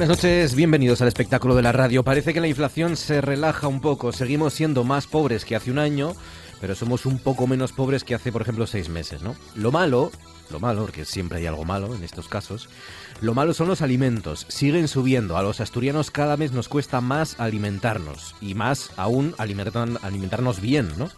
Buenas noches, bienvenidos al espectáculo de la radio. Parece que la inflación se relaja un poco, seguimos siendo más pobres que hace un año, pero somos un poco menos pobres que hace, por ejemplo, seis meses, ¿no? Lo malo, lo malo, porque siempre hay algo malo en estos casos, lo malo son los alimentos. Siguen subiendo. A los asturianos cada vez nos cuesta más alimentarnos. Y más aún alimentarnos bien, ¿no?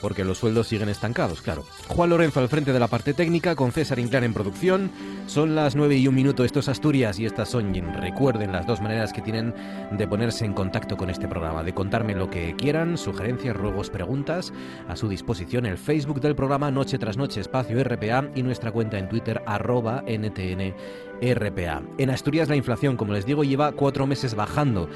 Porque los sueldos siguen estancados, claro. Juan Lorenzo al frente de la parte técnica, con César Inclán en producción. Son las 9 y un minuto, esto es Asturias y estas son, recuerden las dos maneras que tienen de ponerse en contacto con este programa, de contarme lo que quieran, sugerencias, ruegos, preguntas, a su disposición el Facebook del programa Noche tras Noche Espacio RPA y nuestra cuenta en Twitter arroba NTN RPA. En Asturias la inflación, como les digo, lleva cuatro meses bajando.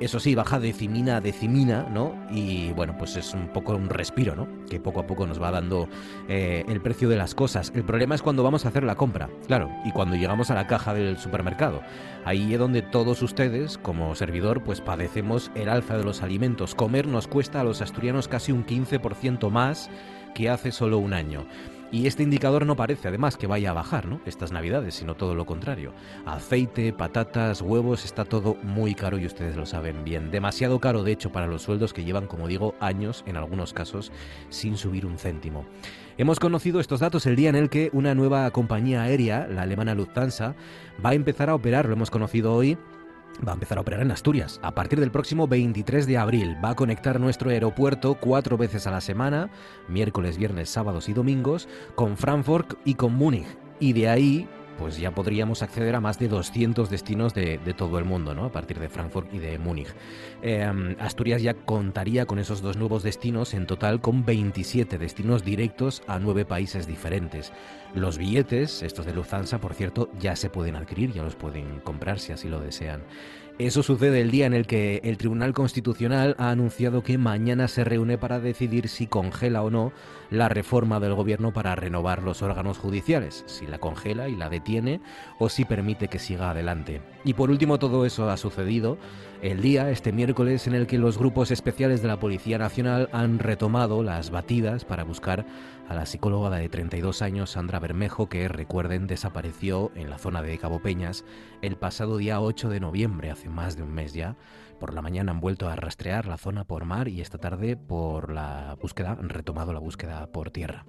Eso sí, baja decimina a decimina, ¿no? Y bueno, pues es un poco un respiro, ¿no? Que poco a poco nos va dando eh, el precio de las cosas. El problema es cuando vamos a hacer la compra, claro, y cuando llegamos a la caja del supermercado. Ahí es donde todos ustedes, como servidor, pues padecemos el alza de los alimentos. Comer nos cuesta a los asturianos casi un 15% más que hace solo un año. Y este indicador no parece además que vaya a bajar, ¿no? Estas navidades, sino todo lo contrario. Aceite, patatas, huevos, está todo muy caro y ustedes lo saben bien. Demasiado caro, de hecho, para los sueldos que llevan, como digo, años, en algunos casos, sin subir un céntimo. Hemos conocido estos datos el día en el que una nueva compañía aérea, la alemana Lufthansa, va a empezar a operar, lo hemos conocido hoy, va a empezar a operar en Asturias. A partir del próximo 23 de abril va a conectar nuestro aeropuerto cuatro veces a la semana, miércoles, viernes, sábados y domingos, con Frankfurt y con Múnich. Y de ahí pues ya podríamos acceder a más de 200 destinos de, todo el mundo, ¿no? A partir de Frankfurt y de Múnich. Em, Asturias ya contaría con esos dos nuevos destinos, en total con 27 destinos directos a nueve países diferentes. Los billetes, estos de Lufthansa, por cierto, ya se pueden adquirir, ya los pueden comprar si así lo desean. Eso sucede el día en el que el Tribunal Constitucional ha anunciado que mañana se reúne para decidir si congela o no la reforma del gobierno para renovar los órganos judiciales, si la congela y la detiene o si permite que siga adelante. Y por último todo eso ha sucedido el día, este miércoles, en el que los grupos especiales de la Policía Nacional han retomado las batidas para buscar a la psicóloga de 32 años, Sandra Bermejo, que, recuerden, desapareció en la zona de Cabo Peñas el pasado día 8 de noviembre, hace más de un mes ya. Por la mañana han vuelto a rastrear la zona por mar y esta tarde por la búsqueda, han retomado la búsqueda por tierra.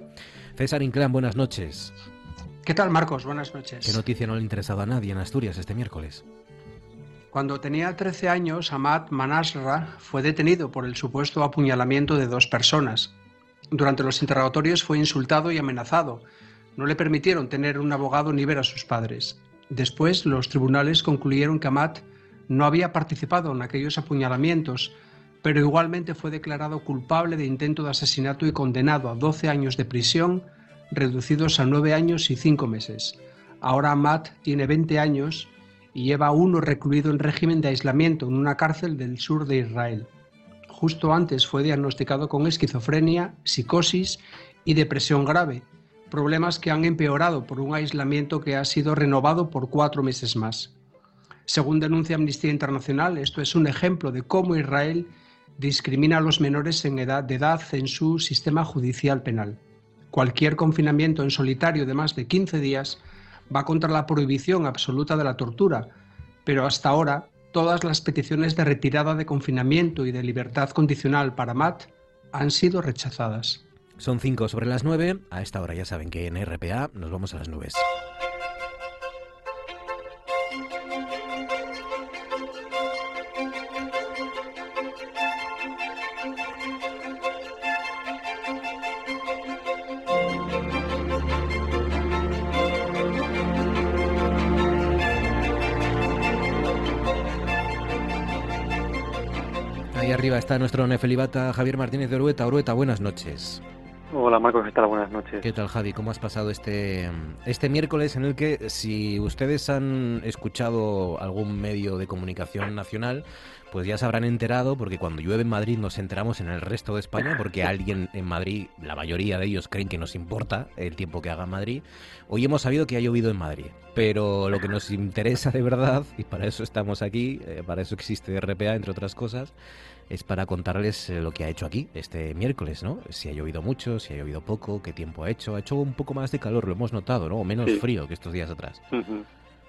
César Inclán, buenas noches. ¿Qué tal, Marcos? Buenas noches. ¿Qué noticia no le ha interesado a nadie en Asturias este miércoles? Cuando tenía 13 años, Ahmad Manasra fue detenido por el supuesto apuñalamiento de dos personas. Durante los interrogatorios fue insultado y amenazado. No le permitieron tener un abogado ni ver a sus padres. Después, los tribunales concluyeron que Ahmad no había participado en aquellos apuñalamientos, pero igualmente fue declarado culpable de intento de asesinato y condenado a 12 años de prisión, reducidos a 9 años y 5 meses. Ahora Ahmad tiene 20 años y lleva uno recluido en régimen de aislamiento en una cárcel del sur de Israel. Justo antes fue diagnosticado con esquizofrenia, psicosis y depresión grave, problemas que han empeorado por un aislamiento que ha sido renovado por cuatro meses más. Según denuncia Amnistía Internacional, esto es un ejemplo de cómo Israel discrimina a los menores de edad en su sistema judicial penal. Cualquier confinamiento en solitario de más de 15 días va contra la prohibición absoluta de la tortura, pero hasta ahora todas las peticiones de retirada de confinamiento y de libertad condicional para Matt han sido rechazadas. Son 5 sobre las 9. A esta hora ya saben que en RPA nos vamos a las nubes. Arriba está nuestro nefelibata Javier Martínez de Orueta. Orueta, buenas noches. Hola Marcos, ¿qué tal? Buenas noches. ¿Qué tal Javi? ¿Cómo has pasado este, este miércoles en el que si ustedes han escuchado algún medio de comunicación nacional, pues ya se habrán enterado, porque cuando llueve en Madrid nos enteramos en el resto de España, porque alguien en Madrid, la mayoría de ellos creen que nos importa el tiempo que haga en Madrid. Hoy hemos sabido que ha llovido en Madrid, pero lo que nos interesa de verdad, y para eso estamos aquí, eh, para eso existe RPA, entre otras cosas, es para contarles eh, lo que ha hecho aquí este miércoles, ¿no? Si ha llovido mucho, si ha llovido poco, qué tiempo ha hecho. Ha hecho un poco más de calor, lo hemos notado, ¿no? O menos Sí. frío que estos días atrás.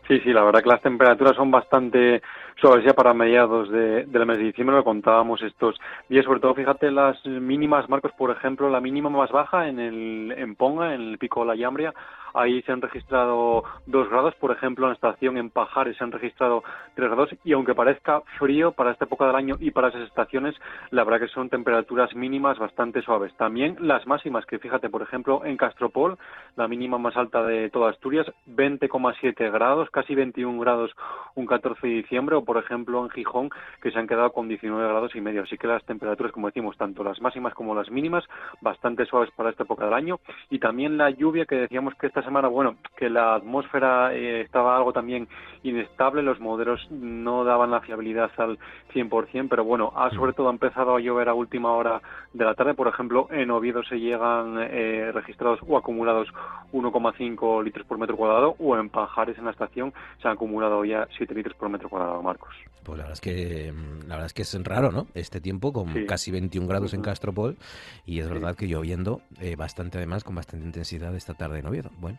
Sí, sí, la verdad que las temperaturas son bastante suaves ya para mediados de, del mes de diciembre, lo contábamos estos días, sobre todo fíjate las mínimas, Marcos, por ejemplo, la mínima más baja en el en Ponga, en el pico de la Llambria, ahí se han registrado dos grados, por ejemplo, en la estación en Pajares se han registrado tres grados, y aunque parezca frío para esta época del año y para esas estaciones, la verdad que son temperaturas mínimas bastante suaves. También las máximas, que fíjate, por ejemplo, en Castropol, la mínima más alta de toda Asturias, 20,7 grados, casi 21 grados un 14 de diciembre, o por ejemplo en Gijón, que se han quedado con 19 grados y medio. Así que las temperaturas, como decimos, tanto las máximas como las mínimas, bastante suaves para esta época del año. Y también la lluvia, que decíamos que esta semana, bueno, que la atmósfera eh, estaba algo también inestable, los modelos no daban la fiabilidad al 100%, pero bueno, ha sobre todo empezado a llover a última hora de la tarde. Por ejemplo, en Oviedo se llegan eh, registrados o acumulados 1,5 litros por metro cuadrado, o en Pajares, en la estación, se han acumulado ya 7 litros por metro cuadrado, Marcos. Pues la verdad es que mm, la verdad es que es raro, ¿no? Este tiempo con Sí. casi 21 grados en. Castropol y es Sí. verdad que lloviendo eh, bastante además con bastante intensidad esta tarde en Oviedo. Bueno,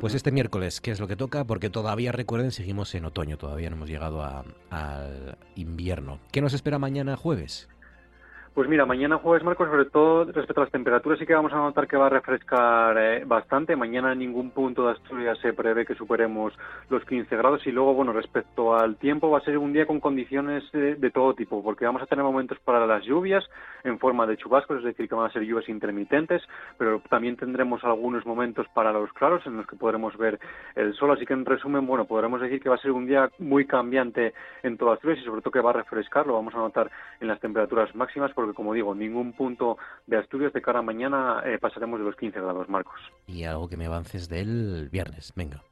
pues este miércoles, ¿qué es lo que toca? Porque todavía recuerden, seguimos en otoño, todavía no hemos llegado a- al invierno. ¿Qué nos espera mañana jueves? Pues mira, mañana jueves, Marcos, sobre todo respecto a las temperaturas, sí que vamos a notar que va a refrescar eh, bastante. Mañana en ningún punto de Asturias se prevé que superemos los 15 grados. Y luego, bueno, respecto al tiempo, va a ser un día con condiciones de todo tipo, porque vamos a tener momentos para las lluvias en forma de chubascos, es decir, que van a ser lluvias intermitentes, pero también tendremos algunos momentos para los claros en los que podremos ver el sol. Así que, en resumen, bueno, podremos decir que va a ser un día muy cambiante en toda Asturias y sobre todo que va a refrescar, lo vamos a notar en las temperaturas máximas, porque como digo, ningún punto de Asturias de cara a mañana eh, pasaremos de los 15 grados, Marcos. Y algo que me avances del viernes, venga.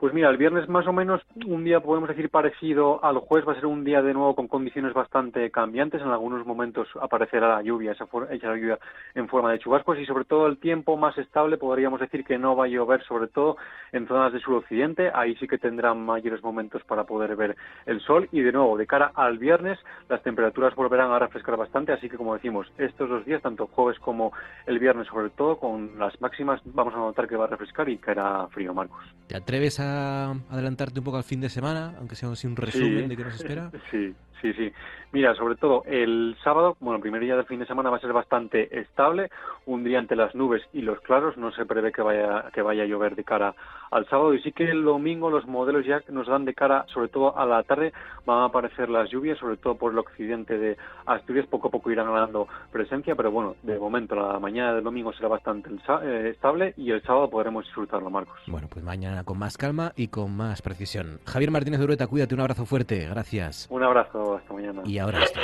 Pues mira, el viernes más o menos un día podemos decir parecido al jueves, va a ser un día de nuevo con condiciones bastante cambiantes, en algunos momentos aparecerá la lluvia, esa, esa lluvia en forma de chubascos y sobre todo el tiempo más estable, podríamos decir que no va a llover sobre todo en zonas de suroccidente, ahí sí que tendrán mayores momentos para poder ver el sol. Y de nuevo de cara al viernes las temperaturas volverán a refrescar bastante, así que como decimos, estos dos días, tanto jueves como el viernes sobre todo, con las máximas vamos a notar que va a refrescar y hará frío, Marcos. ¿Te atreves a adelantarte un poco al fin de semana, aunque sea así un resumen de qué nos espera? Sí, sí, sí. Mira, sobre todo el sábado, bueno, el primer día del fin de semana va a ser bastante estable, un día entre las nubes y los claros, no se prevé que vaya que vaya a llover de cara al sábado y sí que el domingo los modelos ya nos dan de cara, sobre todo a la tarde, van a aparecer las lluvias, sobre todo por el occidente de Asturias, poco a poco irán ganando presencia, pero bueno, de momento la mañana del domingo será bastante eh, estable y el sábado podremos disfrutarlo, Marcos. Bueno, pues mañana con más calma y con más precisión. Javier Martínez de Urueta, cuídate, un abrazo fuerte, gracias. Un abrazo, hasta mañana. Y ahora esto.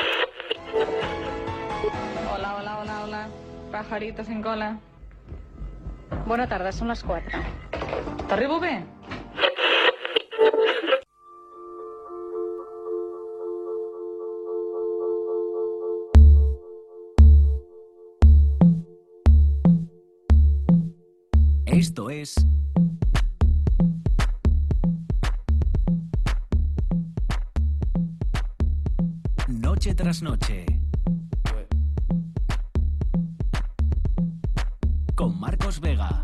Hola, hola, hola, hola. Pajaritos en cola. Buenas tardes, son las 4. ¿Te arribo bé? Esto es tras noche. Con Marcos Vega.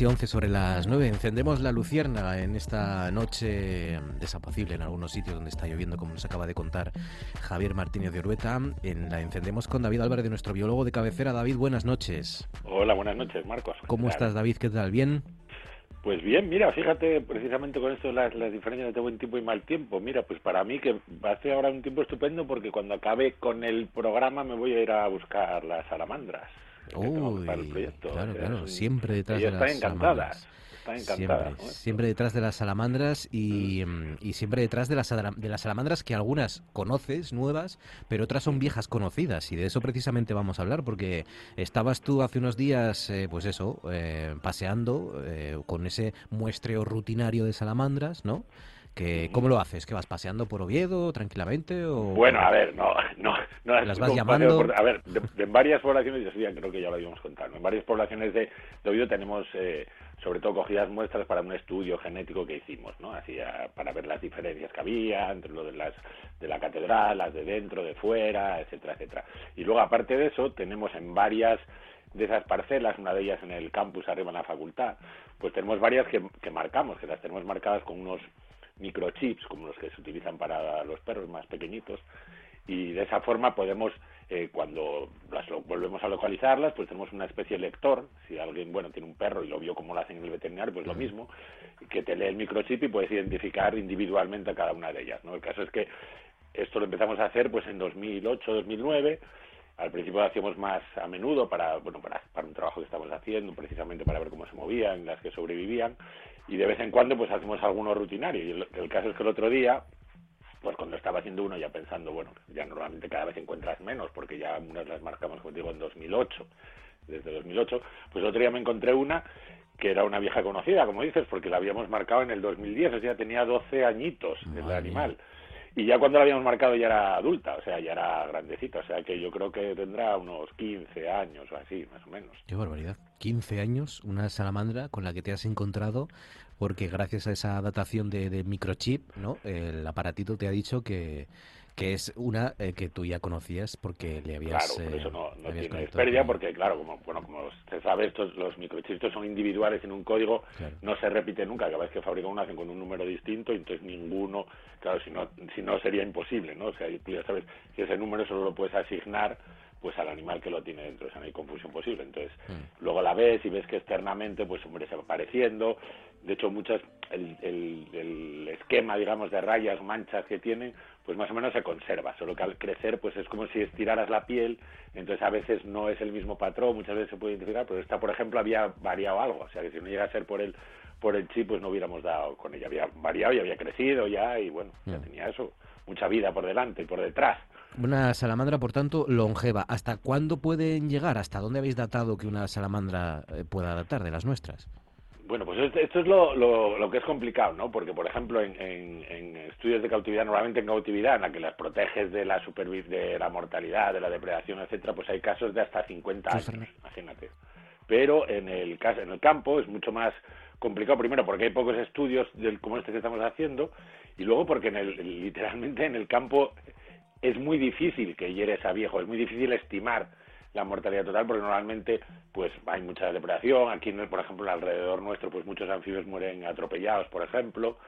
Casi 11 sobre las 9. Encendemos la lucierna en esta noche desapacible en algunos sitios donde está lloviendo, como nos acaba de contar Javier Martínez de Urueta. En la encendemos con David Álvarez, de nuestro biólogo de cabecera. David, buenas noches. Hola, buenas noches, Marcos. ¿Cómo estás, David? ¿Qué tal? ¿Bien? Pues bien, mira, fíjate precisamente con esto las, las diferencias de buen tiempo y mal tiempo. Mira, pues para mí que va a ser ahora un tiempo estupendo porque cuando acabe con el programa me voy a ir a buscar las salamandras. Uy, para el proyecto. claro, sea, claro, siempre detrás de las salamandras. Siempre, ¿no? siempre detrás de las salamandras y, mm, y siempre detrás de las, de las salamandras que algunas conoces, nuevas, pero otras son viejas conocidas. Y de eso precisamente vamos a hablar, porque estabas tú hace unos días, eh, pues eso, eh, paseando eh, con ese muestreo rutinario de salamandras, ¿no? Que, ¿Cómo lo haces? ¿Que vas paseando por Oviedo tranquilamente? O Bueno, a ver, no, no, no ¿Las vas llamando? por- a ver, de, de varias poblaciones, yo ya creo que ya lo habíamos contado, en varias poblaciones de, de Oviedo tenemos, eh, sobre todo, cogidas muestras para un estudio genético que hicimos, ¿no? Así, para ver las diferencias que había entre lo de las de la catedral, las de dentro, de fuera, etcétera, etcétera. Y luego, aparte de eso, tenemos en varias de esas parcelas, una de ellas en el campus arriba en la facultad, pues tenemos varias que, que marcamos, que las tenemos marcadas con unos microchips, como los que se utilizan para los perros más pequeñitos, y de esa forma podemos, eh, cuando las lo- volvemos a localizarlas, pues tenemos una especie de lector, si alguien, bueno, tiene un perro y lo vio como lo hacen en el veterinario, pues lo mismo, que te lee el microchip y puedes identificar individualmente a cada una de ellas, ¿no? El caso es que esto lo empezamos a hacer pues en 2008, 2009, al principio lo hacíamos más a menudo para, bueno, para, para un trabajo que estamos haciendo, precisamente para ver cómo se movían, las que sobrevivían, y de vez en cuando pues hacemos alguno rutinario. Y el, el caso es que el otro día, pues cuando estaba haciendo uno ya pensando, bueno, ya normalmente cada vez encuentras menos, porque ya unas las marcamos, como digo, en 2008, desde 2008, pues el otro día me encontré una que era una vieja conocida, como dices, porque la habíamos marcado en el 2010, o sea, tenía 12 añitos el animal. Y ya cuando la habíamos marcado ya era adulta, o sea, ya era grandecita, o sea que yo creo que tendrá unos 15 años o así, más o menos. Qué barbaridad. 15 años, una salamandra con la que te has encontrado, porque gracias a esa datación de, de microchip, ¿no? El aparatito te ha dicho que, que es una eh, que tú ya conocías porque le habías. Claro, por eh, eso no, le no habías tiene pérdida, porque claro, como bueno como se sabe, estos los microchips son individuales en un código, Claro. no se repite nunca, cada vez que fabrican uno hacen con un número distinto, y entonces ninguno, claro, si no, si no sería imposible, ¿no? O sea, tú ya sabes que ese número solo lo puedes asignar pues al animal que lo tiene dentro, o sea, no hay confusión posible. Entonces, Mm. luego la ves y ves que externamente, pues hombre, se va apareciendo. De hecho, muchas, el, el, el esquema, digamos, de rayas, manchas que tienen, pues más o menos se conserva, solo que al crecer, pues es como si estiraras la piel, entonces a veces no es el mismo patrón, muchas veces se puede identificar, pero esta, por ejemplo, había variado algo, o sea, que si no llega a ser por el, por el chip, pues no hubiéramos dado con ella, había variado y había crecido ya, y bueno, ya Mm. tenía eso, mucha vida por delante y por detrás. Una salamandra, por tanto, longeva. ¿Hasta cuándo pueden llegar? ¿Hasta dónde habéis datado que una salamandra eh, pueda datar de las nuestras? Bueno, pues esto, esto es lo, lo, lo que es complicado, ¿no? Porque, por ejemplo, en, en, en estudios de cautividad, normalmente en cautividad, en la que las proteges de la supervi- de la mortalidad, de la depredación, etcétera, pues hay casos de hasta 50 Sí, años, imagínate. Pero en el caso, en el campo es mucho más complicado, primero porque hay pocos estudios del, como este que estamos haciendo, y luego porque en el, literalmente en el campo es muy difícil que hieres a viejo, es muy difícil estimar la mortalidad total porque normalmente pues hay mucha depredación, aquí por ejemplo alrededor nuestro pues muchos anfibios mueren atropellados por ejemplo.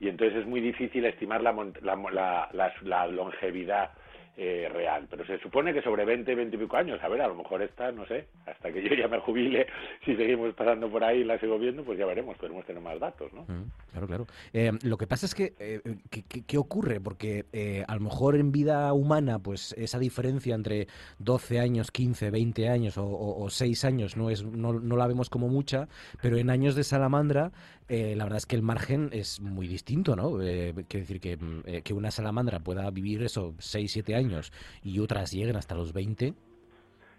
Y entonces es muy difícil estimar la, la, la- la longevidad eh, real, pero se supone que sobre 20, 20 y pico años, a ver, a lo mejor esta, no sé, hasta que yo ya me jubile, si seguimos pasando por ahí y la sigo viendo, pues ya veremos, podemos tener más datos, ¿no? Mm, Claro, claro. Eh, lo que pasa es que, eh, ¿qué, qué- qué ocurre? Porque eh, a lo mejor en vida humana, pues esa diferencia entre 12 años, 15, 20 años o, o- o 6 años no, es, no, no la vemos como mucha, pero en años de salamandra, eh, la verdad es que el margen es muy distinto, ¿no? Eh, decir que, mm, eh, que una salamandra pueda vivir eso 6, 7 años y otras lleguen hasta los 20.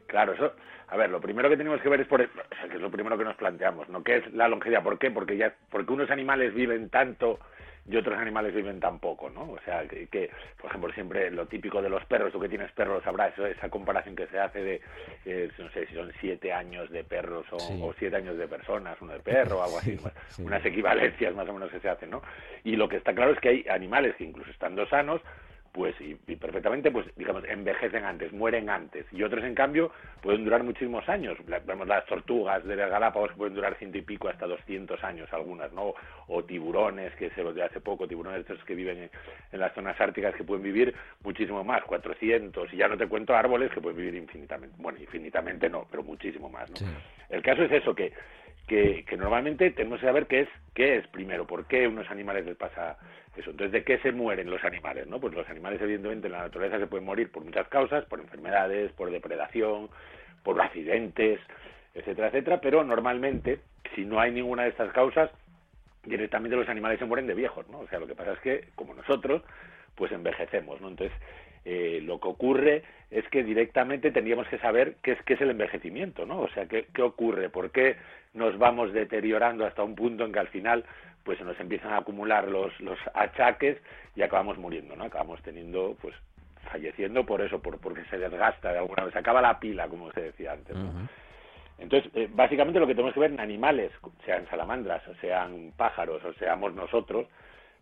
Claro, eso, a ver, lo primero que tenemos que ver es por, o sea, que es lo primero que nos planteamos, ¿no? ¿Qué es la longevidad? ¿Por qué? Porque ya, porque unos animales viven tanto y otros animales viven tan poco, ¿no? O sea, que, que, por ejemplo, siempre lo típico de los perros, tú que tienes perros sabrás, eso, esa comparación que se hace de, eh, no sé, si son siete años de perros o, Sí. o siete años de personas, uno de perro o algo así, Sí, sí. unas equivalencias más o menos que se hacen, ¿no? Y lo que está claro es que hay animales que incluso estando sanos, pues y, perfectamente pues digamos envejecen antes mueren antes. Y otros en cambio pueden durar muchísimos años. Vemos las tortugas de las Galápagos que pueden durar ciento y pico hasta 200 años algunas no o tiburones que se los de hace poco tiburones estos que viven en, las zonas árticas que pueden vivir muchísimo más 400 y ya no te cuento árboles que pueden vivir infinitamente bueno infinitamente no pero muchísimo más no el caso es eso que que, normalmente tenemos que saber qué es, qué es primero, por qué unos animales les pasa Entonces, ¿de qué se mueren los animales? ¿no? Pues los animales, evidentemente, en la naturaleza se pueden morir por muchas causas, por enfermedades, por depredación, por accidentes, etcétera, etcétera, pero normalmente, si no hay ninguna de estas causas, directamente los animales se mueren de viejos, ¿no? O sea, lo que pasa es que, como nosotros, pues envejecemos, ¿no? Entonces, eh, lo que ocurre es que directamente tendríamos que saber qué es, qué es el envejecimiento, ¿no? O sea, qué, qué ocurre, por qué nos vamos deteriorando hasta un punto en que al final pues se nos empiezan a acumular los, los achaques y acabamos muriendo, ¿no? Acabamos teniendo, pues, falleciendo por eso, por porque se desgasta de alguna vez, se acaba la pila, como se decía antes, Entonces, eh, básicamente lo que tenemos que ver en animales, sean salamandras, o sean pájaros, o seamos nosotros,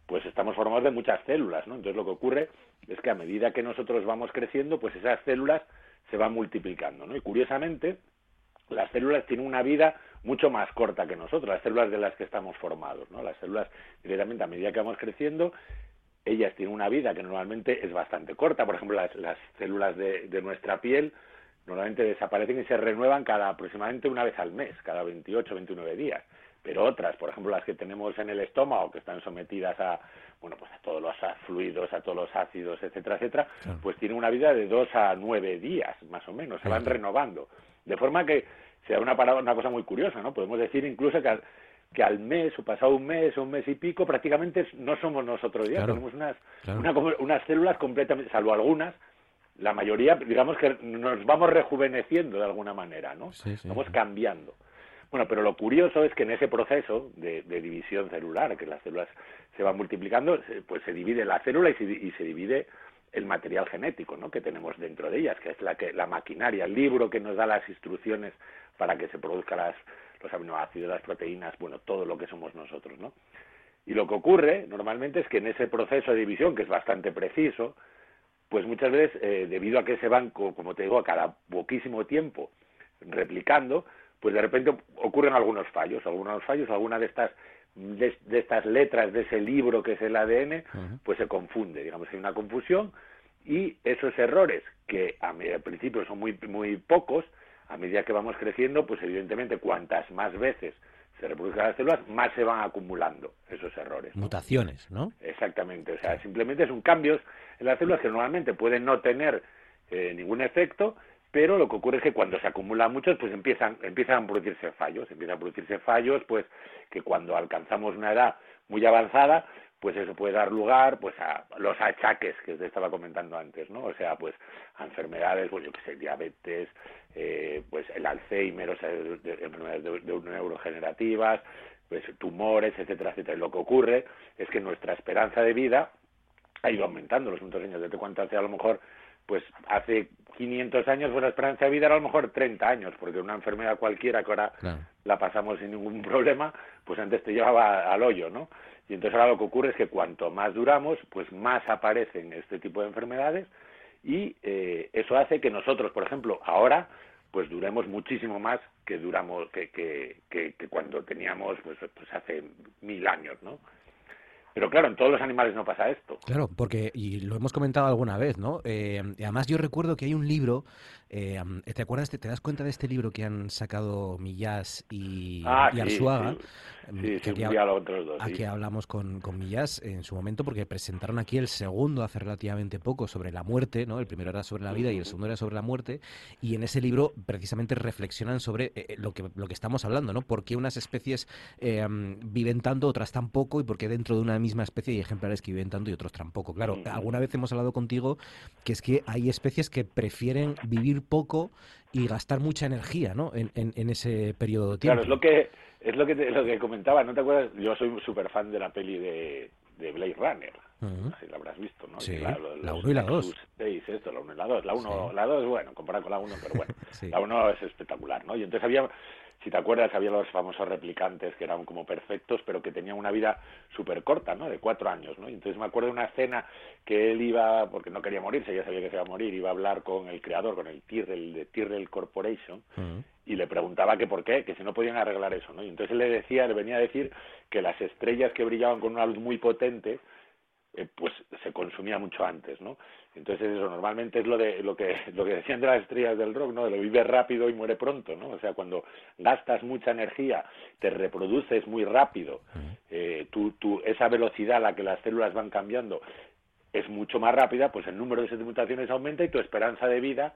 pues estamos formados de muchas células, ¿no? Entonces lo que ocurre es que a medida que nosotros vamos creciendo, pues esas células se van multiplicando, ¿no? Y curiosamente, las células tienen una vida mucho más corta que nosotros, las células de las que estamos formados, ¿no? Las células directamente a medida que vamos creciendo, ellas tienen una vida que normalmente es bastante corta, por ejemplo, las, las células de, de nuestra piel normalmente desaparecen y se renuevan cada aproximadamente una vez al mes, cada 28, 29 días pero otras, por ejemplo las que tenemos en el estómago, que están sometidas a, bueno, pues a todos los fluidos, a todos los ácidos, etcétera, etcétera, pues tienen una vida de dos a nueve días, más o menos, se van renovando. De forma que sea una, una cosa muy curiosa, ¿no? Podemos decir incluso que al, que al mes, o pasado un mes, o un mes y pico, prácticamente no somos nosotros ya, tenemos unas, unas células completamente, salvo algunas, la mayoría, digamos que nos vamos rejuveneciendo de alguna manera, ¿no? Vamos cambiando. Bueno, pero lo curioso es que en ese proceso de, división celular, que las células se van multiplicando, pues se divide la célula y se, divide el material genético ¿no? que tenemos dentro de ellas, que es la, que, la maquinaria, el libro que nos da las instrucciones para que se produzcan las, los aminoácidos, las proteínas, bueno, todo lo que somos nosotros, ¿no? Y lo que ocurre normalmente es que en ese proceso de división, que es bastante preciso, pues muchas veces, eh, debido a que se van, como te digo, a cada poquísimo tiempo replicando, pues de repente ocurren algunos fallos, algunos fallos, alguna de estas de, estas letras de ese libro que es el ADN, pues se confunde, digamos, hay una confusión y esos errores que a, al principio son muy muy pocos, a medida que vamos creciendo, pues evidentemente cuantas más veces se reproduzcan las células, más se van acumulando esos errores. Mutaciones, ¿no? Exactamente, o sea, simplemente son cambios en las células que normalmente pueden no tener eh, ningún efecto, pero lo que ocurre es que cuando se acumulan muchos, pues empiezan, empiezan a producirse fallos, empiezan a producirse fallos, pues que cuando alcanzamos una edad muy avanzada, pues eso puede dar lugar pues a los achaques que te estaba comentando antes, ¿no? O sea, pues a enfermedades, pues que sé, diabetes, eh, pues el Alzheimer, o sea, enfermedades de, neurogenerativas, pues tumores, etcétera, etcétera. Y lo que ocurre es que nuestra esperanza de vida ha ido aumentando los últimos años. Desde cuánto hace a lo mejor pues hace 500 años pues la esperanza de vida era a lo mejor 30 años, porque una enfermedad cualquiera que ahora la pasamos sin ningún problema, pues antes te llevaba al hoyo, ¿no? Y entonces ahora lo que ocurre es que cuanto más duramos, pues más aparecen este tipo de enfermedades y eh, eso hace que nosotros, por ejemplo, ahora pues duremos muchísimo más que duramos que, que, que, que cuando teníamos pues, pues hace mil años, ¿no? Pero claro, en todos los animales no pasa esto. Claro, porque, y lo hemos comentado alguna vez, ¿no? Eh, además yo recuerdo que hay un libro, eh, ¿te acuerdas, te, das cuenta de este libro que han sacado Millás y, ah, Arzuaga? Sí, sí, que, aquí, otros dos, aquí hablamos con, con Millás en su momento porque presentaron aquí el segundo hace relativamente poco sobre la muerte, ¿no? El primero era sobre la vida y el segundo era sobre la muerte y en ese libro precisamente reflexionan sobre eh, lo, que, lo que estamos hablando, ¿no? ¿Por qué unas especies viven tanto, otras tan poco y por qué dentro de una misma especie y ejemplares que viven tanto y otros tampoco. Claro, alguna vez hemos hablado contigo que es que hay especies que prefieren vivir poco y gastar mucha energía, ¿no? En, en, ese periodo de tiempo. Claro, es lo que es lo que lo que comentaba, ¿no te acuerdas? Yo soy súper fan de la peli de, de Blade Runner. Así la habrás visto, ¿no? Sí, la 1 y la 2. esto, la 1 y la 2. La 1, la 2, bueno, comparado con la 1, pero bueno. La 1 es espectacular, ¿no? Y entonces había si te acuerdas, había los famosos replicantes que eran como perfectos, pero que tenían una vida súper corta, ¿no? De cuatro años, ¿no? entonces me acuerdo de una escena que él iba, porque no quería morirse, ya sabía que se iba a morir, iba a hablar con el creador, con el Tyrrell, de Tyrrell Corporation, y le preguntaba que por qué, que si no podían arreglar eso, ¿no? Y entonces él le decía, le venía a decir que las estrellas que brillaban con una luz muy potente, eh, pues se consumía mucho antes, ¿no? Entonces eso normalmente es lo de lo que lo que decían de las estrellas del rock, ¿no? De lo vive rápido y muere pronto, ¿no? O sea, cuando gastas mucha energía, te reproduces muy rápido, eh, tu, tu, esa velocidad a la que las células van cambiando es mucho más rápida, pues el número de esas mutaciones aumenta y tu esperanza de vida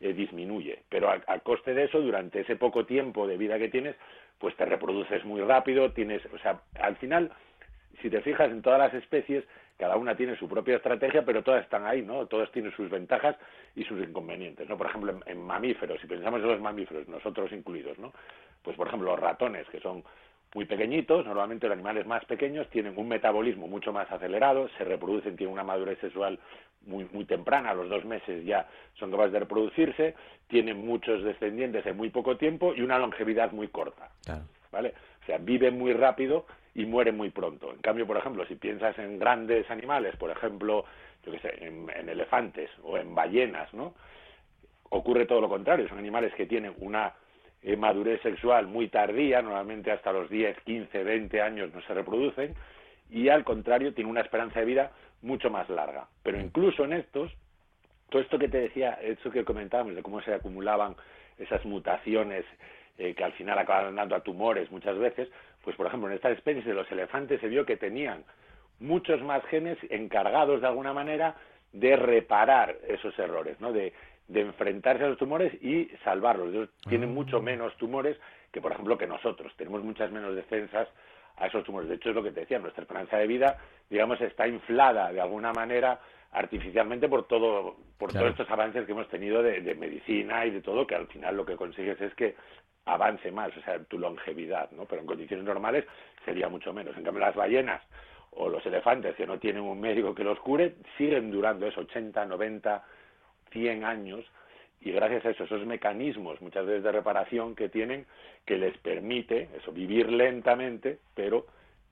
eh, disminuye. Pero a, a, coste de eso, durante ese poco tiempo de vida que tienes, pues te reproduces muy rápido, tienes, o sea, al final, si te fijas en todas las especies, cada una tiene su propia estrategia, pero todas están ahí, ¿no? Todas tienen sus ventajas y sus inconvenientes, ¿no? Por ejemplo, en, mamíferos, si pensamos en los mamíferos, nosotros incluidos, ¿no? Pues, por ejemplo, los ratones, que son muy pequeñitos, normalmente los animales más pequeños tienen un metabolismo mucho más acelerado, se reproducen, tienen una madurez sexual muy, muy temprana, a los dos meses ya son capaces de reproducirse, tienen muchos descendientes en muy poco tiempo y una longevidad muy corta, ¿vale? O sea, viven muy rápido y muere muy pronto. En cambio, por ejemplo, si piensas en grandes animales, por ejemplo, yo qué sé, en, elefantes o en ballenas, ¿no? Ocurre todo lo contrario, son animales que tienen una eh, madurez sexual muy tardía, normalmente hasta los 10, 15, 20 años no se reproducen, y al contrario tienen una esperanza de vida mucho más larga. Pero incluso en estos, todo esto que te decía, esto que comentábamos de cómo se acumulaban esas mutaciones eh, que al final acaban dando a tumores muchas veces, pues por ejemplo, en estas especies de los elefantes se vio que tenían muchos más genes encargados de alguna manera de reparar esos errores, ¿no? De, de enfrentarse a los tumores y salvarlos. Ellos tienen mucho menos tumores que, por ejemplo, que nosotros. Tenemos muchas menos defensas a esos tumores. De hecho, es lo que te decía, nuestra esperanza de vida, digamos, está inflada de alguna manera artificialmente por todo por todos estos avances que hemos tenido de, de, medicina y de todo que al final lo que consigues es que avance más, o sea, tu longevidad, ¿no? Pero en condiciones normales sería mucho menos. En cambio, las ballenas o los elefantes que no tienen un médico que los cure, siguen durando esos 80, 90, 100 años y gracias a eso, esos mecanismos muchas veces de reparación que tienen, que les permite eso, vivir lentamente, pero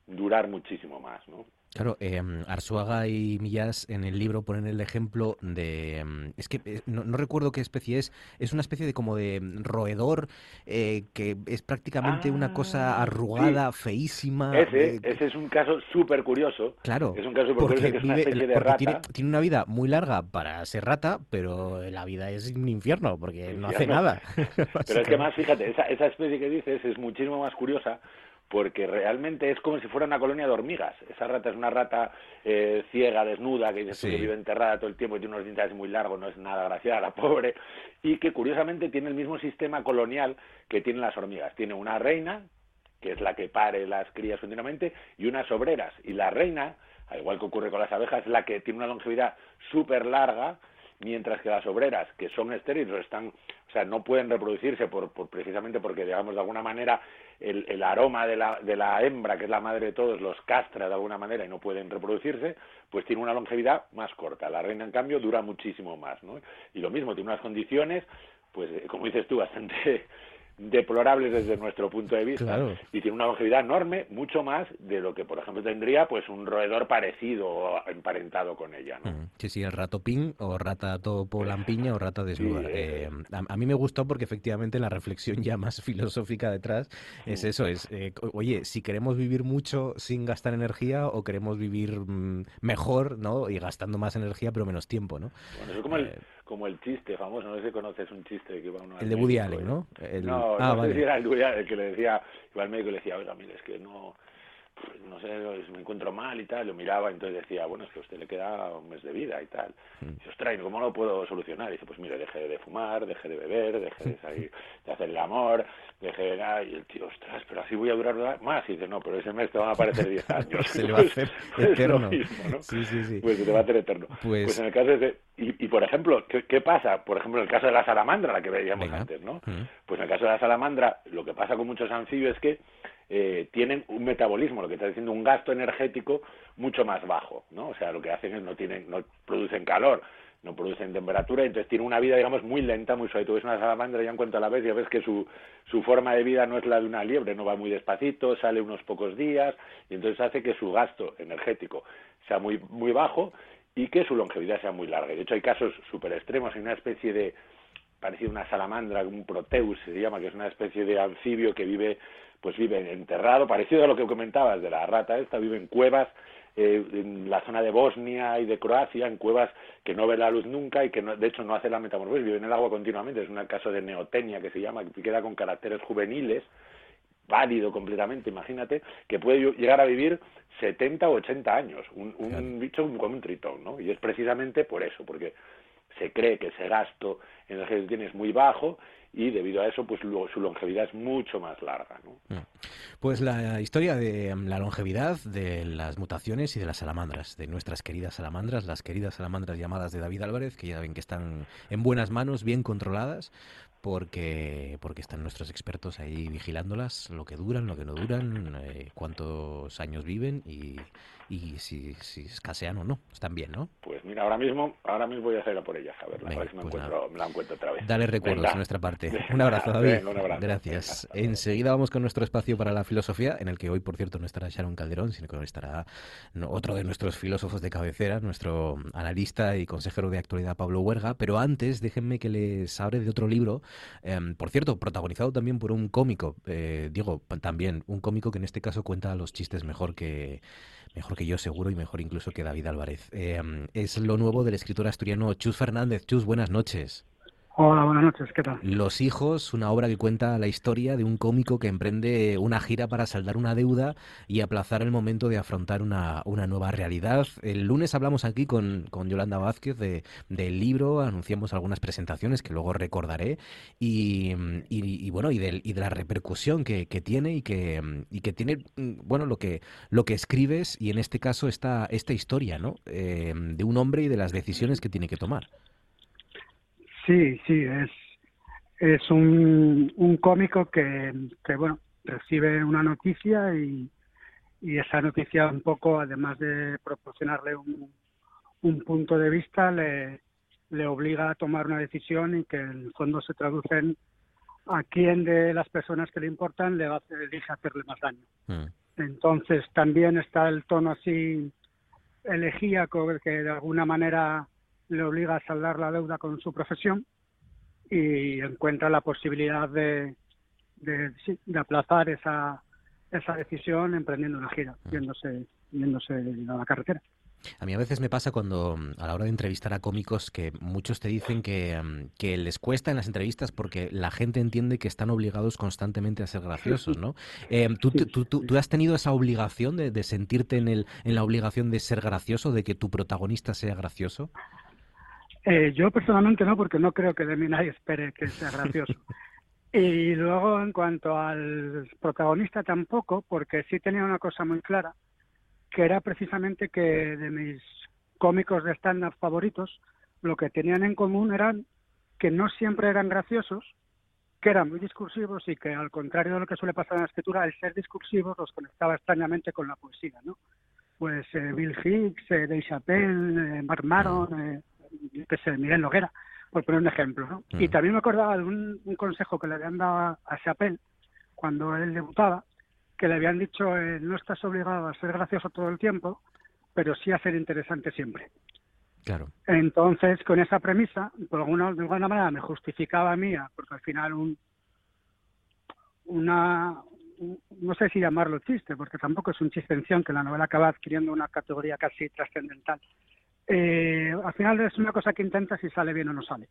durar muchísimo más, ¿no? Claro, eh, Arzuaga y Millas en el libro ponen el ejemplo de... Em, es que eh, no, recuerdo qué especie es. Es una especie de como de roedor eh, que es prácticamente una cosa ah, arrugada, feísima. Ese, ese, es un caso súper curioso. Claro, es un caso súper curioso que es una especie de rata. Tiene, tiene, una vida muy larga para ser rata, pero la vida es un infierno porque no hace nada. pero es que más, fíjate, esa, esa especie que dices es muchísimo más curiosa porque realmente es como si fuera una colonia de hormigas. Esa rata es una rata eh, ciega, desnuda, que, vive enterrada todo el tiempo y tiene unos dientes muy largos, no es nada graciosa, la pobre, y que curiosamente tiene el mismo sistema colonial que tienen las hormigas. Tiene una reina, que es la que pare las crías continuamente, y unas obreras. Y la reina, al igual que ocurre con las abejas, es la que tiene una longevidad súper larga, mientras que las obreras, que son estériles, están, o sea, no pueden reproducirse por, por precisamente porque, digamos, de alguna manera el, el aroma de la, de la hembra, que es la madre de todos, los castra de alguna manera y no pueden reproducirse, pues tiene una longevidad más corta. La reina, en cambio, dura muchísimo más, ¿no? Y lo mismo, tiene unas condiciones, pues, como dices tú, bastante deplorables desde nuestro punto de vista y tiene una longevidad enorme, mucho más de lo que, por ejemplo, tendría pues un roedor parecido o emparentado con ella. ¿no? Sí, sí, el rato pin o rata topo lampiña o rata desnuda. Eh, a, mí me gustó porque efectivamente la reflexión ya más filosófica detrás es eso, es, eh, oye, si queremos vivir mucho sin gastar energía o queremos vivir mm, mejor, ¿no? Y gastando más energía pero menos tiempo, ¿no? Bueno, eso como el eh, como el chiste famoso, no sé si conoces un chiste que iba uno El de Woody Allen, ¿no? No, ah, no sé si era el Woody Allen, que le decía, iba al médico y le decía, oiga, mire, es que no, no sé, me encuentro mal y tal, lo miraba, entonces decía, bueno, es que a usted le queda un mes de vida y tal. Mm. Y dice, ostras, ¿cómo lo puedo solucionar? Y dice, pues mire, deje de fumar, deje de beber, deje de salir, de hacer el amor, deje de... Y el tío, ostras, pero así voy a durar más. Y dice, no, pero ese mes te van a aparecer 10 años. se le va a hacer eterno. ¿no? Sí, sí, sí. Pues se te va a hacer eterno. Pues, pues en el caso de... Y, y, por ejemplo, ¿qué, ¿qué, pasa? Por ejemplo, en el caso de la salamandra, la que veíamos antes, ¿no? Mm. Pues en el caso de la salamandra, lo que pasa con muchos anfibios es que eh, tienen un metabolismo, lo que está diciendo, un gasto energético mucho más bajo, ¿no? O sea, lo que hacen es no tienen, no producen calor, no producen temperatura, entonces tiene una vida, digamos, muy lenta, muy suave. Tú ves una salamandra ya en cuanto a la vez, ya ves que su, su forma de vida no es la de una liebre, no va muy despacito, sale unos pocos días, y entonces hace que su gasto energético sea muy, muy bajo y que su longevidad sea muy larga. De hecho, hay casos súper extremos, hay una especie de, parecido a una salamandra, un proteus se llama, que es una especie de anfibio que vive, pues vive enterrado, parecido a lo que comentabas de la rata esta, vive en cuevas, eh, en la zona de Bosnia y de Croacia, en cuevas que no ve la luz nunca y que de hecho no hace la metamorfosis, vive en el agua continuamente, es un caso de neotenia que se llama, que queda con caracteres juveniles, válido completamente, imagínate, que puede llegar a vivir 70 o 80 años, un, un bicho como un tritón, ¿no? Y es precisamente por eso, porque se cree que ese gasto energético que tiene es muy bajo y debido a eso pues su longevidad es mucho más larga. ¿no? Mm. Pues la historia de la longevidad, de las mutaciones y de las salamandras, de nuestras queridas salamandras, las queridas salamandras llamadas de David Álvarez, que ya ven que están en buenas manos, bien controladas, porque, porque están nuestros expertos ahí vigilándolas, lo que duran, lo que no duran, eh, cuántos años viven y, y si, si escasean o no. Están bien, ¿no? Pues mira, ahora mismo, ahora mismo voy a hacer a por ellas, a ver, me, pues encuentro, me, la encuentro otra vez. Dale recuerdos a nuestra parte. Un abrazo, David. Gracias. Enseguida vamos con nuestro espacio para la filosofía, en el que hoy, por cierto, no estará Sharon Calderón, sino que estará otro de nuestros filósofos de cabecera, nuestro analista y consejero de actualidad, Pablo Huerga. Pero antes, déjenme que les hable de otro libro Em, por cierto, protagonizado también por un cómico, eh, digo, también un cómico que en este caso cuenta los chistes mejor que mejor que yo seguro y mejor incluso que David Álvarez. Em, es lo nuevo del escritor asturiano Chus Fernández. Chus, buenas noches. Hola, buenas noches, ¿qué tal? Los hijos, una obra que cuenta la historia de un cómico que emprende una gira para saldar una deuda y aplazar el momento de afrontar una, una nueva realidad. El lunes hablamos aquí con, con Yolanda Vázquez de, del libro, anunciamos algunas presentaciones que luego recordaré y, y, bueno, y de, y de la repercusión que, que, tiene y que, y que tiene, bueno, lo que, lo que escribes y en este caso esta, esta historia, ¿no? Eh, de un hombre y de las decisiones que tiene que tomar. Sí, sí, es, es un, un cómico que, que, bueno, recibe una noticia y, y esa noticia un poco, además de proporcionarle un, un punto de vista, le, le obliga a tomar una decisión y que en el fondo se traducen a quién de las personas que le importan le va a elige hacerle más daño. Mm. Entonces también está el tono así elegíaco que de alguna manera le obliga a saldar la deuda con su profesión y encuentra la posibilidad de, de, aplazar esa, esa decisión emprendiendo una gira, yéndose, yéndose a la carretera. A mí a veces me pasa cuando mm, a la hora de entrevistar a cómicos que muchos te dicen que, mm, que, les cuesta en las entrevistas porque la gente entiende que están obligados constantemente a ser graciosos, ¿no? Eh, ¿tú, tú, tú, has tenido esa obligación de, de sentirte en, el, en la obligación de ser gracioso, de que tu protagonista sea gracioso? Eh, yo personalmente no, porque no creo que de mí nadie espere que sea gracioso. y luego, en cuanto al protagonista, tampoco, porque sí tenía una cosa muy clara, que era precisamente que de mis cómicos de stand-up favoritos, lo que tenían en común eran que no siempre eran graciosos, que eran muy discursivos y que, al contrario de lo que suele pasar en la escritura, el ser discursivos los conectaba extrañamente con la poesía, ¿no? Pues eh, Bill Hicks, eh, Dave Chappelle, eh, Mark Maron, eh, que se Miguel Loguera, por poner un ejemplo. ¿no? Y también me acordaba de un, consejo que le habían dado a Chappelle cuando él debutaba, que le habían dicho, eh, no estás obligado a ser gracioso todo el tiempo, pero sí a ser interesante siempre. Claro. Entonces, con esa premisa, por alguna, de alguna manera me justificaba a mí, porque al final un, una, no sé si llamarlo chiste, porque tampoco es un chiste en que la novela acaba adquiriendo una categoría casi trascendental, eh, al final es una cosa que intentas si sale bien o no sale.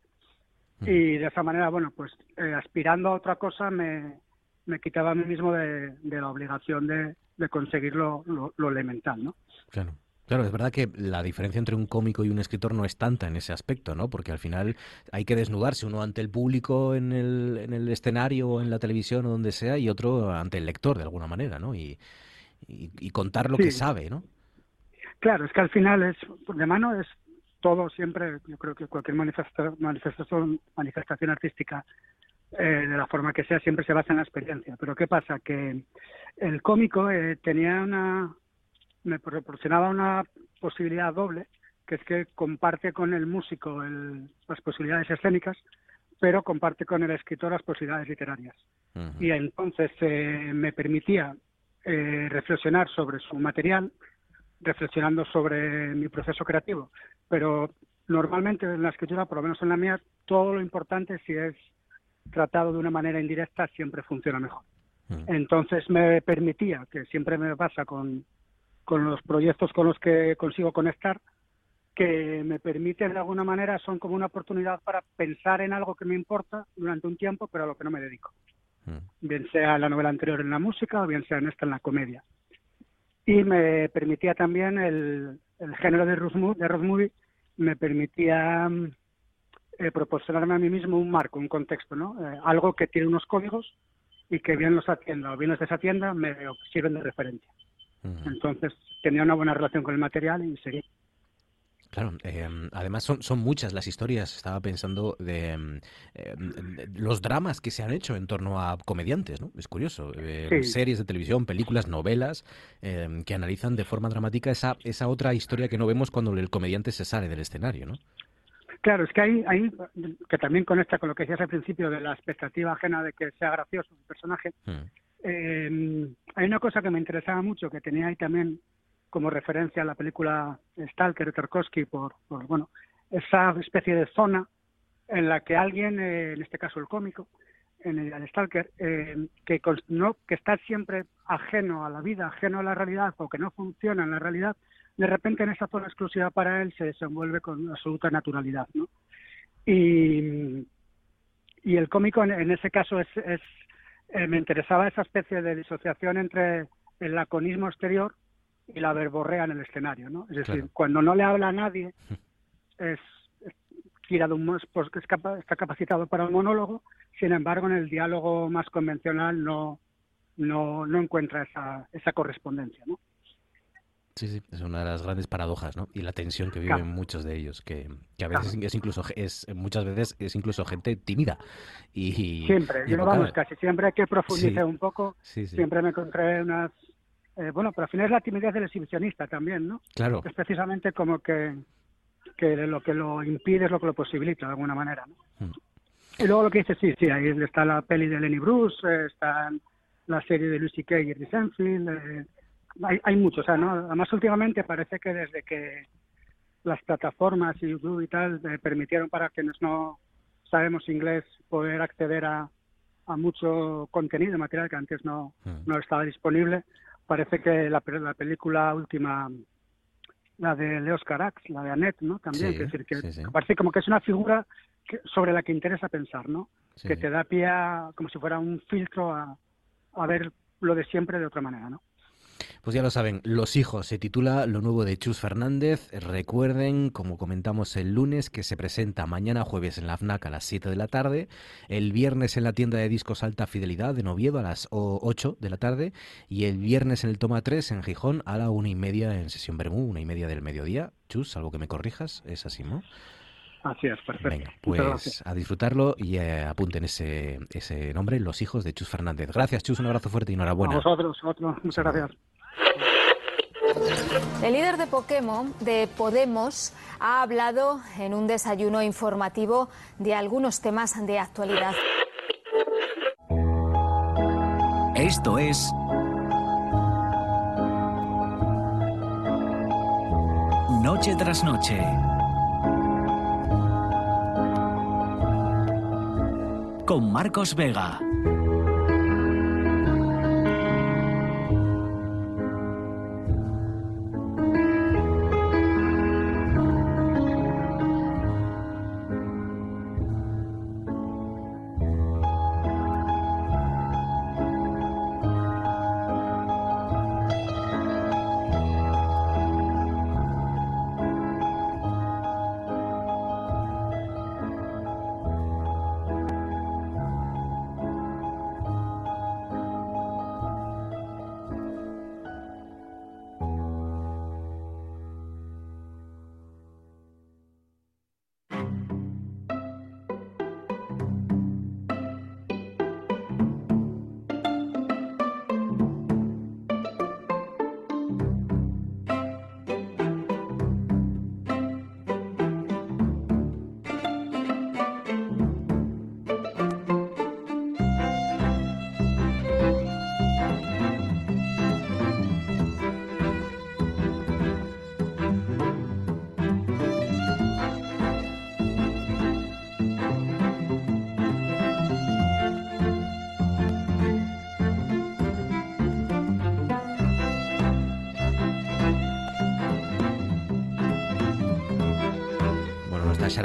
Mm. Y de esa manera, bueno, pues eh, aspirando a otra cosa me, me quitaba a mí mismo de, la obligación de, de conseguir lo, lo, elemental, ¿no? Claro. Claro, es verdad que la diferencia entre un cómico y un escritor no es tanta en ese aspecto, ¿no? Porque al final hay que desnudarse uno ante el público en el, en el escenario o en la televisión o donde sea y otro ante el lector de alguna manera, ¿no? Y, y, contar lo que sabe, ¿no? Claro, es que al final es de mano es todo siempre, yo creo que cualquier manifestación, manifestación artística eh, de la forma que sea siempre se basa en la experiencia. Pero ¿qué pasa? Que el cómico eh, tenía una, me proporcionaba una posibilidad doble que es que comparte con el músico el, las posibilidades escénicas, pero comparte con el escritor las posibilidades literarias. Y entonces eh, me permitía eh, reflexionar sobre su material, reflexionando sobre mi proceso creativo. Pero normalmente en la escritura, por lo menos en la mía, todo lo importante, si es tratado de una manera indirecta, siempre funciona mejor. Entonces me permitía, que siempre me pasa con, con los proyectos con los que consigo conectar, que me permiten de alguna manera, son como una oportunidad para pensar en algo que me importa durante un tiempo, pero a lo que no me dedico. Bien sea la novela anterior en la música o bien sea en esta en la comedia. Y me permitía también el, el género de road, de road movie, me permitía eh, proporcionarme a mí mismo un marco, un contexto, ¿no? Eh, algo que tiene unos códigos y que bien los atienda o bien los desatienda me sirven de referencia. Entonces tenía una buena relación con el material y seguí. Claro, eh, además son, son muchas las historias, estaba pensando, de, eh, los dramas que se han hecho en torno a comediantes, ¿no? Es curioso. Eh, series de televisión, películas, novelas, que analizan de forma dramática esa, esa otra historia que no vemos cuando el comediante se sale del escenario, ¿no? Claro, es que hay, hay que también conecta con lo que decías al principio de la expectativa ajena de que sea gracioso un personaje. Hmm. hay una cosa que me interesaba mucho, que tenía ahí también como referencia a la película Stalker de Tarkovsky por, bueno esa especie de zona en la que alguien, eh, en este caso el cómico, en Stalker, eh, que no que está siempre ajeno a la vida, ajeno a la realidad o que no funciona en la realidad, de repente en esa zona exclusiva para él se desenvuelve con absoluta naturalidad, ¿no? Y, y el cómico en, ese caso es, es eh, me interesaba esa especie de disociación entre el laconismo exterior y la verborrea en el escenario, ¿no? Es decir, cuando no le habla a nadie, es, tirado un pues, está capacitado para un monólogo, sin embargo, en el diálogo más convencional no, no, no encuentra esa, esa correspondencia, ¿no? Sí, sí, es una de las grandes paradojas, ¿no? Y la tensión que viven muchos de ellos, que, que a veces es incluso es muchas veces es incluso gente tímida y siempre, yo no vamos casi siempre que profundizar un poco, siempre me encontré unas eh, bueno, pero al final es la timidez del exhibicionista también, ¿no? Claro. Es precisamente como que, que lo que lo impide es lo que lo posibilita de alguna manera, ¿no? Mm. Y luego lo que dice, sí, sí, ahí está la peli de Lenny Bruce, eh, está la serie de Lucy Kay y Senfield, eh, hay, hay muchos, o sea, ¿no? Además, últimamente parece que desde que las plataformas y YouTube y tal permitieron para quienes no sabemos inglés poder acceder a, a mucho contenido, material que antes no, mm. no estaba disponible, parece que la, la película última, la de Leos Carax, la de Annette, ¿no? También, decir, que parece como que es una figura sobre la que interesa pensar, ¿no? que te da pie como si fuera un filtro a, a ver lo de siempre de otra manera, ¿no? Pues ya lo saben, Los Hijos se titula lo nuevo de Chus Fernández. Recuerden, como comentamos el lunes, que se presenta mañana jueves en la FNAC a las 7 de la tarde, el viernes en la tienda de discos Alta Fidelidad de Noviedo a las 8 de la tarde y el viernes en el Toma 3 en Gijón a la una y media en sesión Bermú, una y media del mediodía. Chus, algo que me corrijas, es así, ¿no? Así es, perfecto. Venga, pues a disfrutarlo y eh, apunten ese, ese nombre, Los Hijos de Chus Fernández. Gracias, Chus, un abrazo fuerte y enhorabuena. A vosotros, muchas gracias. El líder de Pokémon, de Podemos, ha hablado en un desayuno informativo de algunos temas de actualidad. Esto es Noche tras Noche. con Marcos Vega.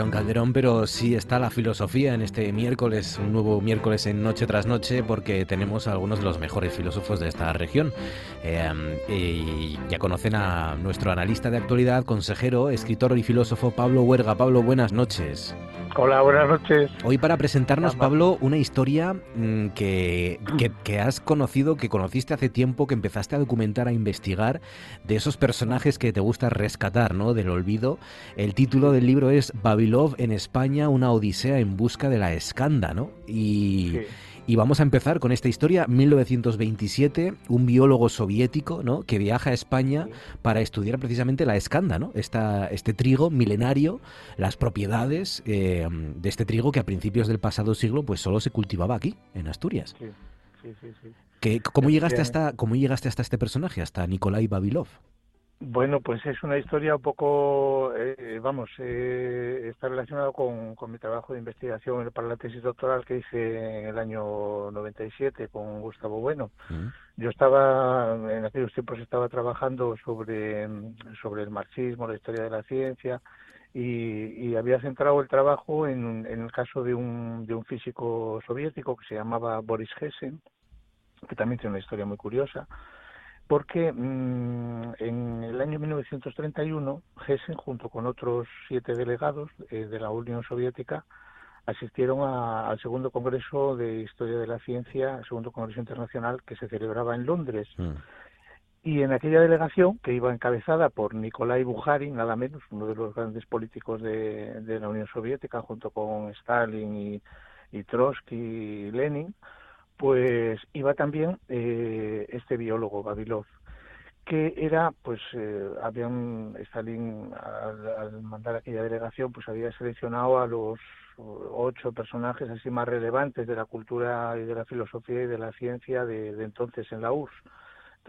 Calderón, pero sí está la filosofía en este miércoles, un nuevo miércoles en Noche tras Noche, porque tenemos a algunos de los mejores filósofos de esta región. Eh, y ya conocen a nuestro analista de actualidad, consejero, escritor y filósofo Pablo Huerga. Pablo, buenas noches. Hola, buenas noches. Hoy para presentarnos, Pablo, una historia mm, que, que, has conocido, que conociste hace tiempo, que empezaste a documentar, a investigar, de esos personajes que te gusta rescatar, ¿no? Del olvido. El título del libro es Babilov en España, una odisea en busca de la escanda, ¿no? Y... Y vamos a empezar con esta historia, 1927, un biólogo soviético ¿no? que viaja a España para estudiar precisamente la escanda, ¿no? Esta, este trigo milenario, las propiedades eh, de este trigo que a principios del pasado siglo pues solo se cultivaba aquí, en Asturias. Sí, sí, sí. ¿cómo, llegaste hasta, ¿Cómo llegaste hasta este personaje, hasta Nikolai Babilov? Bueno, pues es una historia un poco, eh, vamos, eh, está relacionado con, con, mi trabajo de investigación para la tesis doctoral que hice en el año 97 con Gustavo Bueno. Mm. Yo estaba, en aquellos tiempos estaba trabajando sobre, sobre el marxismo, la historia de la ciencia, y, había centrado el trabajo en, en, el caso de un, de un físico soviético que se llamaba Boris Hessen, que también tiene una historia muy curiosa porque mm, en el año 1931 Hessen, junto con otros siete delegados eh, de la Unión Soviética, asistieron al segundo Congreso de Historia de la Ciencia, segundo Congreso Internacional que se celebraba en Londres. Mm. Y en aquella delegación, que iba encabezada por Nikolai Bukharin, nada menos, uno de los grandes políticos de, la Unión Soviética, junto con Stalin y, y Trotsky y Lenin, pues iba también eh, este biólogo Babilov que era pues eh, habían Stalin al, mandar aquella delegación pues había seleccionado a los ocho personajes así más relevantes de la cultura y de la filosofía y de la ciencia de, de entonces en la URSS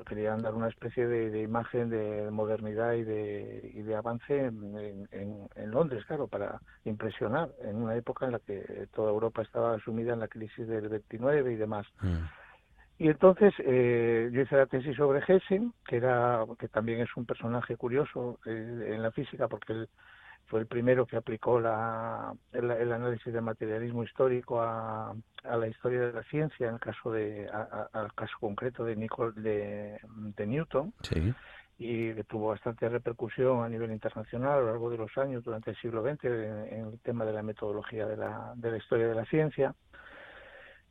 querían dar una especie de, imagen de modernidad y de, y de avance en, en, Londres, claro, para impresionar en una época en la que toda Europa estaba sumida en la crisis del 29 y demás. Mm. Y entonces eh, yo hice la tesis sobre Hessen, que era que también es un personaje curioso eh, en la física porque él fue el primero que aplicó la, el, análisis del materialismo histórico a, a, la historia de la ciencia, en el caso de, al caso concreto de, Nicol, de, de Newton, y que tuvo bastante repercusión a nivel internacional a lo largo de los años, durante el siglo XX, en, el tema de la metodología de la, de la historia de la ciencia,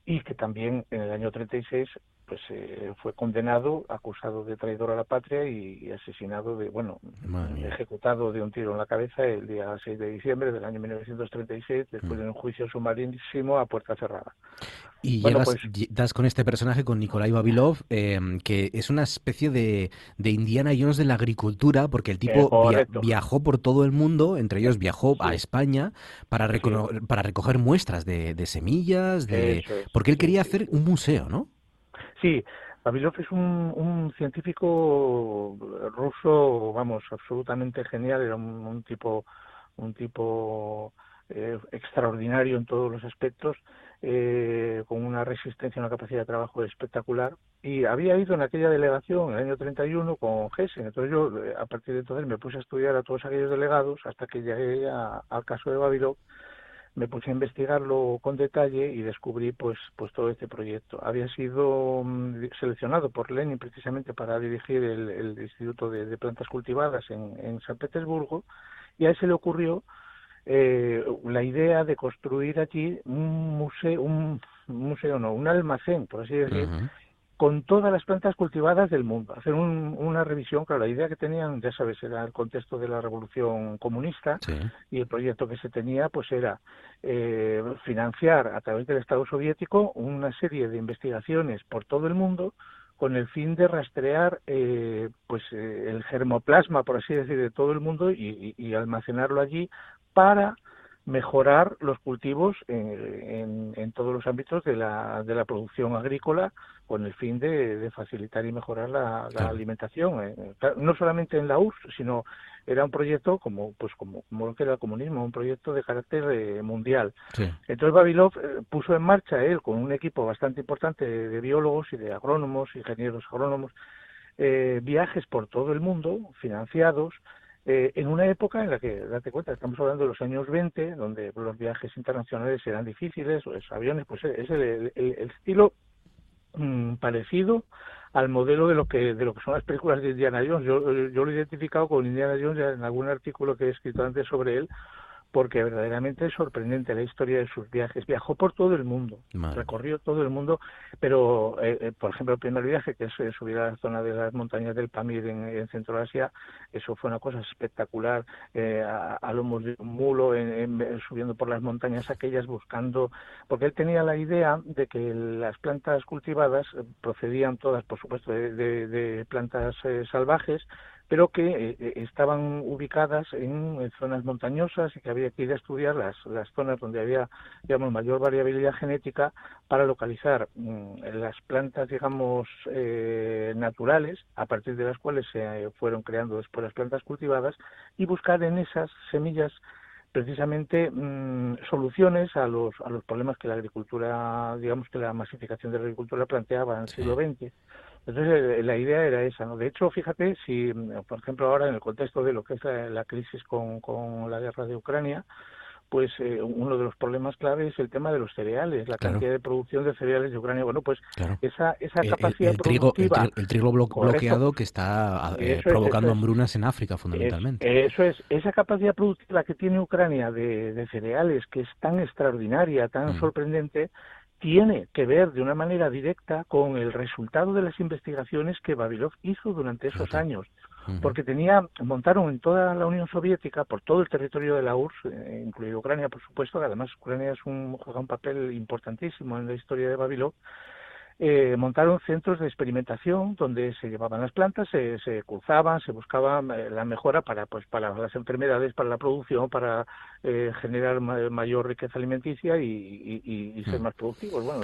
y que también en el año 36 pues eh, fue condenado, acusado de traidor a la patria y, asesinado de, bueno, ejecutado de un tiro en la cabeza el día 6 de diciembre del año 1936 después mm. de un juicio sumarísimo a puerta cerrada. Y llegas, pues das con este personaje, con Nikolai Babilov, em, que es una especie de, de, Indiana Jones de la agricultura, porque el tipo viajó por todo el mundo, entre ellos viajó a España para, para recoger muestras de, de semillas, de porque él quería hacer un museo, ¿no? Sí, Babilov es un, científico ruso, vamos, absolutamente genial, era un, tipo, un tipo eh, extraordinario en todos los aspectos, eh, con una resistencia, una capacidad de trabajo espectacular, y había ido en aquella delegación en el año 31 con Hessen, entonces yo eh, a partir de entonces me puse a estudiar a todos aquellos delegados hasta que llegué al caso de Babilov, me puse a investigarlo con detalle y descubrí pues pues todo este proyecto. Había sido mm, seleccionado por Lenin precisamente para dirigir el, Instituto de, Plantas Cultivadas en, San Petersburgo y a él se le ocurrió eh, la idea de construir allí un museo, un museo no, un almacén, por así decir, con todas las plantas cultivadas del mundo, hacer una revisión, claro, la idea que tenían, ya sabes, era el contexto de la revolución comunista y el proyecto que se tenía, pues era eh, financiar a través del Estado soviético una serie de investigaciones por todo el mundo con el fin de rastrear eh, pues eh, el germoplasma, por así decir, de todo el mundo y, almacenarlo allí para mejorar los cultivos en, en, todos los ámbitos de la, de la producción agrícola con el fin de, facilitar y mejorar la, alimentación. Eh, no solamente en la URSS, sino era un proyecto como pues como, como lo que era el comunismo, un proyecto de carácter eh, mundial. Entonces Babilov eh, puso en marcha él con un equipo bastante importante de, biólogos y de agrónomos, ingenieros agrónomos, viajes por todo el mundo financiados eh, en una época en la que, date cuenta, estamos hablando de los años 20, donde los viajes internacionales eran difíciles, los aviones, pues es el, estilo mm, parecido al modelo de lo que de lo que son las películas de Indiana Jones. Yo, yo lo he identificado con Indiana Jones en algún artículo que he escrito antes sobre él, porque verdaderamente es sorprendente la historia de sus viajes. Viajó por todo el mundo, recorrió todo el mundo, pero, eh, eh, por ejemplo, el primer viaje, que es subir a la zona de las montañas del Pamir en, en Centro Asia, eso fue una cosa espectacular, eh, a, a, lomos de un mulo, subiendo por las montañas aquellas, buscando, porque él tenía la idea de que las plantas cultivadas procedían todas, por supuesto, de, de plantas salvajes, pero que eh, eh, estaban ubicadas en, zonas montañosas y que había que ir a estudiar las, las zonas donde había digamos mayor variabilidad genética para localizar mm, las plantas digamos eh, naturales a partir de las cuales se fueron creando después las plantas cultivadas y buscar en esas semillas precisamente mm, soluciones a los a los problemas que la agricultura digamos que la masificación de la agricultura planteaba en el siglo XX entonces, eh, la idea era esa, ¿no? De hecho, fíjate, si, mm, por ejemplo, ahora en el contexto de lo que es la, crisis con, con, la guerra de Ucrania, pues eh, uno de los problemas clave es el tema de los cereales, la cantidad de producción de cereales de Ucrania. Bueno, pues esa, esa capacidad el, trigo, el, trigo bloqueado que está eh, provocando hambrunas en África, fundamentalmente. eso es, esa capacidad productiva que tiene Ucrania de, de cereales, que es tan extraordinaria, tan mm. sorprendente, tiene que ver de una manera directa con el resultado de las investigaciones que Babilov hizo durante esos años. Porque tenía, montaron en toda la Unión Soviética, por todo el territorio de la URSS, eh, incluido Ucrania, por supuesto, que además Ucrania es un, juega un papel importantísimo en la historia de Babilov, eh, montaron centros de experimentación donde se llevaban las plantas, se, se cruzaban, se buscaba eh, la mejora para, pues, para las enfermedades, para la producción, para eh, generar mayor riqueza alimenticia y, ser mm. más productivos. Bueno,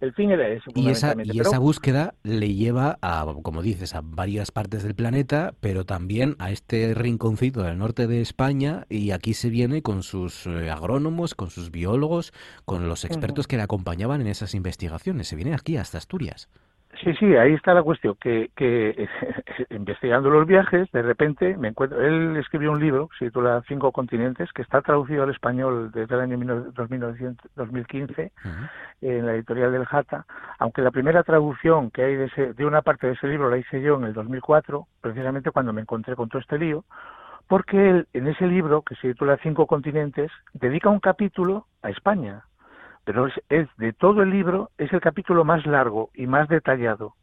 el, fin era ese. Y esa, y esa búsqueda le lleva a, como dices, a varias partes del planeta, pero también a este rinconcito del norte de España y aquí se viene con sus agrónomos, con sus biólogos, con los expertos que le acompañaban en esas investigaciones. Se viene aquí hasta Asturias. Sí, sí, ahí está la cuestión, que, que investigando los viajes, de repente me encuentro, él escribió un libro, se titula Cinco continentes, que está traducido al español desde el año 2015 en la editorial del Jata, aunque la primera traducción que hay de, ese, de una parte de ese libro la hice yo en el 2004, precisamente cuando me encontré con todo este lío, porque él, en ese libro, que se titula Cinco continentes, dedica un capítulo a España, pero es, de todo el libro es el capítulo más largo y más detallado.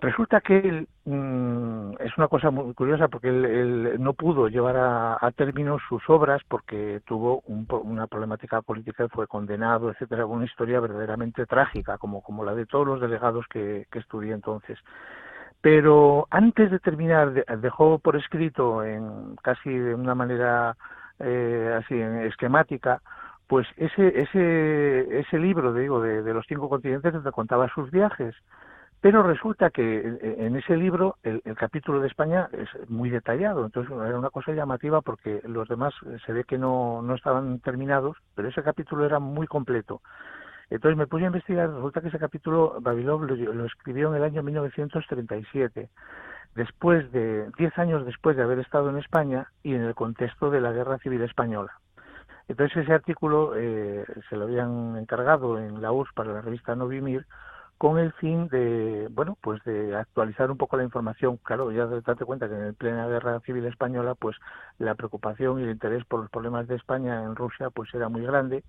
Resulta que él, mm, es una cosa muy curiosa porque él, no pudo llevar a, término sus obras porque tuvo una problemática política y fue condenado, etcétera, una historia verdaderamente trágica como, como la de todos los delegados que, que estudié entonces. Pero antes de terminar dejó por escrito en casi de una manera eh, así esquemática pues ese, ese, ese libro, digo, de, los cinco continentes te contaba sus viajes, pero resulta que en ese libro el, capítulo de España es muy detallado, entonces era una cosa llamativa porque los demás se ve que no, no estaban terminados, pero ese capítulo era muy completo. Entonces me puse a investigar, resulta que ese capítulo Babilov lo, lo escribió en el año 1937, después de, diez años después de haber estado en España y en el contexto de la Guerra Civil Española. Entonces ese artículo eh, se lo habían encargado en la URSS para la revista Novimir con el fin de, bueno, pues de actualizar un poco la información. Claro, ya date cuenta que en el plena guerra civil española, pues la preocupación y el interés por los problemas de España en Rusia, pues era muy grande.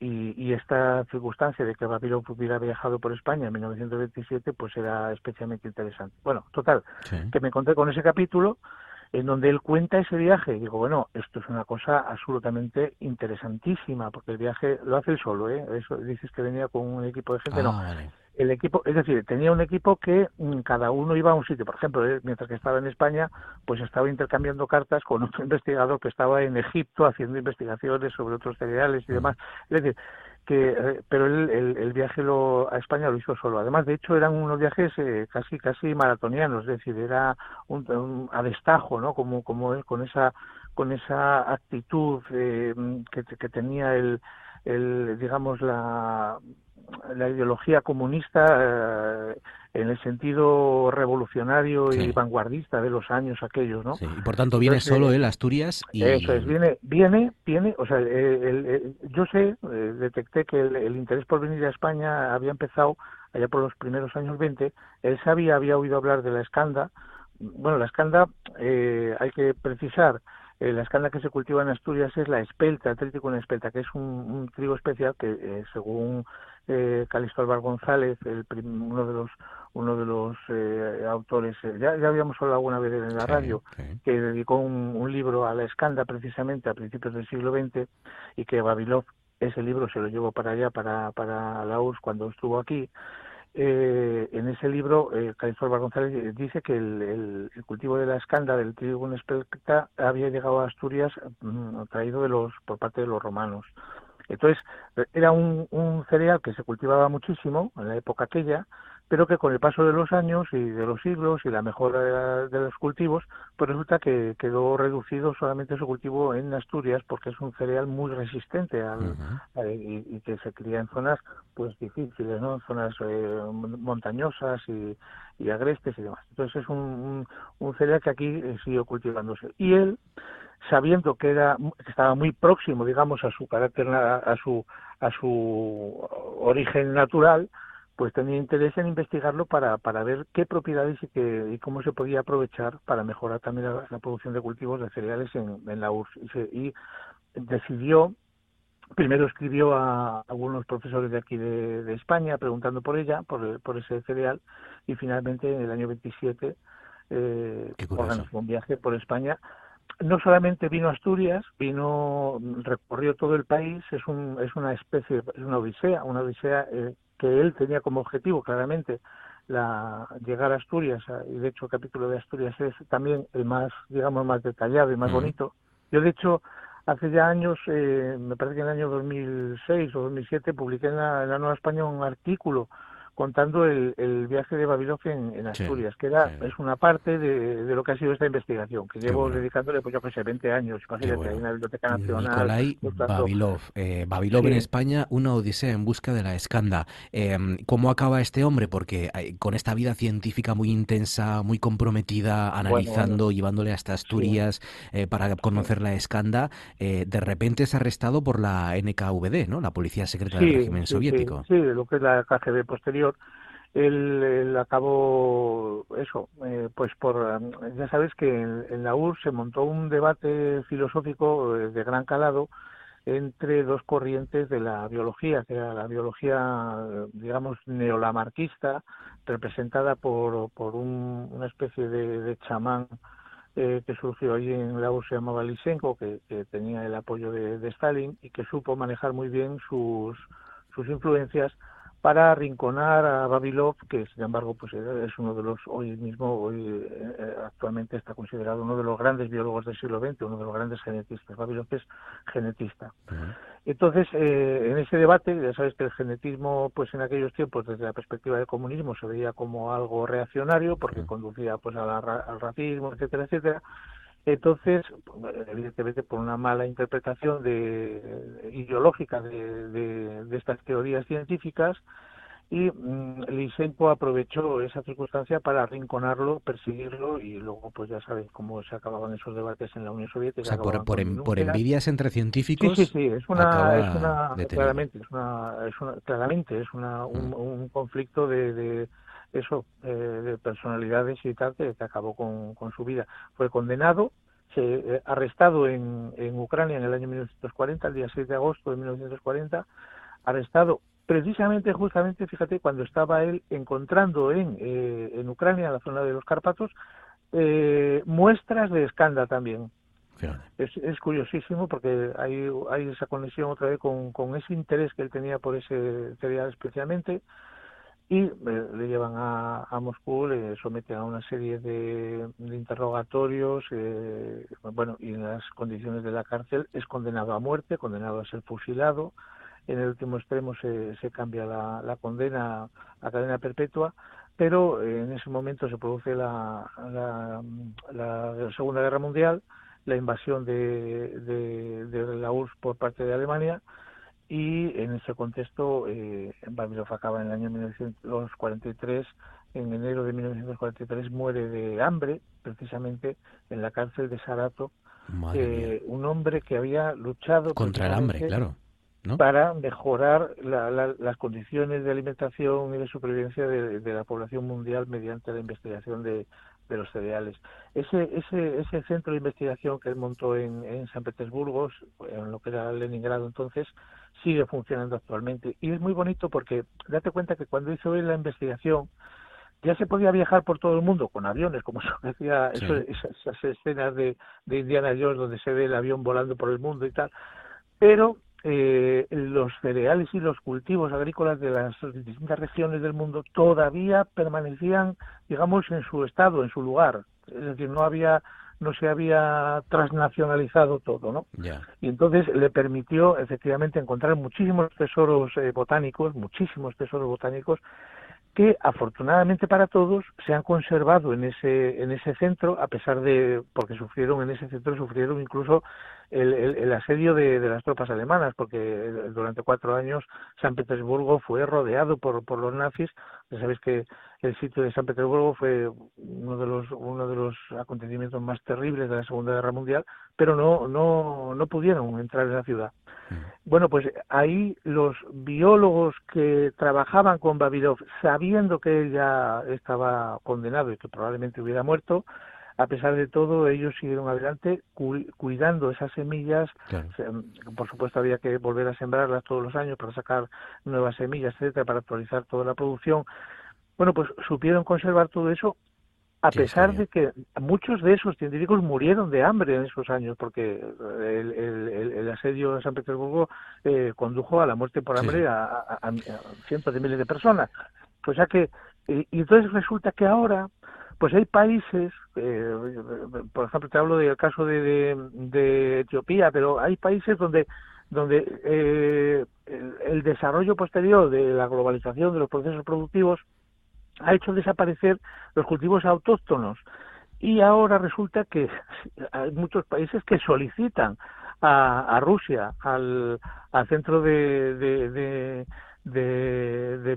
Y, y esta circunstancia de que Babilón hubiera viajado por España en 1927, pues era especialmente interesante. Bueno, total, que me encontré con ese capítulo en donde él cuenta ese viaje. Y digo, bueno, esto es una cosa absolutamente interesantísima, porque el viaje lo hace él solo, ¿eh? Eso dices que venía con un equipo de gente, no. Ah, el equipo, es decir, tenía un equipo que mm, cada uno iba a un sitio. Por ejemplo, mientras que estaba en España, pues estaba intercambiando cartas con otro investigador que estaba en Egipto haciendo investigaciones sobre otros cereales y mm. demás. Es decir, que eh, pero él, el, viaje lo, a España lo hizo solo. Además, de hecho, eran unos viajes eh, casi casi maratonianos, es decir, era un, a destajo, ¿no? Como como con esa con esa actitud eh, que, que tenía el el, digamos, la, la ideología comunista eh, en el sentido revolucionario y vanguardista de los años aquellos, ¿no? Sí, y por tanto viene solo él, Asturias y... Eso es, viene, viene, viene, o sea, el, yo sé, eh, detecté que el, interés por venir a España había empezado allá por los primeros años 20, él sabía, había oído hablar de la escanda, bueno, la escanda, eh, hay que precisar, eh, la escanda que se cultiva en Asturias es la espelta, trítico en espelta, que es un, trigo especial que, eh, según eh, Calixto Álvaro González, el uno de los uno de los eh, autores, ya, ya habíamos hablado alguna vez en la radio, que dedicó un, libro a la escanda precisamente a principios del siglo XX y que Babilov ese libro se lo llevó para allá, para, para la URSS cuando estuvo aquí eh, en ese libro, eh, González dice que el, cultivo de la escanda del trigo en espelta había llegado a Asturias mm, traído de los por parte de los romanos. Entonces, era un, un cereal que se cultivaba muchísimo en la época aquella, pero que con el paso de los años y de los siglos y la mejora de, los cultivos, pues resulta que quedó reducido solamente su cultivo en Asturias porque es un cereal muy resistente al, y, que se cría en zonas pues difíciles, ¿no? Zonas eh, montañosas y, agrestes y demás. Entonces es un, un, cereal que aquí eh, siguió cultivándose. Y él, sabiendo que era que estaba muy próximo, digamos, a su carácter, a su a su origen natural, pues tenía interés en investigarlo para, para ver qué propiedades y, qué, y cómo se podía aprovechar para mejorar también la, producción de cultivos de cereales en, en la URSS. Y, decidió, primero escribió a algunos profesores de aquí de, España preguntando por ella, por, por ese cereal, y finalmente en el año 27 eh, organizó un viaje por España. No solamente vino a Asturias, vino, recorrió todo el país, es, un, es una especie, es una odisea, una odisea eh, que él tenía como objetivo claramente la llegar a Asturias y de hecho el capítulo de Asturias es también el más digamos más detallado y más bonito. Yo de hecho hace ya años eh, me parece que en el año 2006 o 2007 publiqué en la, en la Nueva España un artículo contando el, el viaje de Babilonia en, Asturias, que era, es una parte de, de, lo que ha sido esta investigación, que llevo dedicándole, pues yo que sé, 20 años, imagínate, en la Biblioteca Nacional. Nicolai Babilov, eh, Babilov en España, una odisea en busca de la escanda. Eh, ¿Cómo acaba este hombre? Porque eh, con esta vida científica muy intensa, muy comprometida, analizando, llevándole hasta Asturias eh, para conocer la escanda, de repente es arrestado por la NKVD, ¿no? La Policía Secreta del Régimen Soviético. Sí, lo que es la KGB posterior él, acabó eso, eh, pues por, ya sabes que en, la URSS se montó un debate filosófico eh, de gran calado entre dos corrientes de la biología, que era la biología, digamos, neolamarquista, representada por, por una especie de, chamán eh, que surgió allí en la URSS, se llamaba Lysenko, que, tenía el apoyo de, de, Stalin y que supo manejar muy bien sus, sus influencias para arrinconar a Babilov, que sin embargo pues es uno de los, hoy mismo, hoy eh, actualmente está considerado uno de los grandes biólogos del siglo XX, uno de los grandes genetistas. Babilov es genetista. Entonces, eh, en ese debate, ya sabes que el genetismo, pues en aquellos tiempos, desde la perspectiva del comunismo, se veía como algo reaccionario, porque conducía pues al racismo, etcétera, etcétera. Entonces, evidentemente por una mala interpretación de, ideológica de, estas teorías científicas, y mm, Lysenko aprovechó esa circunstancia para arrinconarlo, perseguirlo y luego pues ya sabes cómo se acababan esos debates en la Unión Soviética. O sea, por, envidias entre científicos. Sí, sí, sí, es una, es una claramente es una, es una, claramente es una, un, mm. conflicto de eso, eh, de personalidades y tal, que, acabó con, con, su vida. Fue condenado, se, eh, arrestado en, en Ucrania en el año 1940, el día 6 de agosto de 1940, arrestado precisamente, justamente, fíjate, cuando estaba él encontrando en, eh, en Ucrania, en la zona de los Cárpatos, muestras de escanda también. Es, es, curiosísimo porque hay, hay esa conexión otra vez con, con ese interés que él tenía por ese cereal especialmente y eh, le llevan a, a, Moscú, le someten a una serie de, interrogatorios, eh, bueno, y en las condiciones de la cárcel es condenado a muerte, condenado a ser fusilado, en el último extremo se, se cambia la, la condena a cadena perpetua, pero en ese momento se produce la, la, la Segunda Guerra Mundial, la invasión de, de, de la URSS por parte de Alemania, y en ese contexto eh, acaba en el año 1943 en enero de 1943 muere de hambre precisamente en la cárcel de Sarato eh, un hombre que había luchado contra el hambre claro para mejorar las condiciones de alimentación y de supervivencia de, la población mundial mediante la investigación de, los cereales. Ese, ese, ese centro de investigación que él montó en, en San Petersburgo, en lo que era Leningrado entonces, sigue funcionando actualmente. Y es muy bonito porque date cuenta que cuando hizo él la investigación, ya se podía viajar por todo el mundo con aviones, como se decía, esas, escenas de, de Indiana Jones donde se ve el avión volando por el mundo y tal, pero eh, los cereales y los cultivos agrícolas de las distintas regiones del mundo todavía permanecían, digamos, en su estado, en su lugar. Es decir, no había no se había transnacionalizado todo, ¿no? Y entonces le permitió efectivamente encontrar muchísimos tesoros eh, botánicos, muchísimos tesoros botánicos que afortunadamente para todos se han conservado en ese en ese centro a pesar de porque sufrieron en ese centro sufrieron incluso el, el, asedio de, de, las tropas alemanas porque durante cuatro años San Petersburgo fue rodeado por por los nazis ya sabéis que el sitio de San Petersburgo fue uno de los uno de los acontecimientos más terribles de la Segunda Guerra Mundial pero no no no pudieron entrar en la ciudad bueno, pues ahí los biólogos que trabajaban con Babilov, sabiendo que él ya estaba condenado y que probablemente hubiera muerto, a pesar de todo, ellos siguieron adelante cuidando esas semillas. Por supuesto, había que volver a sembrarlas todos los años para sacar nuevas semillas, etcétera, para actualizar toda la producción. Bueno, pues supieron conservar todo eso a pesar de que muchos de esos científicos murieron de hambre en esos años, porque el, asedio de San Petersburgo eh, condujo a la muerte por hambre a, cientos de miles de personas. O sea que, y, entonces resulta que ahora, pues hay países, eh, por ejemplo, te hablo del caso de, de, Etiopía, pero hay países donde donde eh, el desarrollo posterior de la globalización de los procesos productivos ha hecho desaparecer los cultivos autóctonos. Y ahora resulta que hay muchos países que solicitan a, a Rusia, al, centro de, de,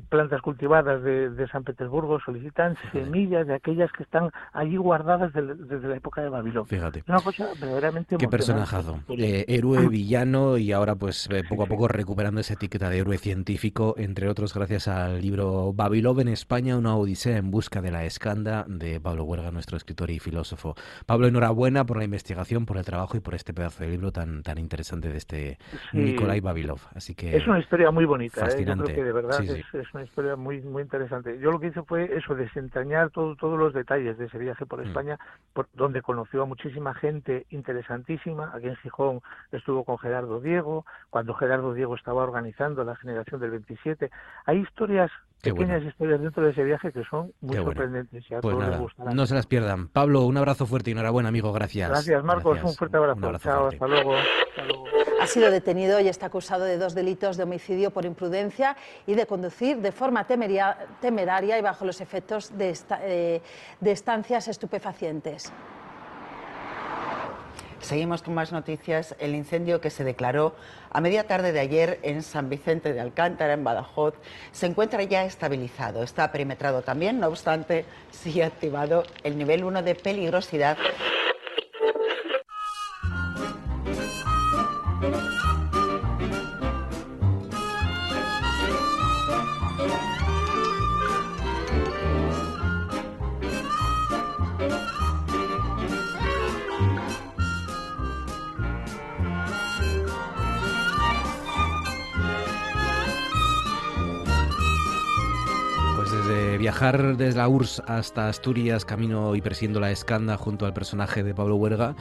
plantas cultivadas de, San Petersburgo solicitan semillas de aquellas que están allí guardadas desde la época de Babilonia. Fíjate. Una cosa verdaderamente Qué personajazo. Eh, héroe, villano y ahora pues eh, poco a poco recuperando esa etiqueta de héroe científico, entre otros gracias al libro Babilov en España, una odisea en busca de la escanda de Pablo Huerga, nuestro escritor y filósofo. Pablo, enhorabuena por la investigación, por el trabajo y por este pedazo de libro tan, tan interesante de este Nikolai Babilov. Así que es una historia muy bonita. ¿eh? Fascinante que de verdad Es, una historia muy muy interesante. Yo lo que hice fue eso, desentrañar todo, todos los detalles de ese viaje por mm. España, por, donde conoció a muchísima gente interesantísima. Aquí en Gijón estuvo con Gerardo Diego, cuando Gerardo Diego estaba organizando la generación del 27. Hay historias pequeñas historias dentro de ese viaje que son muy sorprendentes. pues nada, no se las pierdan. Pablo, un abrazo fuerte y enhorabuena, amigo. Gracias. Gracias, Marcos. Un fuerte abrazo. Chao, hasta luego. hasta luego. Ha sido detenido y está acusado de dos delitos de homicidio por imprudencia y de conducir de forma temeraria y bajo los efectos de, eh, de estancias estupefacientes. Seguimos con más noticias. El incendio que se declaró a media tarde de ayer en San Vicente de Alcántara, en Badajoz, se encuentra ya estabilizado. Está perimetrado también, no obstante, sigue activado el nivel 1 de peligrosidad viajar desde la URSS hasta Asturias, camino y presidiendo la escanda junto al personaje de Pablo Huerga,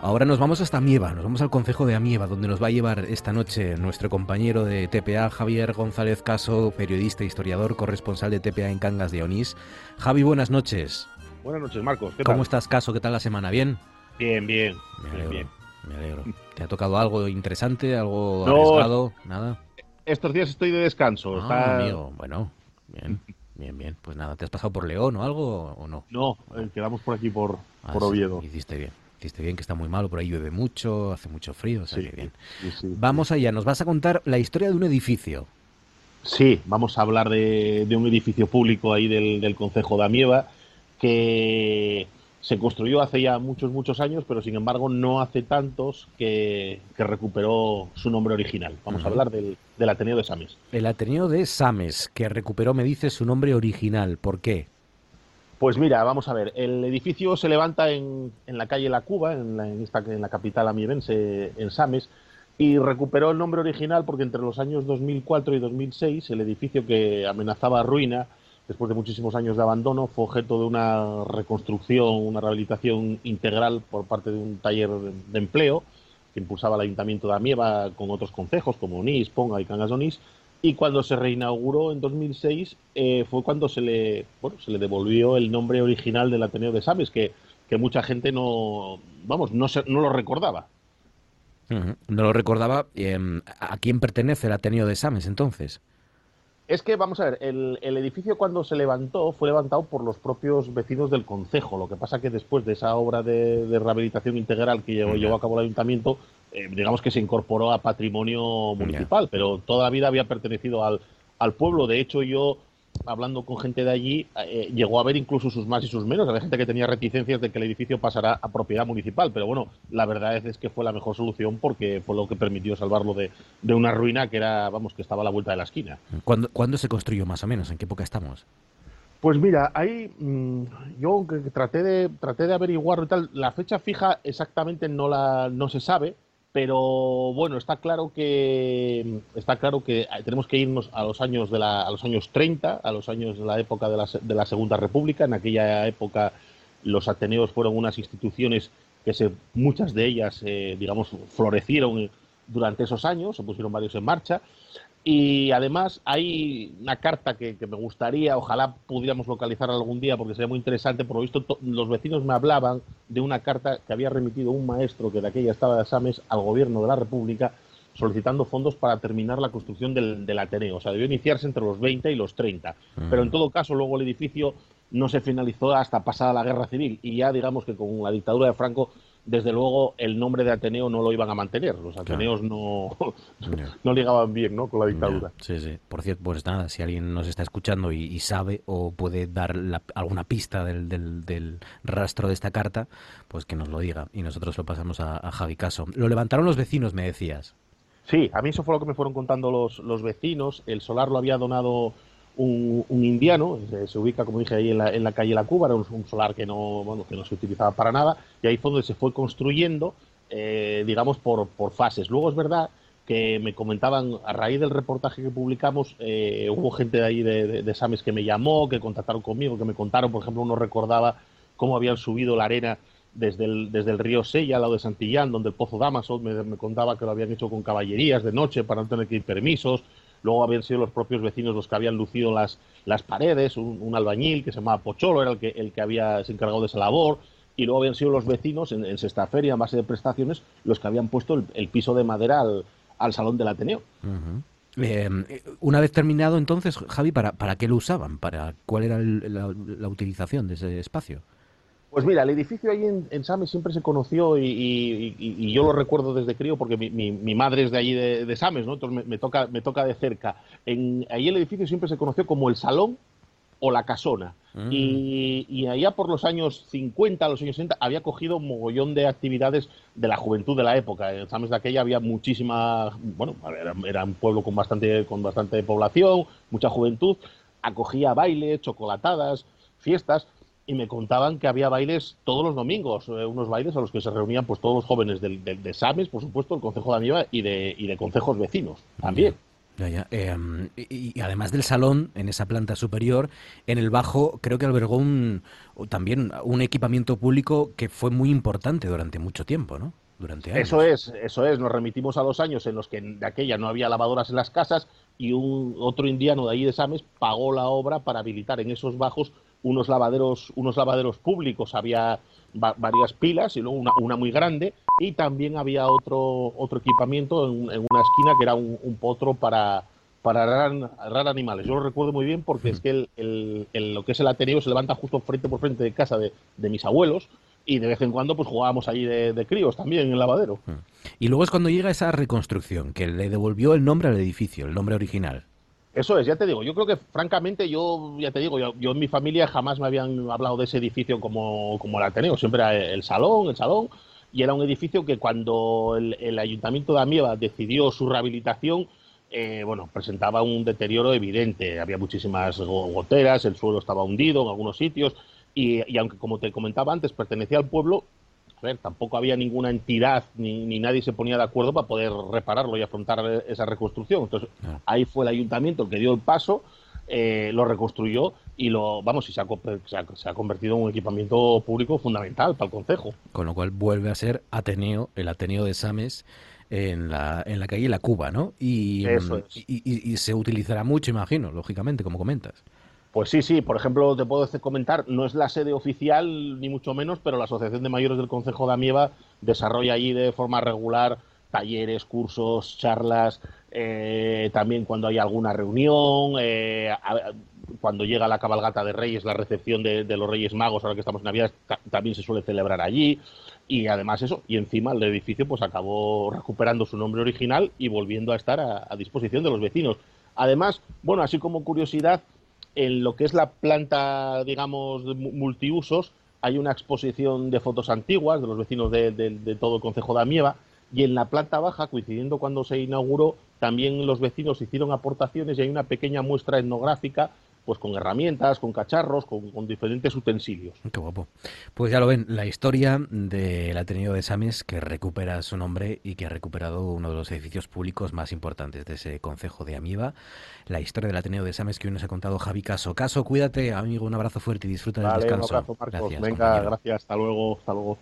ahora nos vamos hasta Amieva, nos vamos al concejo de Amieva, donde nos va a llevar esta noche nuestro compañero de TPA, Javier González Caso, periodista, historiador, corresponsal de TPA en Cangas de Onís. Javi, buenas noches. Buenas noches, Marcos. ¿Cómo estás, Caso? ¿Qué tal la semana? ¿Bien? Bien, bien. Me alegro. Bien. Me alegro. ¿Te ha tocado algo interesante, algo arriesgado? ¿Nada? Estos días estoy de descanso. Ah, amigo. Bueno, bien. Bien, bien. Pues nada, ¿te has pasado por León o algo o no? No, eh, quedamos por aquí por, por Oviedo. Hiciste bien. hiciste bien, que está muy malo, por ahí llueve mucho, hace mucho frío, o sea Sí, que bien. sí. Vamos allá, nos vas a contar la historia de un edificio. Sí, vamos a hablar de, de un edificio público ahí del, del Concejo de Amieva que se construyó hace ya muchos, muchos años, pero sin embargo no hace tantos que, que recuperó su nombre original. Vamos a hablar del, del Ateneo de Sames. El Ateneo de Sames, que recuperó, me dice, su nombre original. ¿Por qué? Pues mira, vamos a ver, el edificio se levanta en, en la calle La Cuba, en la, en esta, en la capital amievense, en Sames, y recuperó el nombre original porque entre los años 2004 y 2006 el edificio que amenazaba ruina, después de muchísimos años de abandono, fue objeto de una reconstrucción, una rehabilitación integral por parte de un taller de, empleo que impulsaba el Ayuntamiento de Amieva con otros concejos como Onís, Ponga y Cangas Onís, y cuando se reinauguró en 2006 eh, fue cuando se le, bueno, se le devolvió el nombre original del Ateneo de Sames, que, que mucha gente no, vamos, no, se- no lo recordaba. No lo recordaba. em, ¿A quién pertenece el Ateneo de Sames entonces? Es que, vamos a ver, el, el edificio cuando se levantó fue levantado por los propios vecinos del concejo. Lo que pasa que después de esa obra de, de rehabilitación integral que llevó, llevó a cabo el ayuntamiento, eh, digamos que se incorporó a patrimonio municipal, pero toda la vida había pertenecido al, al pueblo. De hecho, yo, hablando con gente de allí, eh, llegó a ver incluso sus más y sus menos. Había gente que tenía reticencias de que el edificio pasara a propiedad municipal, pero bueno, la verdad es, es que fue la mejor solución porque fue lo que permitió salvarlo de, de una ruina que era, vamos, que estaba a la vuelta de la esquina. ¿Cuándo, cuándo se construyó más o menos? ¿En qué época estamos? Pues mira, ahí mm, yo traté de traté de averiguarlo y tal, la fecha fija exactamente no la no se sabe, pero bueno, está claro que está claro que tenemos que irnos a los años de la, a los años 30, a los años de la época de la, de la Segunda República, en aquella época los Ateneos fueron unas instituciones que se muchas de ellas eh, digamos florecieron durante esos años, se pusieron varios en marcha y además hay una carta que, que me gustaría, ojalá pudiéramos localizar algún día porque sería muy interesante. Por lo visto, to- los vecinos me hablaban de una carta que había remitido un maestro que de aquella estaba de Asames al gobierno de la República solicitando fondos para terminar la construcción del, del Ateneo. O sea, debió iniciarse entre los 20 y los 30. Pero en todo caso, luego el edificio no se finalizó hasta pasada la Guerra Civil. Y ya digamos que con la dictadura de Franco, desde luego el nombre de Ateneo no lo iban a mantener. Los Ateneos no, no ligaban bien ¿no? con la dictadura. Sí, sí. Por cierto, pues nada, si alguien nos está escuchando y, y sabe o puede dar la- alguna pista del, del- del rastro de esta carta, pues que nos lo diga y nosotros lo pasamos a, a Javi Caso. Lo levantaron los vecinos, me decías. Sí, a mí eso fue lo que me fueron contando los, los vecinos. El solar lo había donado un, un indiano, se, ubica, como dije, ahí en la, en la calle La Cuba, era un, solar que no, bueno, que no se utilizaba para nada, y ahí fue donde se fue construyendo, eh, digamos, por, por fases. Luego es verdad que me comentaban, a raíz del reportaje que publicamos, eh, hubo gente de ahí de, de, de Sames que me llamó, que contactaron conmigo, que me contaron, por ejemplo, uno recordaba cómo habían subido la arena desde el, desde el río Sella, al lado de Santillán, donde el Pozo Damaso me, me contaba que lo habían hecho con caballerías de noche para no tener que ir permisos. Luego habían sido los propios vecinos los que habían lucido las, las paredes, un, albañil que se llamaba Pocholo era el que, el que había se encargado de esa labor. Y luego habían sido los vecinos en, en Sexta Feria, en base de prestaciones, los que habían puesto el, el piso de madera al, al salón del Ateneo. Eh, una vez terminado, entonces, Javi, ¿para, para qué lo usaban? ¿Para cuál era el- la, la utilización de ese espacio? Pues mira, el edificio ahí en, en Sames siempre se conoció y, y- y- y yo lo recuerdo desde crío porque mi, mi- mi madre es de allí de, de Sames, ¿no? Entonces me, me toca, me toca de cerca. En, ahí el edificio siempre se conoció como el Salón o la Casona. Y, y allá por los años 50, los años 60, había cogido un mogollón de actividades de la juventud de la época. En Sames de aquella había muchísima, bueno, era, era un pueblo con bastante, con bastante población, mucha juventud, acogía bailes, chocolatadas, fiestas, y me contaban que había bailes todos los domingos, eh, unos bailes a los que se reunían pues todos los jóvenes del, del- de Sames, por supuesto, el Concejo de Amieva y de, y de concejos vecinos también. Ya, ya. Eh, y, y además del salón, en esa planta superior, en el bajo creo que albergó un, también un equipamiento público que fue muy importante durante mucho tiempo, ¿no? Durante años. Eso es, eso es. Nos remitimos a los años en los que de aquella no había lavadoras en las casas y un otro indiano de ahí de Sames pagó la obra para habilitar en esos bajos unos lavaderos, unos lavaderos públicos. Había va- varias pilas y luego una, una muy grande y también había otro otro equipamiento en, una esquina que era un, potro para para animales. Yo lo recuerdo muy bien porque es que el, el- lo que es el Ateneo se levanta justo frente por frente de casa de, de mis abuelos y de vez en cuando pues jugábamos allí de, de críos también en el lavadero. Y luego es cuando llega esa reconstrucción, que le devolvió el nombre al edificio, el nombre original. Eso es, ya te digo, yo creo que francamente yo, ya te digo, yo, en mi familia jamás me habían hablado de ese edificio como, como el Ateneo, siempre era el salón, el salón, y era un edificio que cuando el, Ayuntamiento de Amieva decidió su rehabilitación, eh, bueno, presentaba un deterioro evidente, había muchísimas go- goteras, el suelo estaba hundido en algunos sitios, y, y aunque como te comentaba antes pertenecía al pueblo, ver, tampoco había ninguna entidad ni, ni nadie se ponía de acuerdo para poder repararlo y afrontar esa reconstrucción. Entonces, ahí fue el ayuntamiento el que dio el paso, eh, lo reconstruyó y lo, vamos, y se ha, se ha- se ha convertido en un equipamiento público fundamental para el concejo. Con lo cual vuelve a ser Ateneo, el Ateneo de Sames en la, en la calle La Cuba, ¿no? Y, Eso mm, es. y, y- y se utilizará mucho, imagino, lógicamente, como comentas. Pues sí, sí, por ejemplo, te puedo comentar, no es la sede oficial, ni mucho menos, pero la Asociación de Mayores del Concejo de Amieva desarrolla allí de forma regular talleres, cursos, charlas, eh, también cuando hay alguna reunión, eh, cuando llega la cabalgata de Reyes, la recepción de, los Reyes Magos, ahora que estamos en Navidad, ta- también se suele celebrar allí. Y además eso, y encima el edificio pues acabó recuperando su nombre original y volviendo a estar a disposición de los vecinos. Además, bueno, así como curiosidad, en lo que es la planta, digamos, multiusos, hay una exposición de fotos antiguas de los vecinos de, de- de todo el concejo de Amieva. Y en la planta baja, coincidiendo cuando se inauguró, también los vecinos hicieron aportaciones y hay una pequeña muestra etnográfica, pues con herramientas, con cacharros, con, con diferentes utensilios. Qué guapo. Pues ya lo ven, la historia del Ateneo de Sames que recupera su nombre y que ha recuperado uno de los edificios públicos más importantes de ese concejo de Amieva. La historia del Ateneo de Sames que hoy nos ha contado Javi Caso. Caso, cuídate, amigo, un abrazo fuerte y disfruta del Vale, un descanso. abrazo, Marcos. Gracias, Venga, compañero. gracias. Hasta luego. Hasta luego.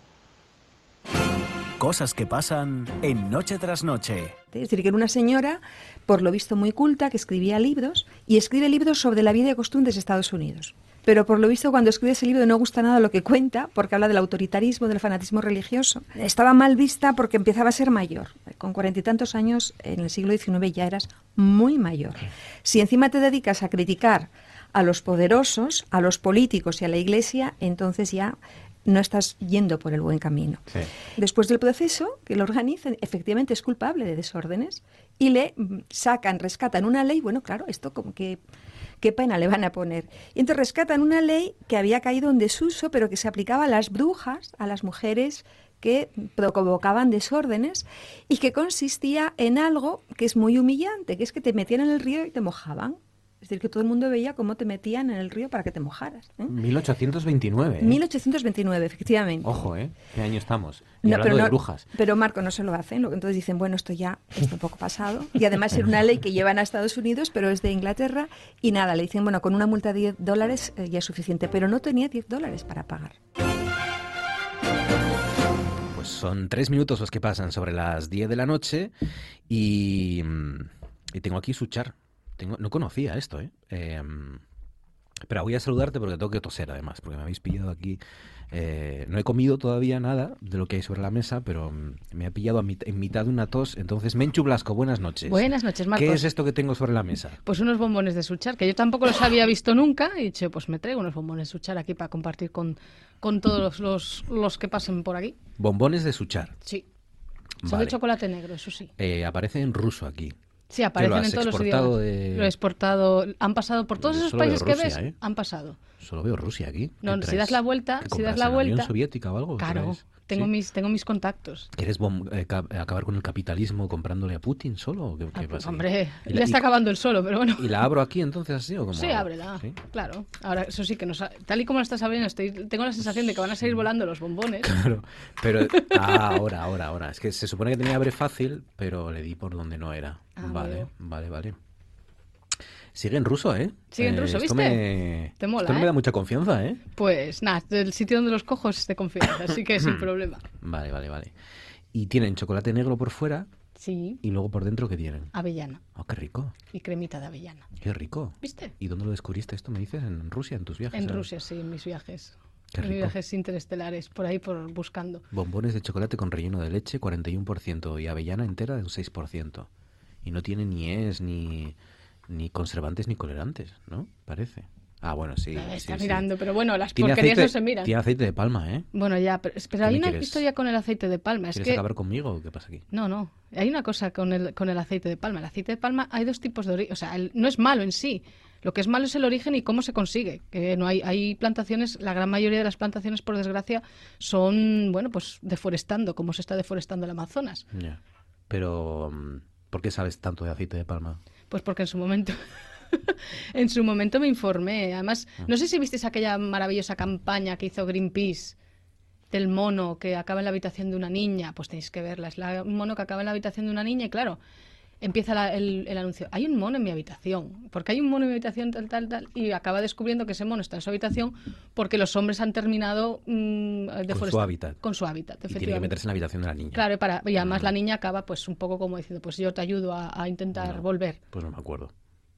Cosas que pasan en Noche tras Noche. Es decir, que era una señora, por lo visto muy culta, que escribía libros y escribe libros sobre la vida y costumbres de Estados Unidos. Pero por lo visto cuando escribe ese libro no gusta nada lo que cuenta porque habla del autoritarismo, del fanatismo religioso. Estaba mal vista porque empezaba a ser mayor. Con cuarenta y tantos años en el siglo XIX ya eras muy mayor. Si encima te dedicas a criticar a los poderosos, a los políticos y a la iglesia, entonces ya no estás yendo por el buen camino. Después del proceso que lo organizan, efectivamente es culpable de desórdenes y le mm, sacan, rescatan una ley, bueno, claro, esto como que qué pena le van a poner. Y entonces rescatan una ley que había caído en desuso, pero que se aplicaba a las brujas, a las mujeres que provocaban desórdenes y que consistía en algo que es muy humillante, que es que te metían en el río y te mojaban. Es decir, que todo el mundo veía cómo te metían en el río para que te mojaras. ¿eh? 1829. ¿eh? 1829, efectivamente. Ojo, ¿eh? ¿Qué año estamos? Y No, hablando pero, de no- brujas. pero Marco no se lo hacen, lo que entonces dicen, bueno, esto ya está un poco pasado. Y además era una ley que llevan a Estados Unidos, pero es de Inglaterra. Y nada, le dicen, bueno, con una multa de 10 dólares eh, ya es suficiente. Pero no tenía 10 dólares para pagar. Pues son tres minutos los que pasan sobre las 10 de la noche y, mm, y tengo aquí su char. Tengo, no conocía esto, ¿eh? Em, pero voy a saludarte porque tengo que toser además, porque me habéis pillado aquí. eh, no he comido todavía nada de lo que hay sobre la mesa, pero mm, me ha pillado a mit- en mitad de una tos. Entonces, Menchu Blasco, buenas noches. Buenas noches, Marcos. ¿Qué es esto que tengo sobre la mesa? Pues unos bombones de Suchar, que yo tampoco los había visto nunca. Y he dicho, pues me traigo unos bombones de Suchar aquí para compartir con, con todos los, los que pasen por aquí. Bombones de Suchar. Sí. Son Vale. de chocolate negro, eso sí. Eh, aparece en ruso aquí. Sí, ¿Que aparecen lo en todos los idiomas. de- Lo he exportado. Han pasado por todos Yo esos países que Rusia, ves. ¿eh? Han pasado. Solo veo Rusia aquí. No, ¿Qué si das la vuelta, ¿Qué si das la la Unión vuelta. Soviética o algo? Claro? Tengo ¿Sí? mis tengo mis contactos. ¿Quieres bom- eh, ca- acabar con el capitalismo comprándole a Putin solo? ¿O qué, qué pasa? Ah, Hombre, ¿Y ya la- está y- acabando el solo, pero bueno. ¿Y la abro aquí entonces así o cómo? Sí, ábrela, ¿Sí? claro. Ahora, eso sí que nos ha- tal y como lo estás abriendo, estoy, tengo la sensación de que van a seguir volando los bombones. Claro, pero ah, ahora, ahora, ahora. Es que se supone que tenía abre fácil, pero le di por donde no era. Ah, vale, vale, vale. Sigue en ruso, ¿eh? Sigue en Eh, ruso, esto ¿viste? Me... Te mola, Esto no ¿eh? me da mucha confianza, ¿eh? Pues nada, el sitio donde los cojo es de confianza, así que sin problema. Vale, vale, vale. Y tienen chocolate negro por fuera Sí, y luego por dentro, ¿qué tienen? avellana Oh, qué rico, y cremita de avellana. qué rico. ¿Viste? ¿Y dónde lo descubriste esto? Me dices en Rusia, en tus viajes. En ¿sabes? Rusia, sí, en mis viajes. Qué En mis viajes interestelares, por ahí por buscando. Bombones de chocolate con relleno de leche, 41%, y avellana entera, un 6%. Y no tiene ni es, ni, ni conservantes, ni colorantes, ¿no? Parece. Ah, bueno, sí. Sí, está sí. mirando, pero bueno, las porquerías aceite, no se miran. Tiene aceite de palma, ¿eh? Bueno, ya, pero, pero ¿Qué hay una quieres? historia con el aceite de palma. Es ¿Quieres que acabar conmigo o qué pasa aquí? No, no. Hay una cosa con el, con el aceite de palma. El aceite de palma hay dos tipos de origen. O sea, el- no es malo en sí. Lo que es malo es el origen y cómo se consigue. Que no hay, hay plantaciones, la gran mayoría de las plantaciones, por desgracia, son, bueno, pues deforestando, como se está deforestando el Amazonas. Ya. Pero, mm, ¿por qué sabes tanto de aceite de palma? Pues porque en su momento. en su momento me informé. Además, no sé si visteis aquella maravillosa campaña que hizo Greenpeace del mono que acaba en la habitación de una niña. Pues tenéis que verla. Es la- un mono que acaba en la habitación de una niña y claro, empieza la- el, el anuncio. Hay un mono en mi habitación. Porque hay un mono en mi habitación tal, tal, tal. Y acaba descubriendo que ese mono está en su habitación porque los hombres han terminado mm, Con su hábitat. Con su hábitat, Y tiene que meterse en la habitación de la niña. Claro, y, para, y además la niña acaba pues un poco como diciendo, pues yo te ayudo a, a intentar volver. Pues no me acuerdo.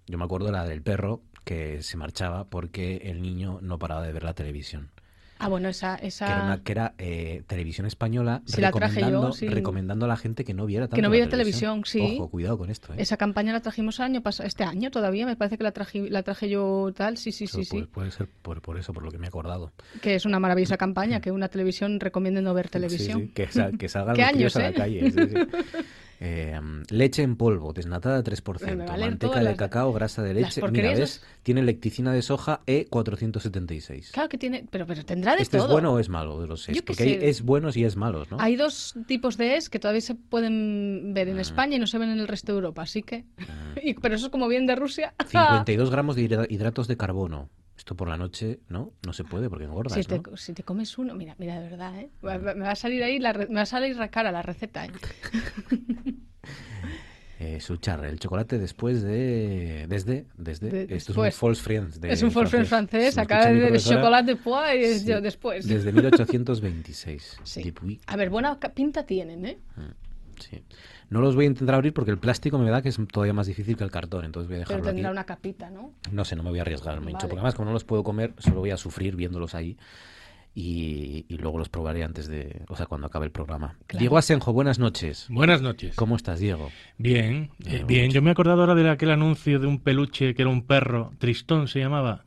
Yo me acuerdo de la del perro que se marchaba porque el niño no paraba de ver la televisión. Ah, bueno, esa... esa... Que era, una, que era eh, televisión española Sí, la traje yo, recomendando, sí. recomendando a la gente que no viera tanto Que no la viera televisión, sí. Ojo, cuidado con esto. ¿eh? Esa campaña la trajimos año este año todavía, me parece que la traje, la traje yo tal, sí, sí, sí, Pues sí. Puede ser por, por eso, por lo que me he acordado. Que es una maravillosa campaña, que una televisión recomiende no ver televisión. Sí, sí, que, sal- que salgan ¿Qué los años, críos a la eh? calle. Eh, leche en polvo, desnatada 3%, Me valen manteca de las- cacao, grasa de leche. Mira, ¿ves? Tiene lecticina de soja E E476. Claro que tiene, pero, pero tendrá de ¿Este todo. es bueno o es malo de los es? Yo Porque hay es buenos y es malos, ¿no? Hay dos tipos de es que todavía se pueden ver Ah. en España y no se ven en el resto de Europa, así que... y- pero eso es como bien de Rusia. 52 gramos de hidra- hidratos de carbono. Esto por la noche, ¿no? No se puede porque engordas, Si te, ¿no? si te comes uno, mira, mira, de verdad, ¿eh? Me va a salir ahí, la me va a salir la cara la receta, ¿eh? Eh, Suchar, el chocolate después de... Desde... desde De- esto después. es un false friend. de es un false friend francés, mi del profesora, chocolate pois y es sí, yo después. Desde 1826. Sí. A ver, buena pinta tienen, ¿eh? Sí. No los voy a intentar abrir porque el plástico me da que es todavía más difícil que el cartón, entonces voy a Pero dejarlo aquí. tendrá una capita, ¿no? No sé, no me voy a arriesgar, Mencho, Vale. porque además como no los puedo comer, solo voy a sufrir viéndolos ahí y, y luego los probaré antes de, o sea, cuando acabe el programa. Claro. Diego Asenjo, buenas noches. Buenas noches. ¿Cómo estás, Diego? Bien, Me eh, bien. mucho. Yo me he acordado ahora de aquel anuncio de un peluche que era un perro, Tristón se llamaba.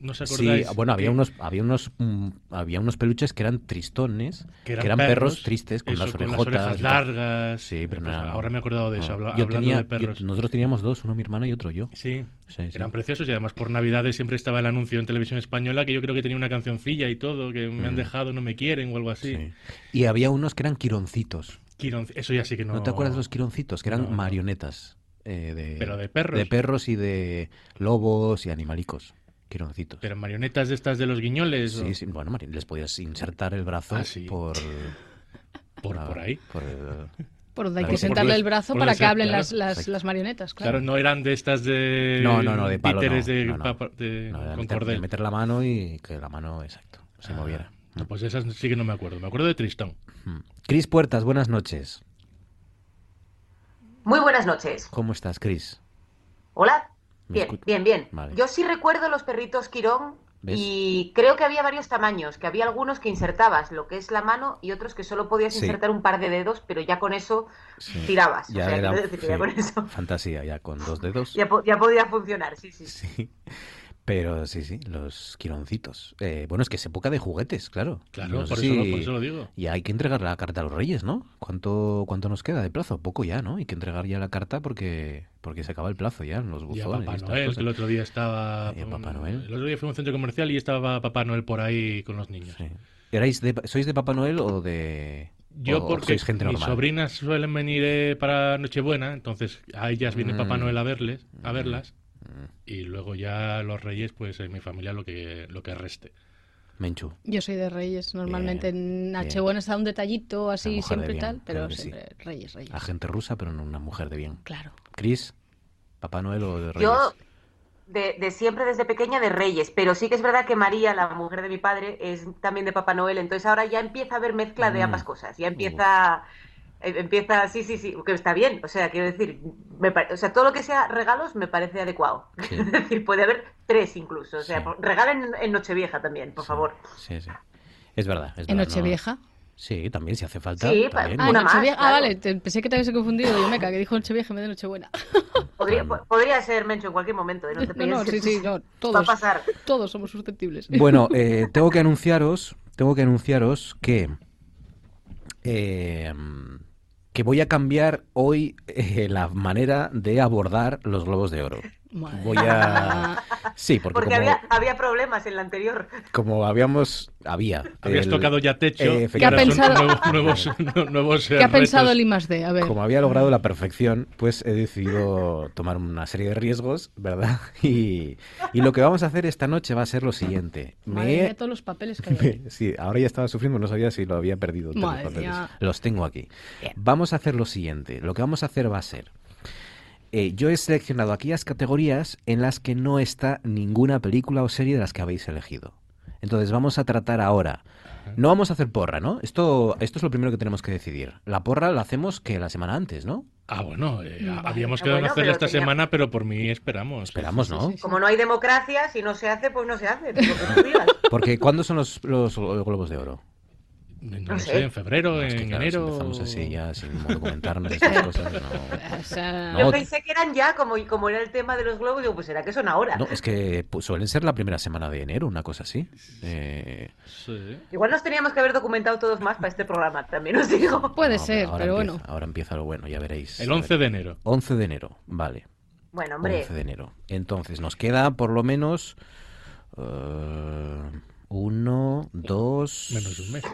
¿No os Sí, acordáis? bueno, había unos, había unos, mm, había unos peluches que eran tristones, que eran, perros, tristes con eso, las con orejotas. orejas y tal. largas. Sí, pero Pues ahora me he acordado de eso, habla- Yo hablando tenía- de perros. yo- nosotros teníamos dos, uno mi hermana y otro yo. Sí, Sí, sí. eran preciosos y además por Navidades siempre estaba el anuncio en televisión española que yo creo que tenía una cancioncilla y todo, que me han Mm. dejado, no me quieren o algo así. Sí. Y había unos que eran quironcitos. Quiron- Eso ya sí que no... ¿No te acuerdas de los quironcitos? Que eran no. marionetas. eh, de, Pero de perros. De perros y de lobos y animalicos. Quironcitos. Pero marionetas de estas de los guiñoles. Sí, o- sí, bueno, les podías insertar el brazo Ah, sí. por... Por- la- por ahí. por el- Por donde hay que sentarle el brazo para que hablen claro. las, las, las marionetas, claro. Claro, no eran de estas de... No, no, no, de palo títeres no, de, no, no. de- no, de con meter, de cordel. meter la mano y que la mano, exacto, se Ah, moviera. no, pues esas sí que no me acuerdo. Me acuerdo de Tristón. Mm. Cris Puertas, buenas noches. Muy buenas noches. ¿Cómo estás, Cris? Hola. ¿Me Bien, bien, bien. Vale. Yo sí recuerdo los perritos Quirón ¿Ves? y creo que había varios tamaños, que había algunos que insertabas lo que es la mano y otros que solo podías Sí. insertar un par de dedos, pero ya con eso Sí. tirabas. Ya o sea, era quiero decir que ya sí, con eso fantasía, ya con dos dedos. ya, po- ya podía funcionar, sí, sí. Pero sí, sí, los quironcitos. Eh, bueno, es que es época de juguetes, claro. Claro, por eso lo- por eso lo digo. Y hay que entregar la carta a los reyes, ¿no? ¿Cuánto, cuánto nos queda de plazo? Poco ya, ¿no? Hay que entregar ya la carta porque, porque se acaba el plazo ya en los Y a buzones. y Papá Noel, que el otro día estaba... Y a Papá Noel. El otro día fue a un centro comercial y estaba Papá Noel por ahí con los niños. ¿Erais de- ¿Sois de Papá Noel o de...? Yo o- porque gente mis sobrinas suelen venir eh, para Nochebuena, entonces a ellas viene Papá Mm. Noel a verles, a verlas, y luego ya los Reyes, pues en mi familia lo que lo que reste. Menchu. Yo soy de Reyes. Normalmente en bien. Nochebuena está un detallito así, siempre bien, tal, pero claro que sí. siempre Reyes, Reyes. Agente rusa, pero no una mujer de bien. Claro. Cris, ¿Papá Noel o de Reyes? Yo de, de siempre desde pequeña de Reyes, pero sí que es verdad que María, la mujer de mi padre, es también de Papá Noel, entonces ahora ya empieza a haber mezcla de Mm. ambas cosas, ya empieza, empieza, sí, sí, sí, que está bien, o sea, quiero decir, me pare- o sea, todo lo que sea regalos me parece adecuado, Sí. es decir, puede haber tres incluso, o sea, Sí. regalen en Nochevieja también, por favor. Sí, sí. Es verdad. Es ¿En verdad, no- Nochevieja? Sí, también, si hace falta. Sí, también. Ah, Una más, Nochevieja. Ah, vale, te- pensé que te habías confundido. Yo me cagué, que dijo Nochevieja en vez de Nochebuena. Podría, po- podría ser Mencho en cualquier momento, ¿eh? no te No, no, sí, sí, no, Va a todos, pasar. todos somos susceptibles. Bueno, eh, tengo que anunciaros, tengo que anunciaros que eh, que voy a cambiar hoy eh, la manera de abordar los globos de oro. Voy a sí, porque, Porque como, había, había problemas en la anterior. como habíamos había Habías el- tocado ya techo. eh, ahora son pensado- nuevos, nuevos, nuevos, ¿Qué ha pensado el I más D? A ver. como había logrado la perfección, pues he decidido tomar una serie de riesgos, ¿verdad? Y, y lo que vamos a hacer esta noche va a ser lo siguiente. Madre Me mía, todos los papeles que. Me- Sí, ahora ya estaba sufriendo, no sabía si lo había perdido. papeles. Los tengo aquí. Vamos a hacer lo siguiente. Lo que vamos a hacer va a ser. Eh, yo he seleccionado aquellas categorías en las que no está ninguna película o serie de las que habéis elegido. Entonces vamos a tratar ahora. No vamos a hacer porra, ¿no? Esto, esto es lo primero que tenemos que decidir. La porra la hacemos que la semana antes, ¿no? Ah, bueno, eh, Vale. habíamos Ah, quedado en bueno, hacerla esta tenía- semana, pero por mí esperamos. Esperamos, ¿no? Como no hay democracia, si no se hace, pues no se hace. Porque ¿cuándo son los, los Globos de Oro? No, No lo sé. en febrero, No, es que en claro, si enero. empezamos así ya sin documentarnos esas cosas, no. O sea, No, Yo pensé que eran ya, como, como era el tema de los globos, digo, pues será que son ahora. No, es que pues, suelen ser la primera semana de enero, una cosa así. Eh, Igual nos teníamos que haber documentado todos más para este programa, también os digo. Puede no, ser, ahora pero empieza, bueno. Ahora empieza lo bueno, ya veréis. El A 11 ver. de enero. 11 de enero, vale. Bueno, hombre. 11 de enero. Entonces, nos queda por lo menos eh, uno, dos... Menos de un mes.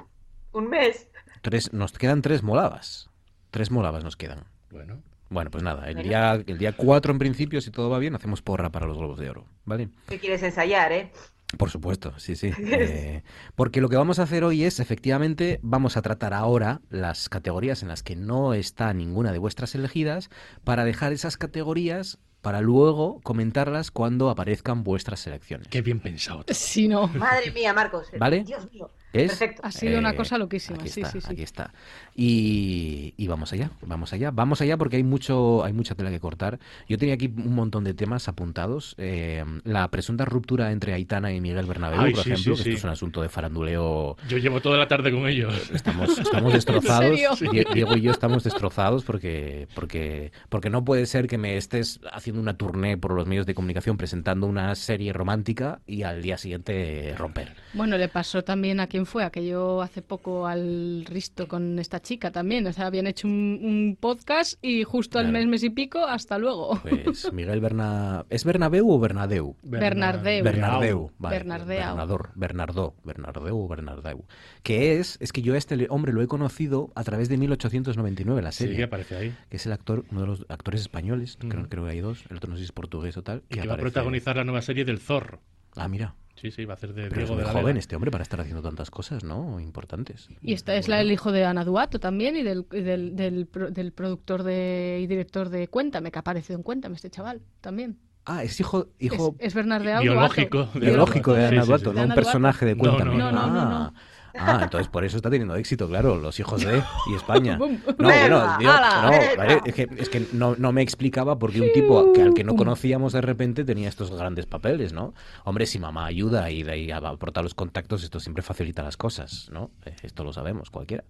Un mes. Tres, nos quedan tres molavas. Tres molavas nos quedan. Bueno. Bueno, pues nada, el Bueno. día, el día 4 en principio, si todo va bien, hacemos porra para los Globos de Oro, ¿vale? ¿Qué quieres ensayar, eh? Por supuesto, sí, sí. Eh, porque lo que vamos a hacer hoy es, efectivamente, vamos a tratar ahora las categorías en las que no está ninguna de vuestras elegidas para dejar esas categorías para luego comentarlas cuando aparezcan vuestras selecciones. Qué bien pensado. Sí, no. Madre mía, Marcos. ¿Vale? Dios mío. ¿Es? Perfecto. Ha sido una Eh, cosa loquísima. Aquí Sí, está, sí, sí. aquí está. Y, y vamos allá, vamos allá, vamos allá porque hay mucho, hay mucha tela que cortar. Yo tenía aquí un montón de temas apuntados. Eh, la presunta ruptura entre Aitana y Miguel Bernabéu, Ay, por sí, ejemplo, sí, que esto sí. es un asunto de faranduleo. Yo llevo toda la tarde con ellos. Estamos, estamos destrozados. Diego y yo estamos destrozados porque, porque, porque no puede ser que me estés haciendo una tournée por los medios de comunicación presentando una serie romántica y al día siguiente romper. Bueno, le pasó también a quien fue, aquello hace poco al Risto con esta chica también. O sea, habían hecho un, un podcast y justo al mes, mes y pico, hasta luego. Pues Miguel Berna... ¿Es Bernabéu o Bernadeu? Bernardeu. Bernardeu, vale. Bernardeau. Bernador, Bernardó, Bernardeu o Bernardeu. Que es, es que yo a este hombre lo he conocido a través de 1899, la Sí, serie. que aparece ahí. que es el actor, uno de los actores españoles, creo, Ujú. creo que hay dos, el otro no sé si es portugués o tal. Y que va a protagonizar la nueva serie del Zorro. Ah, mira. Sí, sí, va a hacer de Pero es Diego muy de la joven Vega. este hombre para estar haciendo tantas cosas, ¿no? Importantes. Y esta es la, el hijo de Ana Duato también y del, del, del, del productor de, y director de Cuéntame, que ha aparecido en Cuéntame este chaval también. Ah, es hijo, hijo Es, es Biológico Duato. de- biológico de Sí, Ana sí, Duato, sí. no De un personaje de No, Cuéntame. no, no, no, ah, ah, entonces por eso está teniendo éxito, claro, los hijos de y España. No, Venga, bueno, yo- no, vale, es que, es que no, no me explicaba por qué un tipo que, al que no conocíamos de repente tenía estos grandes papeles, ¿no? Hombre, si mamá ayuda y de ahí aporta los contactos, esto siempre facilita las cosas, ¿no? Eh, Esto lo sabemos, cualquiera.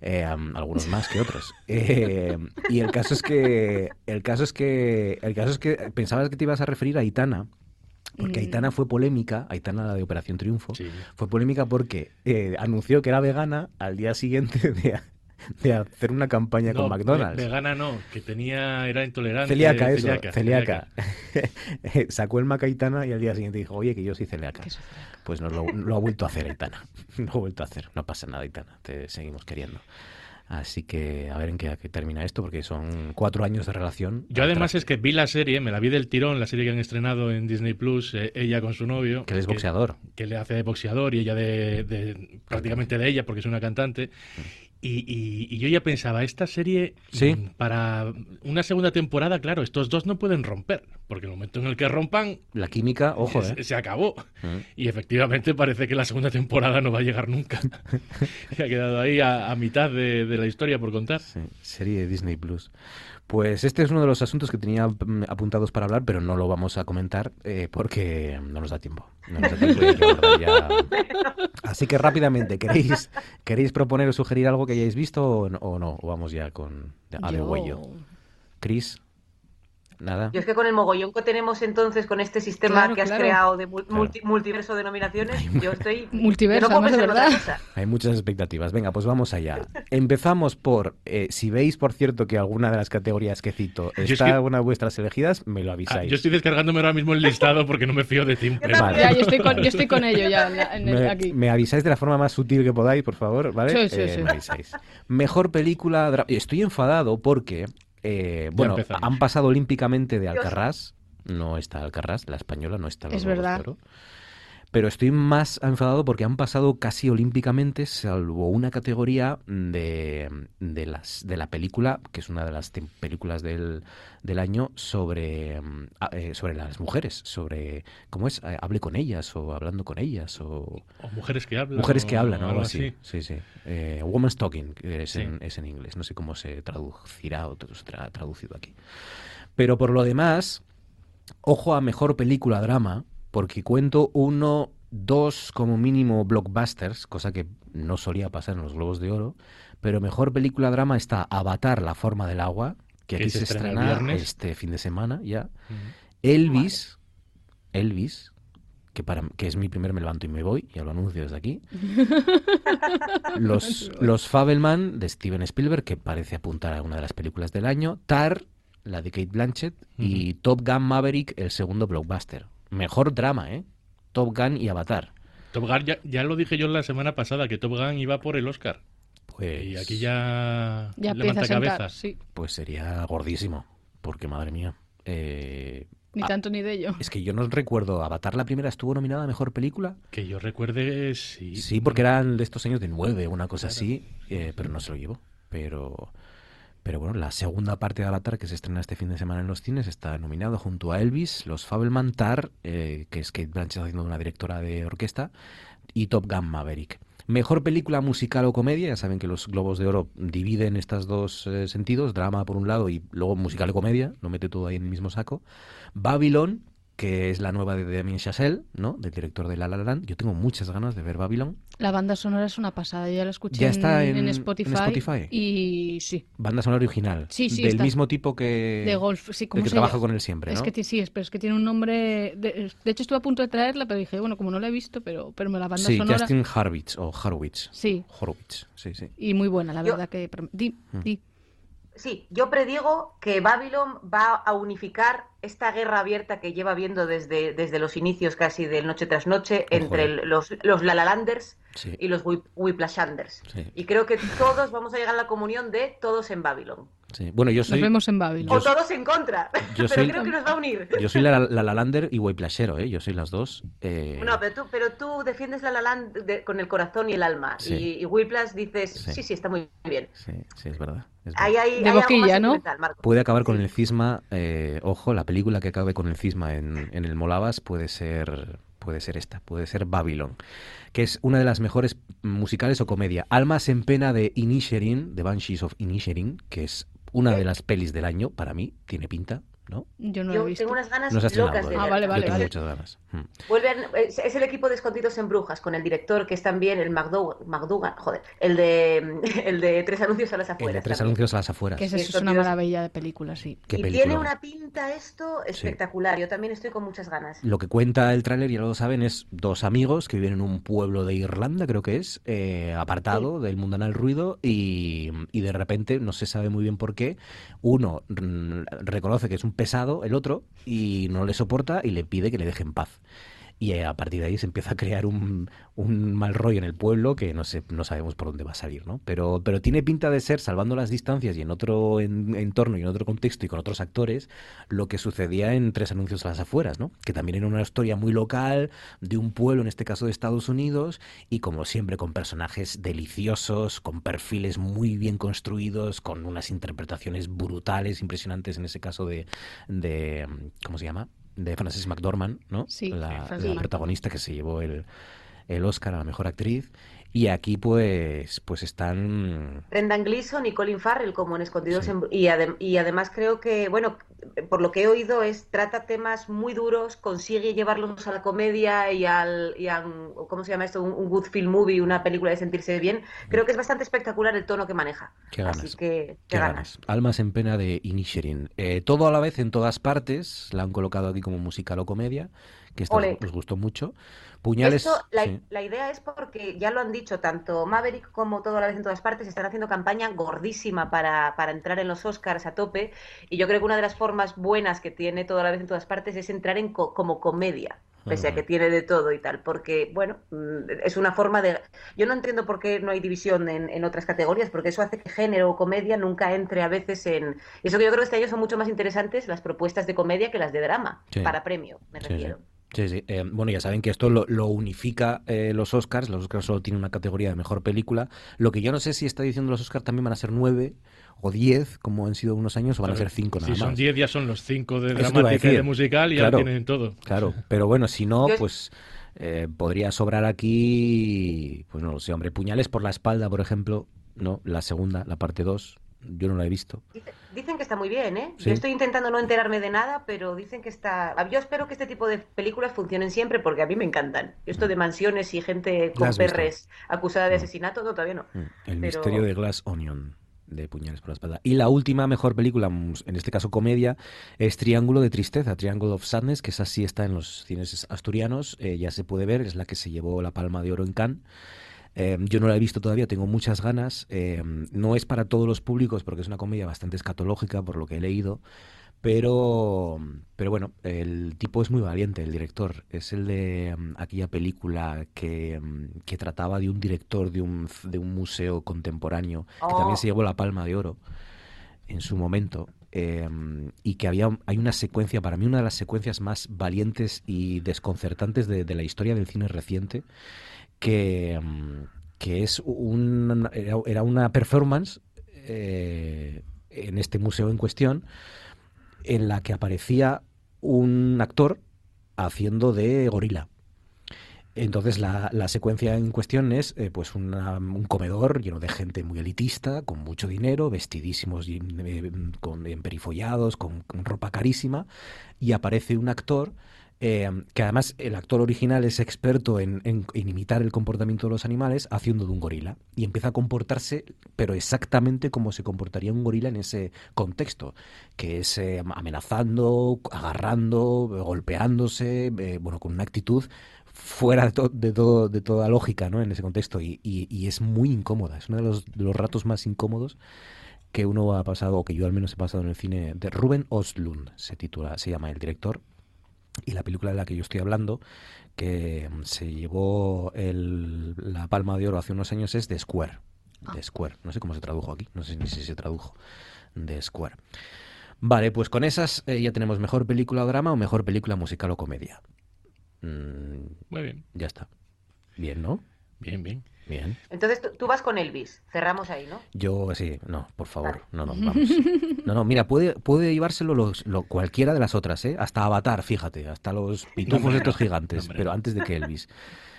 Eh, algunos más que otros. Eh, y el caso es que el caso es que el caso es que pensabas que te ibas a referir a Aitana. Porque Mm. Aitana fue polémica, Aitana la de Operación Triunfo, Sí. fue polémica porque eh, anunció que era vegana al día siguiente de, de hacer una campaña No, con McDonald's. ve- Vegana no, que tenía, era intolerante. Celíaca, eso, celíaca, celíaca. Sacó el Mac Aitana y al día siguiente dijo, oye, que yo soy celíaca. Pues no lo, lo ha vuelto a hacer Aitana. Lo ha vuelto a hacer. No pasa nada, Aitana. Te seguimos queriendo. Así que a ver en qué, termina esto, porque son cuatro años de relación. Yo además es que vi la serie, me la vi del tirón, la serie que han estrenado en Disney Plus, eh, ella con su novio. Que él es boxeador. Que le hace de boxeador y ella de, de- prácticamente de ella porque es una cantante. Y, y- y yo ya pensaba, esta serie, Sí. mm, para una segunda temporada, claro, estos dos no pueden romper, porque el momento en el que rompan, La química, ojo, se, ¿eh? se acabó. Mm. Y efectivamente parece que la segunda temporada no va a llegar nunca. se ha quedado ahí a, a mitad de, de la historia por contar. Sí, serie de Disney Plus. Pues este es uno de los asuntos que tenía mm, apuntados para hablar, pero no lo vamos a comentar eh, porque no nos da tiempo. No nos da tiempo que ya. Así que rápidamente, ¿queréis, ¿queréis proponer o sugerir algo que hayáis visto o no? O, vamos ya con a de huello? Chris, Nada. Yo es que con el mogollón que tenemos entonces, con este sistema Claro, que has claro. creado de mul- multi- multiverso de nominaciones, yo estoy... Multiverso, yo no de verdad. Hay muchas expectativas. Venga, pues vamos allá. Empezamos por, eh, si veis, por cierto, que alguna de las categorías que cito es está que- una de vuestras elegidas, me lo Ah, avisáis. yo estoy descargándome ahora mismo el listado porque no me fío de ti. Vale. Ya, yo estoy con, yo estoy con ello ya en la- en el- Me, aquí. me avisáis de la forma más sutil que podáis, por favor, ¿vale? Sí, sí, Eh, sí. me avisáis. Mejor película... Estoy enfadado porque, eh, bueno, han pasado olímpicamente de Alcarrás. No está Alcarrás, la española no está. en los Es verdad. Oro. Pero estoy más enfadado porque han pasado casi olímpicamente, salvo una categoría de, de, las, de la película, que es una de las películas del, del año, sobre, mm, a- eh, sobre las mujeres, sobre, ¿cómo es? Eh, Hable con ellas o hablando con ellas o... O mujeres que hablan. Mujeres que hablan, o algo así. así. Sí, sí. Eh, woman's Talking, que es, Sí. en, es en inglés. No sé cómo se traducirá o se tra- traducido aquí. Pero por lo demás, ojo a mejor película drama, porque cuento uno, dos como mínimo blockbusters, cosa que no solía pasar en los Globos de Oro. Pero mejor película drama está Avatar, La forma del agua, que aquí se se estrena este fin de semana ya. Elvis, Elvis, que, para, que es mi primer me levanto y me voy, ya lo anuncio desde aquí. Los, los Fabelman de Steven Spielberg, que parece apuntar a una de las películas del año. Tar, la de Kate Blanchett. Y Top Gun Maverick, el segundo blockbuster. Mejor drama, ¿eh? Top Gun y Avatar. Top Gun, ya, ya lo dije yo la semana pasada, que Top Gun iba por el Oscar. Pues... Y aquí ya, Ya levanta cabezas. sí. Pues sería gordísimo, porque madre mía. eh, Ni ah, tanto ni de ello. es que yo no recuerdo, Avatar la primera estuvo nominada a Mejor Película. Que yo recuerde, sí. Sí, porque eran de estos años de nueve, una cosa así, eh, pero no se lo llevó. Pero, pero bueno, la segunda parte de Avatar que se estrena este fin de semana en los cines está nominado junto a Elvis, Los Fabelman, Tar, eh, que es Kate Blanchett haciendo una directora de orquesta, y Top Gun Maverick. Mejor película musical o comedia, ya saben que los Globos de Oro dividen estos dos eh, sentidos, drama por un lado y luego musical o comedia, lo mete todo ahí en el mismo saco. Babylon, que es la nueva de Damien Chazelle, ¿no? Del director de La La Land. Yo tengo muchas ganas de ver Babylon. La banda sonora es una pasada, yo ya la escuché Ya está en, en- en Spotify, Spotify. Y sí, Banda sonora original. Sí, sí, Del está. mismo tipo que. de golf, sí, el ¿cómo que trabaja con él siempre, Es ¿no? que ti- sí, es, pero es que tiene un nombre. De, de hecho, estuve a punto de traerla, pero dije, bueno, como no la he visto, pero, pero me la banda sí, sonora. Justin Harwitz o Harwitz. Sí. Horowitz, sí, sí. Y muy buena, la Yo- verdad que. Di, Mm. di. Sí, yo predigo que Babylon va a unificar esta guerra abierta que lleva viendo desde, desde los inicios casi del Noche tras Noche Ojo, entre los, los Lalalanders Sí. y los Whip- Whiplashanders. Sí. Y creo que todos vamos a llegar a la comunión de todos en Babylon. sí. Bueno, yo soy. Nos vemos en Babylon. O todos en contra. yo pero soy- creo que nos va a unir. Yo soy la, la, La y Whiplashero, ¿eh? Yo soy las dos. eh, No, pero tú, pero tú defiendes la La Land de- con el corazón y el alma. Sí. Y, y Whiplash dices, Sí. sí. sí, está muy bien. Sí, sí, es verdad. es Ahí verdad. hay, De hay algo boquilla, ¿no? Puede acabar con el cisma, eh, ojo, la película que acabe con el cisma en, en el Molavas puede ser, puede ser esta, puede ser Babylon, que es una de las mejores musicales o comedia. Almas en pena de Inisherin, de Banshees of Inisherin, que es una de las pelis del año, para mí, tiene pinta, ¿no? Yo no Yo he visto. tengo unas ganas No locas de. Ah, vale, vale, Yo tengo vale. muchas ganas. Mm. Vuelven, es, es el equipo de Escondidos en Brujas, con el director que es también el McDougall, McDougan, joder, el de, el de Tres Anuncios a las El Afueras. de tres también. anuncios a las afueras. Que es, eso es una maravilla de película, sí. Qué y película. tiene una pinta esto espectacular. Yo también estoy con muchas ganas. Lo que cuenta el tráiler, ya lo saben, es dos amigos que viven en un pueblo de Irlanda, creo que es, eh, apartado del mundanal ruido y, y de repente, no se sabe muy bien por qué, uno mm, reconoce que es un pesado, el otro, y no le soporta y le pide que le deje en paz. Y eh, a partir de ahí se empieza a crear un, un mal rollo en el pueblo que no sé, no sabemos por dónde va a salir, ¿no? Pero, pero tiene pinta de ser, salvando las distancias y en otro en- entorno y en otro contexto y con otros actores, lo que sucedía en Tres Anuncios a las Afueras, ¿no? Que también era una historia muy local, de un pueblo, en este caso de Estados Unidos, y como siempre con personajes deliciosos, con perfiles muy bien construidos, con unas interpretaciones brutales, impresionantes, en ese caso de, de ¿cómo se llama? De Frances McDormand, ¿no? Sí, la, la protagonista que se llevó el, el Oscar a la mejor actriz. Y aquí pues pues están Brendan Gleeson y Colin Farrell como en Escondidos en- y, adem- y además creo que, bueno, por lo que he oído es trata temas muy duros, consigue llevarlos a la comedia y al, y a un- ¿cómo se llama esto? Un, un good film movie, una película de sentirse bien. Creo que es bastante espectacular el tono que maneja. Qué ganas. Así que, Qué qué ganas. ganas. Almas en pena de Inisherin. Eh, todo a la vez en todas partes. La han colocado aquí como musical o comedia, que esta os gustó mucho. Puñales. Esto, la, sí. la idea es porque ya lo han dicho, tanto Maverick como todo la vez en todas partes están haciendo campaña gordísima para, para entrar en los Oscars a tope. Y yo creo que una de las formas buenas que tiene todo a la vez en todas partes es entrar en co- como comedia, pese a que tiene de todo y tal. Porque, bueno, mm, es una forma de. Yo no entiendo por qué no hay división en, en otras categorías, porque eso hace que género o comedia nunca entre a veces en. y Eso que yo creo que este año son mucho más interesantes las propuestas de comedia que las de drama, Sí. para premio, me sí. refiero. Sí, sí. Eh, bueno, ya saben que esto lo, lo unifica eh, los Oscars. Los Oscars solo tienen una categoría de mejor película. Lo que yo no sé si está diciendo los Oscars también van a ser nueve o diez, como han sido unos años, o van a ser cinco nada Si son más. 10 ya son los 5 de dramática y de musical y Claro, ya tienen todo. Claro, pero bueno, si no, pues eh, podría sobrar aquí, pues no lo sé, hombre, puñales por la espalda, por ejemplo, no, la segunda, la parte 2, yo no la he visto. Dice- Dicen que está muy bien, ¿eh? Sí. Yo estoy intentando no enterarme de nada, pero dicen que está... Yo espero que este tipo de películas funcionen siempre porque a mí me encantan. Esto de mansiones y gente ¿La con perres acusada de asesinato, no, todavía no. Mm, El Pero- misterio de Glass Onion, de puñales por la espalda. Y la última mejor película, mus- en este caso comedia, es Triángulo de Tristeza, Triangle of Sadness, que esa sí está en los cines asturianos, eh, ya se puede ver, es la que se llevó la Palma de Oro en Cannes. Eh, yo no la he visto todavía, tengo muchas ganas. eh, no es para todos los públicos porque es una comedia bastante escatológica, por lo que he leído. Pero, pero bueno, el tipo es muy valiente, el director. Es el de mm, aquella película que, mm, que trataba de un director de un, de un museo contemporáneo, que Oh. también se llevó la Palma de Oro en su momento. eh, y que había hay una secuencia, para mí una de las secuencias más valientes y desconcertantes de, de la historia del cine reciente, que, mm, que es un, era, una performance eh, en este museo en cuestión, en la que aparecía un actor haciendo de gorila. Entonces la, la secuencia en cuestión es eh, pues una- un comedor lleno de gente muy elitista, con mucho dinero, vestidísimos eh, con emperifollados, con ropa carísima, y aparece un actor eh, que además el actor original es experto en, imitar el comportamiento de los animales haciendo de un gorila. Y empieza a comportarse pero exactamente como se comportaría un gorila en ese contexto que es eh, amenazando agarrando golpeándose eh, bueno con una actitud fuera de, de todo de toda lógica ¿no? en ese contexto. Y, y- y es muy incómoda. Es uno de los, de los ratos más incómodos que uno ha pasado o que yo al menos he pasado en el cine de Ruben Ostlund se titula se llama el director y la película de la que yo estoy hablando, que mm, se llevó el- la Palma de Oro hace unos años, es The Square. The Square. No sé cómo se tradujo aquí. No sé ni si se tradujo. The Square. Vale, pues con esas eh, ya tenemos mejor película o drama o mejor película musical o comedia. Mm, Muy bien. ya está. Bien, ¿no? Bien, bien. Bien. Entonces tú, vas con Elvis. Cerramos ahí, ¿no? Yo sí, no, por favor, no, no, vamos. No, no, mira, puede, puede llevárselo los, lo, cualquiera de las otras, ¿eh? Hasta Avatar, fíjate, hasta los pitufos hombre, estos no, gigantes, pero antes de que Elvis.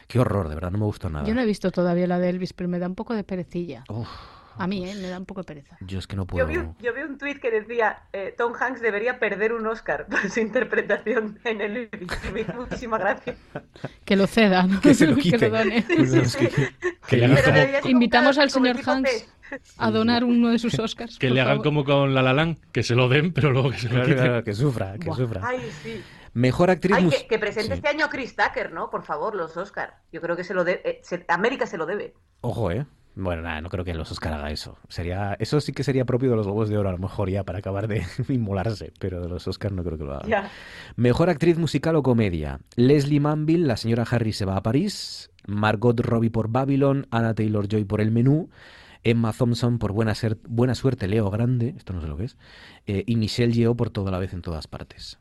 Qué horror, de verdad, no me gustó nada. Yo no he visto todavía la de Elvis, pero me da un poco de perecilla. Uf, A mí, ¿eh? Me da un poco de pereza. yo es que no Yo puedo. vi, un, yo vi un tuit que decía eh, Tom Hanks debería perder un Oscar por su interpretación en el me hizo muchísima gracia. Que lo ceda, ¿no? Que se lo quite. lo done. Pues es que- Que le ser Invitamos al señor Hanks a donar uno de sus Oscars. que le hagan favor. como con La La Land, que se lo den, pero luego que se lo Claro, quiten. claro, que sufra, que Buah. sufra. Ay, sí. Mejor actriz Ay, que, que presente Sí. este año a Chris Tucker, ¿no? Por favor, los Oscar. Yo creo que se lo debe. eh, se- América se lo debe. Ojo, ¿eh? Bueno, nada, no creo que los Oscar haga eso. Sería, eso sí que sería propio de los Globos de Oro, a lo mejor ya, para acabar de inmolarse, pero de los Oscar no creo que lo haga. Mejor actriz musical o comedia. Leslie Manville, la señora Harry se va a París. Margot Robbie por Babylon. Anna Taylor-Joy por El Menú. Emma Thompson por Buena, Ser- Buena Suerte, Leo Grande. Esto no sé lo que es. eh, y Michelle Yeoh por Toda la vez en todas partes.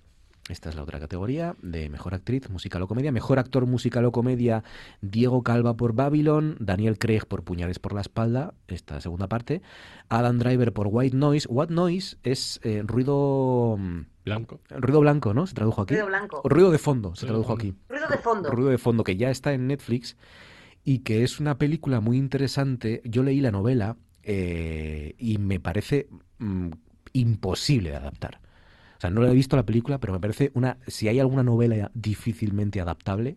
Esta es la otra categoría de mejor actriz musical o comedia. Mejor actor musical o comedia, Diego Calva por Babylon, Daniel Craig por Puñales por la espalda, esta segunda parte, Adam Driver por White Noise. White Noise es eh, ruido mm, Blanco. ruido blanco, ¿no? Se tradujo aquí. Ruido blanco. O ruido de fondo se Ruido tradujo aquí. Ruido de fondo. Ruido de fondo que ya está en Netflix y que es una película muy interesante. Yo leí la novela eh, y me parece mm, imposible de adaptar. O sea, no la he visto la película, pero me parece una. Si hay alguna novela difícilmente adaptable,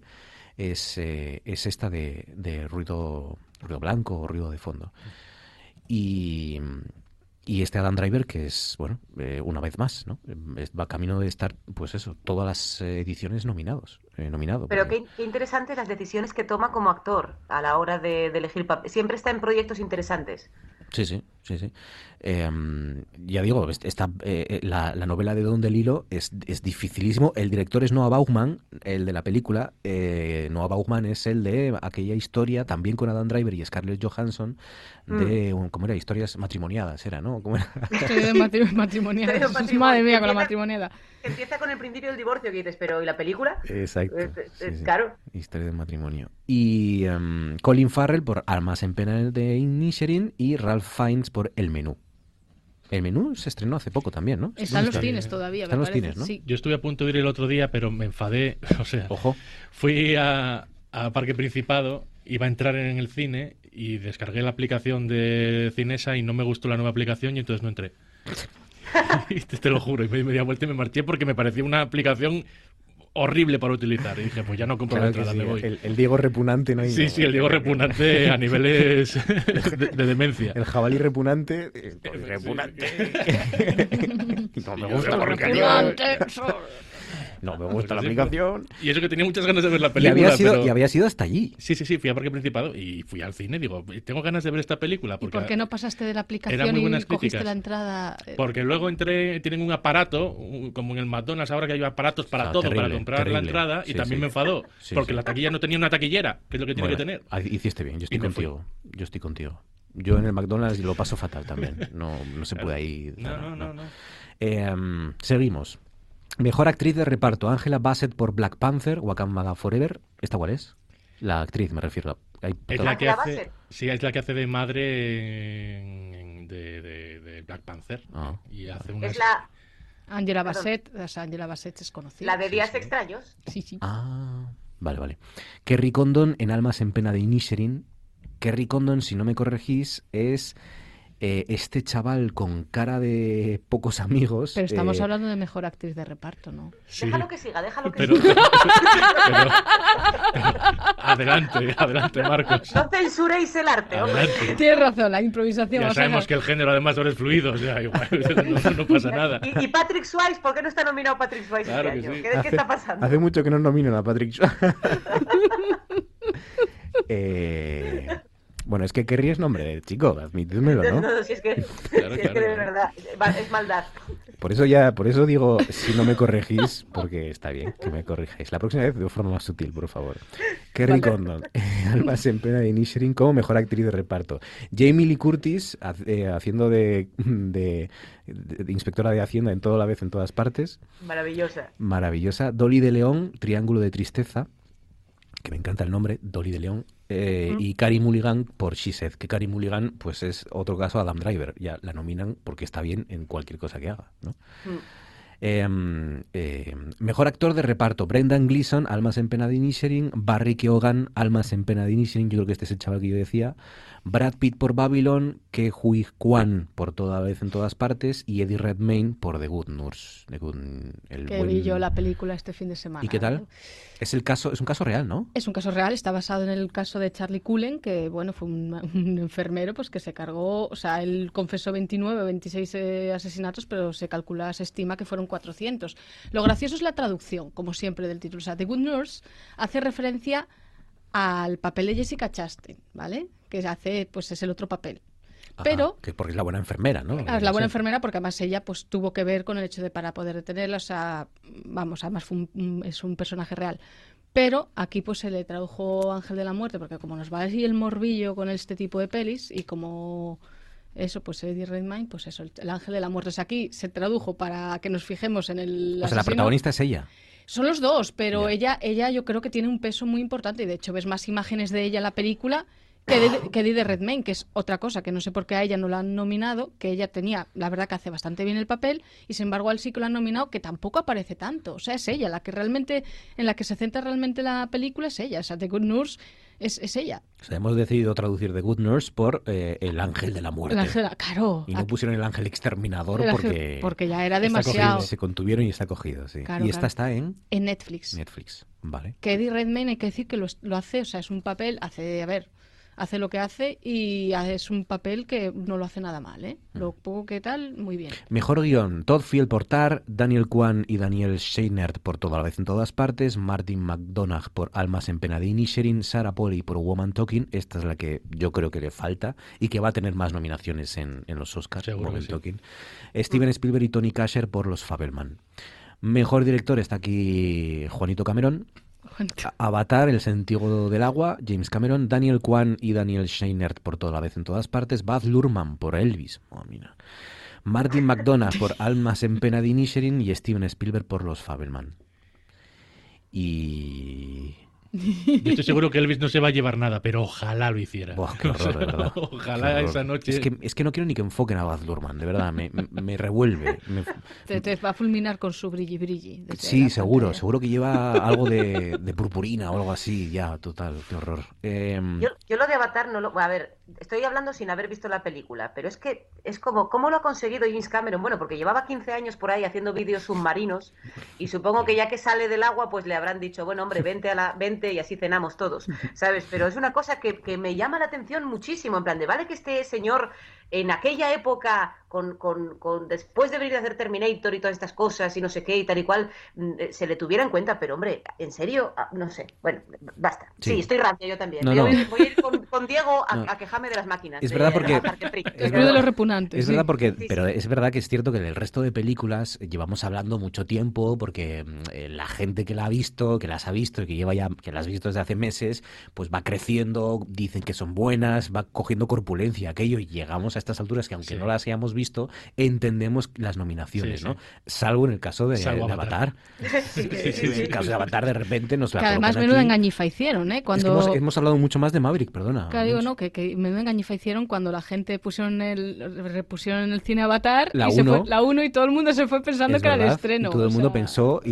es, eh, es esta de, de ruido, ruido blanco o ruido de fondo. Y, y este Adam Driver, que es, bueno, eh, una vez más, ¿no? Va camino de estar, pues eso, todas las ediciones nominados. eh, nominado. Pero porque- qué, qué interesantes las decisiones que toma como actor a la hora de, de elegir papel. Siempre está en proyectos interesantes. Sí, sí, sí, sí. Eh, ya digo, est- esta, eh, eh, la, la novela de Don DeLillo es, es dificilísimo. El director es Noah Baumbach, el de la película. Eh, Noah Baumbach es el de aquella historia, también con Adam Driver y Scarlett Johansson, de, un- ¿cómo era? Historias matrimoniadas, era, ¿no? ¿Cómo era? Estoy de matri- matrimoniada. Estoy de matrimonio. Madre mía, con la matrimoniada. Empieza con el principio del divorcio que dices, pero ¿y la película? Exacto. Eh, eh, sí, sí. Claro. Historia del matrimonio. Y em, Colin Farrell por Almas en pena de Inisherin y Ralph Fiennes por El Menú. El Menú se estrenó hace poco también, ¿no? Está en los ¿Dónde cines todavía, Está en me los parece, cines, ¿no? sí. Yo estuve a punto de ir el otro día, pero me enfadé. O sea, Ojo. fui a, a Parque Principado, iba a entrar en el cine y descargué la aplicación de Cinesa y no me gustó la nueva aplicación y entonces no entré. Te, te lo juro, y me di media vuelta y me marché porque me parecía una aplicación horrible para utilizar. Y dije, pues ya no compro Claro la entrada, sí, me voy. El, el Diego repunante, ¿no? hay- Sí, sí, el Diego repugnante a niveles de, de demencia. El jabalí repunante. eh, repunante. no me gusta la aplicación. No me gusta la aplicación. Y eso que tenía muchas ganas de ver la Y película. había, sido, pero- y había sido hasta allí. Sí, sí, sí, fui a Parque Principado y fui al cine. Digo, tengo ganas de ver esta película. ¿Y Porque, por qué no pasaste de la aplicación Eran muy y buenas cogiste críticas. la entrada? eh, Porque luego entré, tienen un aparato, como en el McDonald's ahora que hay aparatos para Ah, todo, para terrible, comprar la entrada, y también sí. me enfadó, Sí, porque sí. la taquilla no tenía una taquillera, que es lo que tiene Bueno, que tener. ah, Hiciste bien, yo estoy Y fui. contigo. Yo estoy contigo. Yo en el McDonald's lo paso fatal también. No, no se puede ahí. No, no, no, no. Eh, mm, seguimos. Mejor actriz de reparto: Angela Bassett por Black Panther, Wakanda Forever. ¿Esta cuál es? La actriz, me refiero. Hay Es la que hace, sí, es la que hace de madre en- en- de, de- de Black Panther. Ah. Y hace una... Es la, Angela Perdón. Bassett, o sea, Angela Bassett es conocida. la de Días Extraños. Sí, sí. Ah, vale, vale. Kerry Condon en Almas en Pena de Inisherin. Kerry Condon, si no me corregís, es eh, este chaval con cara de pocos amigos. Pero estamos eh, hablando de mejor actriz de reparto, ¿no? Sí, Déjalo que siga, déjalo que pero, siga. pero- adelante, adelante, Marcos. No censuréis el arte, hombre. Adelante. Tienes razón, la improvisación. Ya a sabemos que el género además ahora es fluido, o sea, igual, no, no pasa nada. Y, y Patrick Swayze, ¿por qué no está nominado Patrick Swayze Claro este año? sí. ¿Qué, qué Hace- está pasando? Hace mucho que no nominan a Patrick Swayze. Eh, bueno, es que Kerry es nombre de chico, admitidmelo, ¿no? No, si es que, Claro, si es que claro, de verdad, es maldad. Por eso ya, por eso digo, si no me corregís, porque está bien que me corrijáis. La próxima vez de forma más sutil, por favor. Kerry Condon, Almas en pena de Inisherin como mejor actriz de reparto. Jamie Lee Curtis eh, haciendo de, de- de inspectora de Hacienda en toda la vez en todas partes. Maravillosa. Maravillosa. Dolly de León, Triángulo de Tristeza, que me encanta el nombre, Dolly de León. eh. Y Carey Mulligan por She Said, que Carey Mulligan pues es otro caso Adam Driver. Ya la nominan porque está bien en cualquier cosa que haga. ¿no? Mm. Eh, eh, mejor actor de reparto: Brendan Gleeson, Almas en pena de Inisherin. Barry Keoghan, Almas en pena de Inisherin. Yo creo que este es el chaval que yo decía. Brad Pitt por Babylon. Que Hui Kwan por toda vez en todas partes. Y Eddie Redmayne por The Good Nurse. The Good- el Que buen- vi yo la película este fin de semana. ¿Y qué tal? Es el caso, es un caso real, ¿no? Es un caso real, está basado en el caso de Charlie Cullen, que bueno, fue un, un enfermero pues que se cargó, o sea, él confesó 29 o 26 eh, asesinatos, pero se calcula, se estima que fueron 400. Lo gracioso es la traducción, como siempre, del título. O sea, The Good Nurse hace referencia al papel de Jessica Chastain, ¿vale? Que hace, pues es el otro papel. Ajá, Pero que porque es la buena enfermera, ¿no? Claro, es la buena enfermera porque además ella pues tuvo que ver con el hecho de para poder detenerla, o sea, vamos, además fue un- es un personaje real. Pero aquí pues se le tradujo Ángel de la Muerte porque como nos va así el morbillo con este tipo de pelis y como eso, pues Eddie Redmayne, pues eso, el, el Ángel de la Muerte. O sea, aquí se tradujo para que nos fijemos en el O sea, la protagonista es ella. Son los dos, pero ella, ella yo creo que tiene un peso muy importante y de hecho ves más imágenes de ella en la película que de, que de Eddie Redmayne, que es otra cosa que no sé por qué a ella no la han nominado, que ella tenía, la verdad que hace bastante bien el papel y sin embargo al sí que lo han nominado que tampoco aparece tanto, o sea, es ella la que realmente, en la que se centra realmente la película es ella, o sea, The Good Nurse es, es ella. O sea, hemos decidido traducir The Good Nurse por eh, El Ángel de la Muerte. El ángel, claro. Y no pusieron El Ángel Exterminador El ángel- porque... porque ya era demasiado. cogido, Se contuvieron y está cogido, sí. Claro, y esta claro. está en En Netflix. Netflix, vale. Que Eddie Redmayne hay que decir que lo, lo hace, o sea, es un papel, hace, a ver, hace lo que hace y es un papel que no lo hace nada mal, ¿eh? Mm. Lo poco que tal, muy bien. Mejor guion, Todd Field por Tar, Daniel Kwan y Daniel Scheinert por Toda la vez en todas partes, Martin McDonagh por Almas en pena de Inisherin, Sarah Polley por Woman Talking, esta es la que yo creo que le falta y que va a tener más nominaciones en, en los Oscars, Seguro Woman sí. Talking. Steven Spielberg y Tony Kasher por Los Fabelman. Mejor director está aquí Juanito Cameron. Avatar, El sentido del agua, James Cameron, Daniel Kwan y Daniel Scheinert por toda la vez en todas partes, Baz Luhrmann por Elvis, oh, mira. Martin McDonagh por Almas en pena de Inisherin y Steven Spielberg por Los Fabelman. Y... Yo estoy seguro que Elvis no se va a llevar nada, pero ojalá lo hiciera. Buah, qué horror, de verdad. Ojalá Qué esa noche. Es que, es que no quiero ni que enfoquen a Baz Luhrmann, de verdad, me, me- revuelve. me- Te, te va a fulminar con su brilli brilli. Sí, seguro, pantalla. seguro que lleva algo de, de purpurina o algo así, ya, total, qué horror. Em, Yo, yo lo de Avatar no lo. A ver, estoy hablando sin haber visto la película, pero es que es como. ¿Cómo lo ha conseguido James Cameron? Bueno, porque llevaba 15 años por ahí haciendo vídeos submarinos y supongo que ya que sale del agua, pues le habrán dicho, bueno, hombre, vente, a la, vente y así cenamos todos, ¿sabes? Pero es una cosa que, que me llama la atención muchísimo. En plan, de vale que este señor en aquella época, con, con, con- después de venir a hacer Terminator y todas estas cosas y no sé qué y tal y cual, mm, eh, se le tuviera en cuenta, pero hombre, ¿en serio? Ah, No sé. Bueno, basta. Sí, Sí. estoy rancia yo también. No, voy, a no. ir- voy a ir con, con Diego a, No. a quejarme de las máquinas. Es de- verdad de porque-. Es verdad- de los repugnantes. Es sí. verdad porque, pero es verdad que es cierto que del resto de películas llevamos hablando mucho tiempo porque mm, eh, la gente que la ha visto, que las ha visto y que lleva ya, que las ha visto desde hace meses, pues va creciendo, dicen que son buenas, va cogiendo corpulencia aquello y llegamos a estas alturas que aunque Sí. no las hayamos visto, entendemos las nominaciones, Sí, ¿no? sí. Salvo en el caso de, Salvo de Avatar. Avatar. Sí, Sí, sí, en el caso de Avatar de repente nos la Que además menuda engañifa hicieron, ¿eh? Es que Cuando... hemos, hemos hablado mucho más de Maverick, perdona. Claro, digo, no, que, que menuda engañifa hicieron cuando la gente pusieron el, repusieron en el cine Avatar La y se uno. fue, la 1 y todo el mundo se fue pensando Es que era el verdad, estreno. y todo el o mundo sea, pensó y,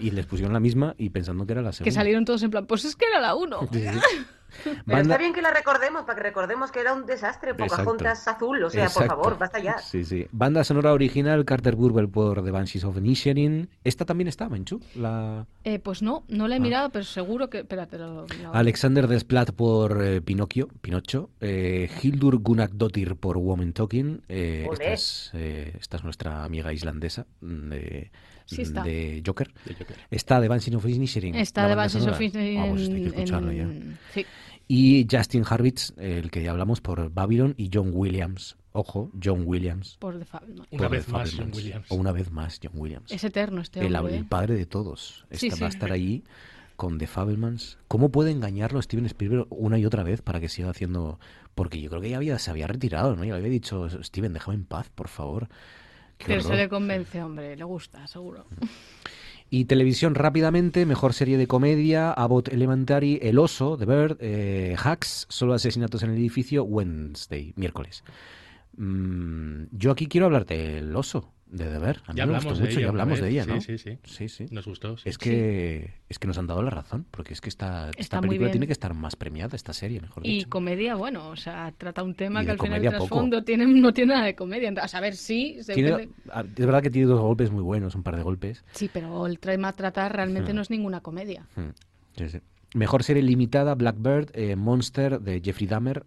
y les pusieron la misma y pensando que era la segunda. que salieron todos en plan, pues es que era la 1. Pero Banda- está bien que la recordemos, para que recordemos que era un desastre, Pocahontas azul, o sea, Exacto. por favor, basta ya. Sí, sí. Banda sonora original, Carter Burwell por The Banshees of Inisherin. Esta también está, Menchu. La... Eh, pues no, no Ah. la he mirado, pero seguro que... Espérate, lo, lo- Alexander Desplat por eh, Pinocchio, Pinocho. Eh, Hildur Gunnardóttir por Woman Talking. Eh, esta, es, eh, esta es nuestra amiga islandesa mm, Sí está. de Joker. De Joker. Está The Banshees of Inisherin. Está Banshees of Inisherin Vamos, hay que escucharlo ya. en- Sí. Y Justin Hurwitz, el que ya hablamos, por Babylon. Y John Williams. Ojo, John Williams. Por The Fabelman. Una por vez The más, John. Williams. O una vez más, John Williams. Es eterno este el, hombre. el ¿eh? padre de todos. Sí, Esta- sí. Va a estar allí con The Fabelmans. ¿Cómo puede engañarlo Steven Spielberg una y otra vez para que siga haciendo...? Porque yo creo que ya había, se había retirado, ¿no? Ya le había dicho, Steven, déjame en paz, por favor. Pero se le convence, hombre, le gusta, seguro. Y televisión rápidamente, mejor serie de comedia, Abbott Elementary, El Oso, The Bird, eh, Hacks, Solo asesinatos en el edificio, Wednesday, miércoles. Mm, yo aquí quiero hablarte del Oso, de Bird. A mí Ya me hablamos gustó de mucho, ella ya hablamos de ella, ¿no? sí, sí. Sí, sí. Nos gustó. sí. Es que, es que nos han dado la razón, porque es que esta, esta Está película tiene que estar más premiada, esta serie, mejor Y dicho. comedia, bueno, o sea, trata un tema Y que al final comedia el poco. trasfondo tiene, no tiene nada de comedia. A saber, sí, se Tiene- depende- es verdad que tiene dos golpes muy buenos, un par de golpes. Sí, pero el tema a tratar realmente Hmm. no es ninguna comedia. Mm, sí, sí. Mejor serie limitada, Blackbird, eh, Monster de Jeffrey Dahmer,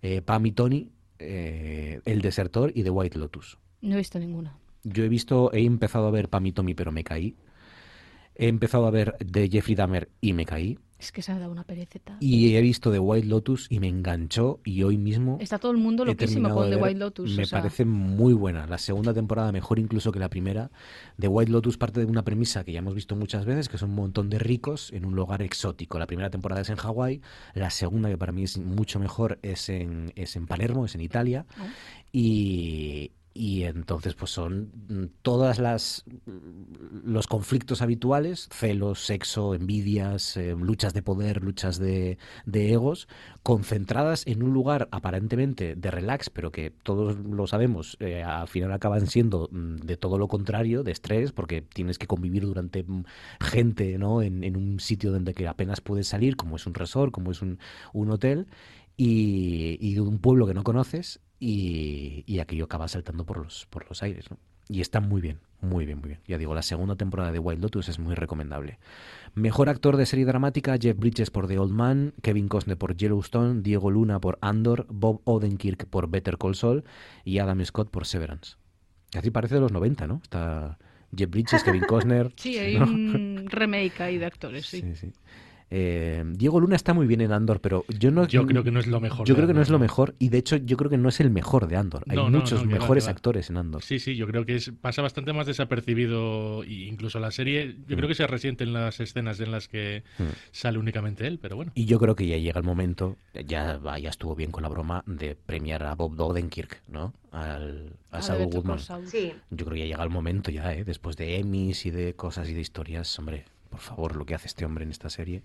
eh, Pam y Tony, eh, El Desertor y The White Lotus. No he visto ninguna. Yo he visto, he empezado a ver Pam y Tommy, pero me caí. He empezado a ver de Jeffrey Dahmer y me caí. Es que se ha dado una pereceta. Y he visto The White Lotus y me enganchó y hoy mismo Está todo el mundo loquísimo con de The. White Lotus. Me o sea, parece muy buena. La segunda temporada mejor incluso que la primera. The White Lotus parte de una premisa que ya hemos visto muchas veces, que son un montón de ricos en un lugar exótico. La primera temporada es en Hawái, la segunda, que para mí es mucho mejor, es en, es en Palermo, es en Italia. Oh. Y, y entonces pues son mm, todas las los conflictos habituales celos sexo envidias eh, luchas de poder luchas de, de, egos concentradas en un lugar aparentemente de relax pero que todos lo sabemos eh, al final acaban siendo mm, de todo lo contrario de estrés porque tienes que convivir durante mm, gente no en, en un sitio donde que apenas puedes salir como es un resort como es un, un hotel y, y, un pueblo que no conoces y, y, aquello acaba saltando por los, por los aires. ¿no? Y está muy bien, muy bien, muy bien. Ya digo, la segunda temporada de Wild Lotus es muy recomendable. Mejor actor de serie dramática, Jeff Bridges por The Old Man, Kevin Costner por Yellowstone, Diego Luna por Andor, Bob Odenkirk por Better Call Saul y Adam Scott por Severance. Así parece de los 90, ¿no? Está Jeff Bridges, Kevin Costner. Sí, hay ¿no? un remake ahí de actores, sí. sí, sí. Eh, Diego Luna está muy bien en Andor, pero yo no. Yo creo que no es lo mejor. Yo creo que no es lo mejor y de hecho yo creo que no es el mejor de Andor. Hay no, muchos no, mejores va, actores en Andor. Sí, sí, yo creo que es, pasa bastante más desapercibido e incluso la serie. Yo Mm. creo que se resiente en las escenas en las que Mm. sale únicamente él, pero bueno. Y yo creo que ya llega el momento, ya, va, ya estuvo bien con la broma de premiar a Bob Odenkirk, ¿no? Al, a Ah, Saul Goodman. Sí. Yo creo que ya llega el momento ya, ¿eh? Después de Emmys y de cosas y de historias, hombre, por favor, lo que hace este hombre en esta serie.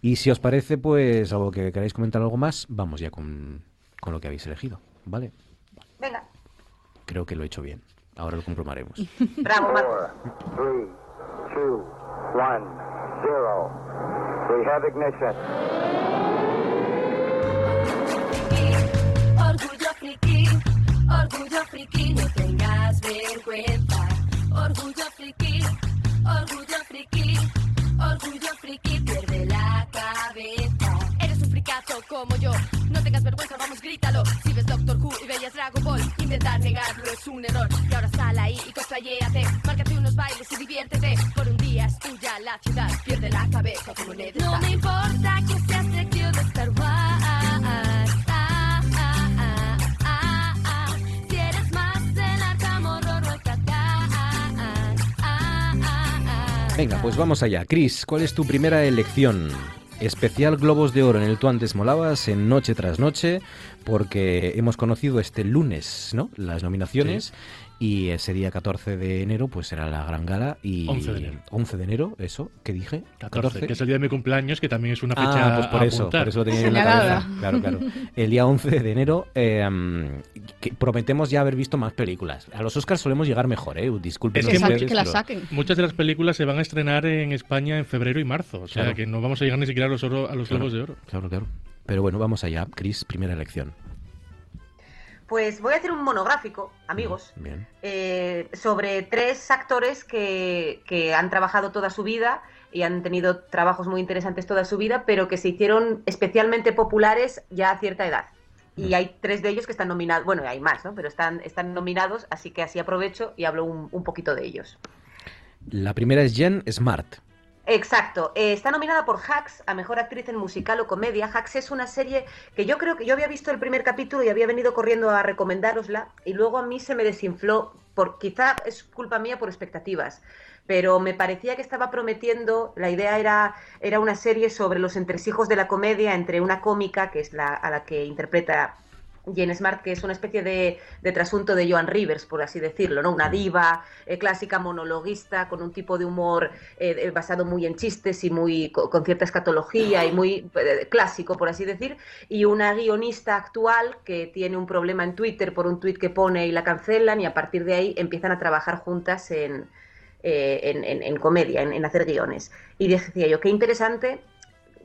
Y si os parece, pues, algo que queráis comentar algo más, vamos ya con, con lo que habéis elegido, ¿vale? Venga. Creo que lo he hecho bien. Ahora lo comprobaremos. Bravo. Three, two, one, zero. We have ignition. Orgullo friki, orgullo friki, no tengas vergüenza. Orgullo friki, orgullo friki, orgullo friki, pierde la cabeza. Eres un fricazo como yo, no tengas vergüenza, vamos, grítalo. Si ves Doctor Who y veías Dragon Ball, intentar negarlo es un error. Y ahora sal ahí y cosplayéate, márcate unos bailes y diviértete. Por un día es tuya la ciudad, pierde la cabeza como Ned No me importa que Venga, pues vamos allá. Chris, ¿cuál es tu primera elección? Especial Globos de Oro en el Tú antes molabas en Noche tras Noche, porque hemos conocido este lunes, ¿no? Las nominaciones. Y ese día 14 de enero, pues será la gran gala. Y 11 de enero. 11 de enero, eso, ¿qué dije? 14, que es el día de mi cumpleaños, que también es una fecha Ah, pues por a eso, apuntar. por eso lo tenía en la cabeza. Claro, claro. El día 11 de enero eh, que prometemos ya haber visto más películas. A los Oscars solemos llegar mejor, ¿eh? Disculpen Es que ustedes, mu- pero- Muchas de las películas se van a estrenar en España en febrero y marzo, o sea Claro. que no vamos a llegar ni siquiera a los, oro- a los Claro, Globos de Oro. Claro, claro. Pero bueno, vamos allá. Chris, primera elección. Pues voy a hacer un monográfico, amigos, Bien. eh, sobre tres actores que, que han trabajado toda su vida y han tenido trabajos muy interesantes toda su vida, pero que se hicieron especialmente populares ya a cierta edad. Y hay tres de ellos que están nominados, bueno, hay más, ¿no? Pero están, están nominados, así que así aprovecho y hablo un, un poquito de ellos. La primera es Jen Smart. Exacto. Eh, está nominada por Hacks a Mejor Actriz en Musical o Comedia. Hacks es una serie que yo creo que yo había visto el primer capítulo y había venido corriendo a recomendárosla y luego a mí se me desinfló, por, quizá es culpa mía por expectativas, pero me parecía que estaba prometiendo, la idea era, era una serie sobre los entresijos de la comedia entre una cómica, que es la a la que interpreta Jane Smart, que es una especie de, de trasunto de Joan Rivers, por así decirlo, ¿no? Una diva eh, clásica monologuista con un tipo de humor eh, basado muy en chistes y muy co- con cierta escatología y muy eh, clásico, por así decir, y una guionista actual que tiene un problema en Twitter por un tuit que pone y la cancelan y a partir de ahí empiezan a trabajar juntas en, eh, en, en- en comedia, en hacer guiones. Y decía yo, qué interesante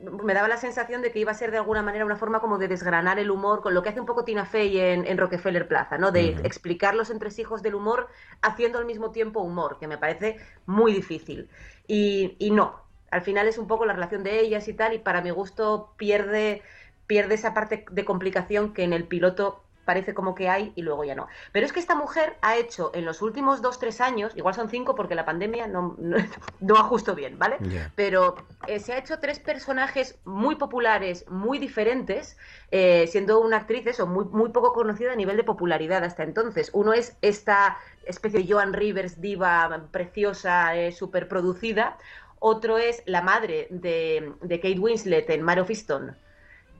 me daba la sensación de que iba a ser de alguna manera una forma como de desgranar el humor, con lo que hace un poco Tina Fey en, en Rockefeller Plaza, ¿no? De Ujú. explicar los entresijos del humor haciendo al mismo tiempo humor, que me parece muy difícil. Y, y no, al final es un poco la relación de ellas y tal, y para mi gusto pierde, pierde esa parte de complicación que en el piloto parece como que hay y luego ya no. Pero es que esta mujer ha hecho en los últimos dos, tres años, igual son cinco porque la pandemia no, no, no ajusto bien, ¿vale? Pero eh, se ha hecho tres personajes muy populares, muy diferentes, eh, siendo una actriz eso, muy, muy poco conocida a nivel de popularidad hasta entonces. Uno es esta especie de Joan Rivers, diva preciosa, eh, súper producida. Otro es la madre de, de Kate Winslet en Mare of Easton,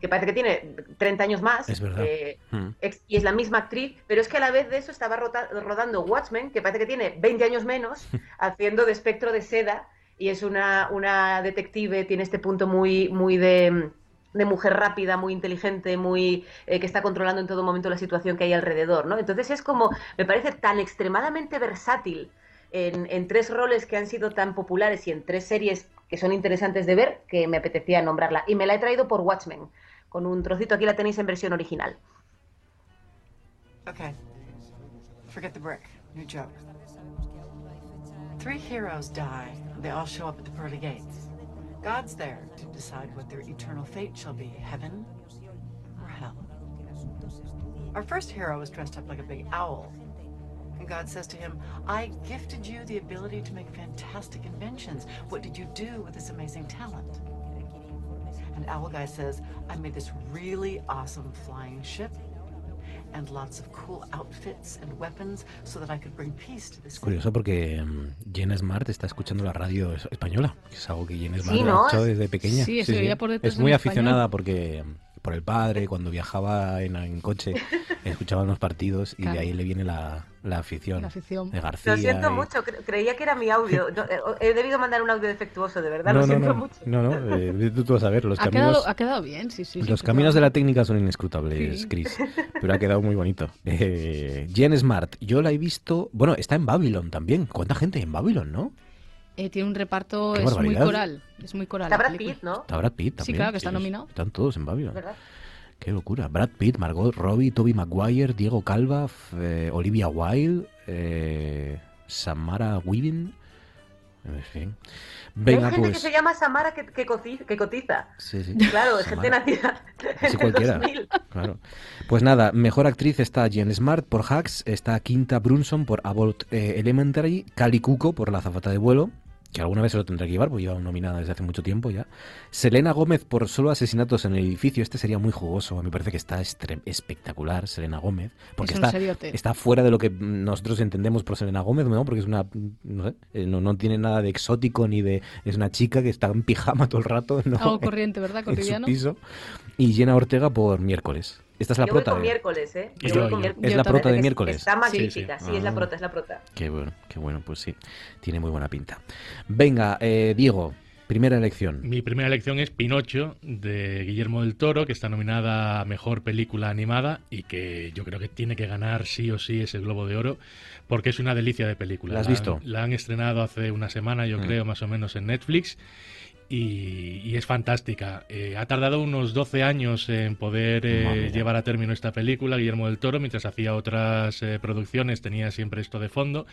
que parece que tiene 30 años más. Es verdad. eh, Mm. ex- y es la misma actriz, pero es que a la vez de eso estaba rota- rodando Watchmen, que parece que tiene 20 años menos, haciendo de espectro de seda, y es una, una detective, tiene este punto muy, muy de, de mujer rápida, muy inteligente, muy eh, que está controlando en todo momento la situación que hay alrededor, ¿no? Entonces es como, me parece tan extremadamente versátil en, en tres roles que han sido tan populares y en tres series que son interesantes de ver, que me apetecía nombrarla. Y me la he traído por Watchmen, con un trocito, aquí la tenéis en versión original. Okay. Forget the brick. New joke. Three heroes die. They all show up at the pearly gates. God's there to decide what their eternal fate shall be heaven or hell. Our first hero is dressed up like a big owl. And God says to him, I gifted you the ability to make fantastic inventions. What did you do with this amazing talent? And Owl Guy says, I made this really awesome flying ship and lots of cool outfits and weapons so that I could bring peace to this Es curioso porque mm, Jen Smart está escuchando la radio es- española, que es algo que Jen Smart Sí, ha ¿no? hecho desde pequeña. Sí, se oía por detrás Es muy español. aficionada porque mm, por el padre, cuando viajaba en, en coche, escuchaban los partidos y Claro. de ahí le viene la, la afición. La afición. De García. Lo siento y- mucho, cre- creía que era mi audio. No, eh, he debido mandar un audio defectuoso, de verdad, No, lo no, siento no, mucho. no, no, eh, tú, tú vas a ver, los Ha caminos... quedado, ha quedado bien, sí, sí. Los sí, caminos de la técnica son inescrutables, Sí. Chris. Pero ha quedado muy bonito. Eh, Jen Smart, yo la he visto. Bueno, está en Babylon también. ¿Cuánta gente en Babylon, no? Eh, tiene un reparto, Qué es muy coral. Es muy coral. Está Brad. Pitt, ¿no? Está Brad Pitt Sí, también. claro, que está es- nominado. Están todos en Babylon. ¿Verdad? Qué locura. Brad Pitt, Margot Robbie, Toby Maguire, Diego Calva, eh, Olivia Wilde, eh, Samara Weaving. En fin. Venga, hay gente pues. que se llama Samara que, que, coci- que cotiza. Sí, sí. Claro, Samara. gente nacida el cualquiera. 2000. Claro. Pues nada, mejor actriz está Jen Smart por Hacks, está Quinta Brunson por About eh, Elementary, Cali Cuco por La Zafata de Vuelo, que alguna vez se lo tendrá que llevar, porque lleva nominada desde hace mucho tiempo ya. Selena Gómez por Solo Asesinatos en el Edificio, este sería muy jugoso, a mí me parece que está espectacular, Selena Gómez, porque Es está, está fuera de lo que nosotros entendemos por Selena Gómez, ¿no? Porque es una, no sé, eh, no, no tiene nada de exótico ni de... Es una chica que está en pijama todo el rato, ¿no? Algo corriente, ¿verdad? en su Cotidiano. piso. Y Jenna Ortega por miércoles. Esta es la Yo voy prota. con de- miércoles, ¿eh? Yo yo- voy con miércoles. es la prota de miércoles. Está Sí, magnífica, sí. sí, es la Ah. prota, es la prota. Qué bueno, qué bueno, pues sí. Tiene muy buena pinta. Venga, eh, Diego, primera elección. Mi primera elección es Pinocho, de Guillermo del Toro, que está nominada a Mejor Película Animada y que yo creo que tiene que ganar sí o sí ese Globo de Oro, porque es una delicia de película. ¿La has han- visto? La han estrenado hace una semana, yo Mm. creo, más o menos en Netflix. Y, y es fantástica. Eh, ha tardado unos 12 años en poder eh, llevar a término esta película, Guillermo del Toro, mientras hacía otras eh, producciones, tenía siempre esto de fondo.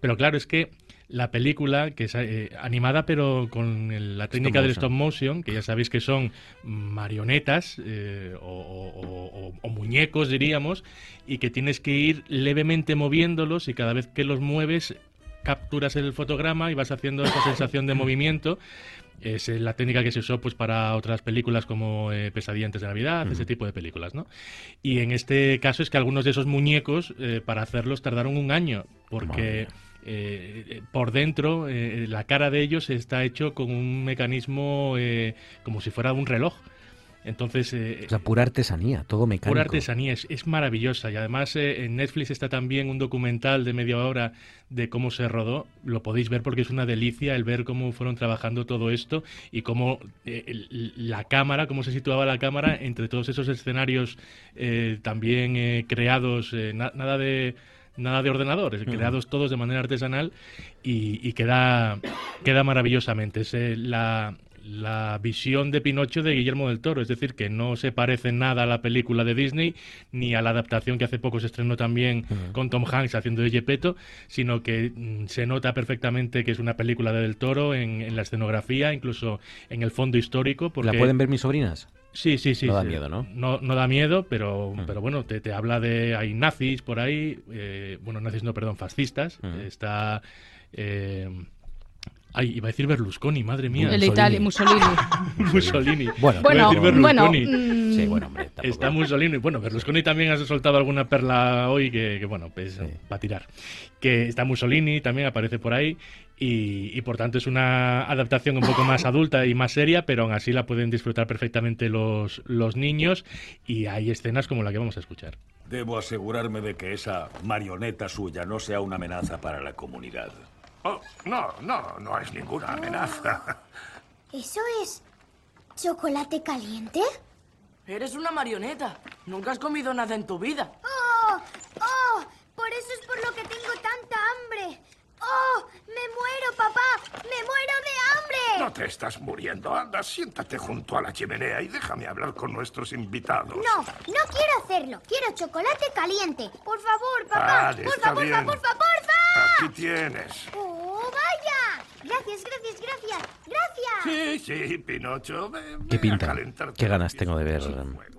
Pero claro, es que la película, que es eh, animada pero con el- la técnica del stop motion, que ya sabéis que son marionetas eh, o, o- o- o muñecos, diríamos, y que tienes que ir levemente moviéndolos y cada vez que los mueves capturas el fotograma y vas haciendo esa sensación de movimiento. Es eh, la técnica que se usó pues para otras películas como eh, Pesadilla antes de Navidad, ese tipo de películas, ¿no? Y en este caso es que algunos de esos muñecos eh, para hacerlos tardaron un año porque eh, por dentro la cara de ellos está hecho con un mecanismo como si fuera un reloj. Entonces, eh, O sea, pura artesanía, todo mecánico. Pura artesanía, es, es maravillosa. Y además eh, en Netflix está también un documental de media hora de cómo se rodó. Lo podéis ver porque es una delicia el ver cómo fueron trabajando todo esto y cómo eh, la cámara, cómo se situaba la cámara entre todos esos escenarios eh, también eh, creados, na- nada de nada de ordenador, Ujú. creados todos de manera artesanal y, y queda, queda maravillosamente. Es eh, la, la visión de Pinocho de Guillermo del Toro, es decir, que no se parece nada a la película de Disney ni a la adaptación que hace poco se estrenó también con Tom Hanks haciendo de Gepetto, sino que mm, se nota perfectamente que es una película de del Toro en, en la escenografía, incluso en el fondo histórico. Porque... ¿La pueden ver mis sobrinas? Sí, sí, sí. No da sí. miedo, ¿no? No, no da miedo, pero, pero bueno, te, te habla de. Hay nazis por ahí. eh, bueno, nazis no, perdón, fascistas. Está. Eh, ay, iba a decir Berlusconi, madre mía. El de Italia, Mussolini. Mussolini. Bueno, Iba a Bueno, decir Berlusconi. bueno, mm, Sí, bueno, hombre, tampoco. Está Mussolini. Bueno, Berlusconi también ha soltado alguna perla hoy que, que, bueno, pues para tirar. Que está Mussolini, también aparece por ahí. Y, y por tanto es una adaptación un poco más adulta y más seria, pero aún así la pueden disfrutar perfectamente los, los niños y hay escenas como la que vamos a escuchar. Debo asegurarme de que esa marioneta suya no sea una amenaza para la comunidad. Oh, no, no, no es ninguna amenaza. ¿Eso es chocolate caliente? Eres una marioneta. Nunca has comido nada en tu vida. ¡Oh! ¡Oh! Por eso es por lo que tengo tanta hambre. ¡Oh! ¡Me muero, papá! ¡Me muero de hambre! No te estás muriendo. Anda, siéntate junto a la chimenea y déjame hablar con nuestros invitados. No, no quiero hacerlo. Quiero chocolate caliente. Por favor, papá. Vale, porfa, está porfa, bien. porfa, porfa. Aquí tienes. ¡Oh, vaya! Gracias, gracias, gracias. Gracias. Sí, sí, Pinocho. ve- ve ¿Qué pinta? Qué ganas tengo de ver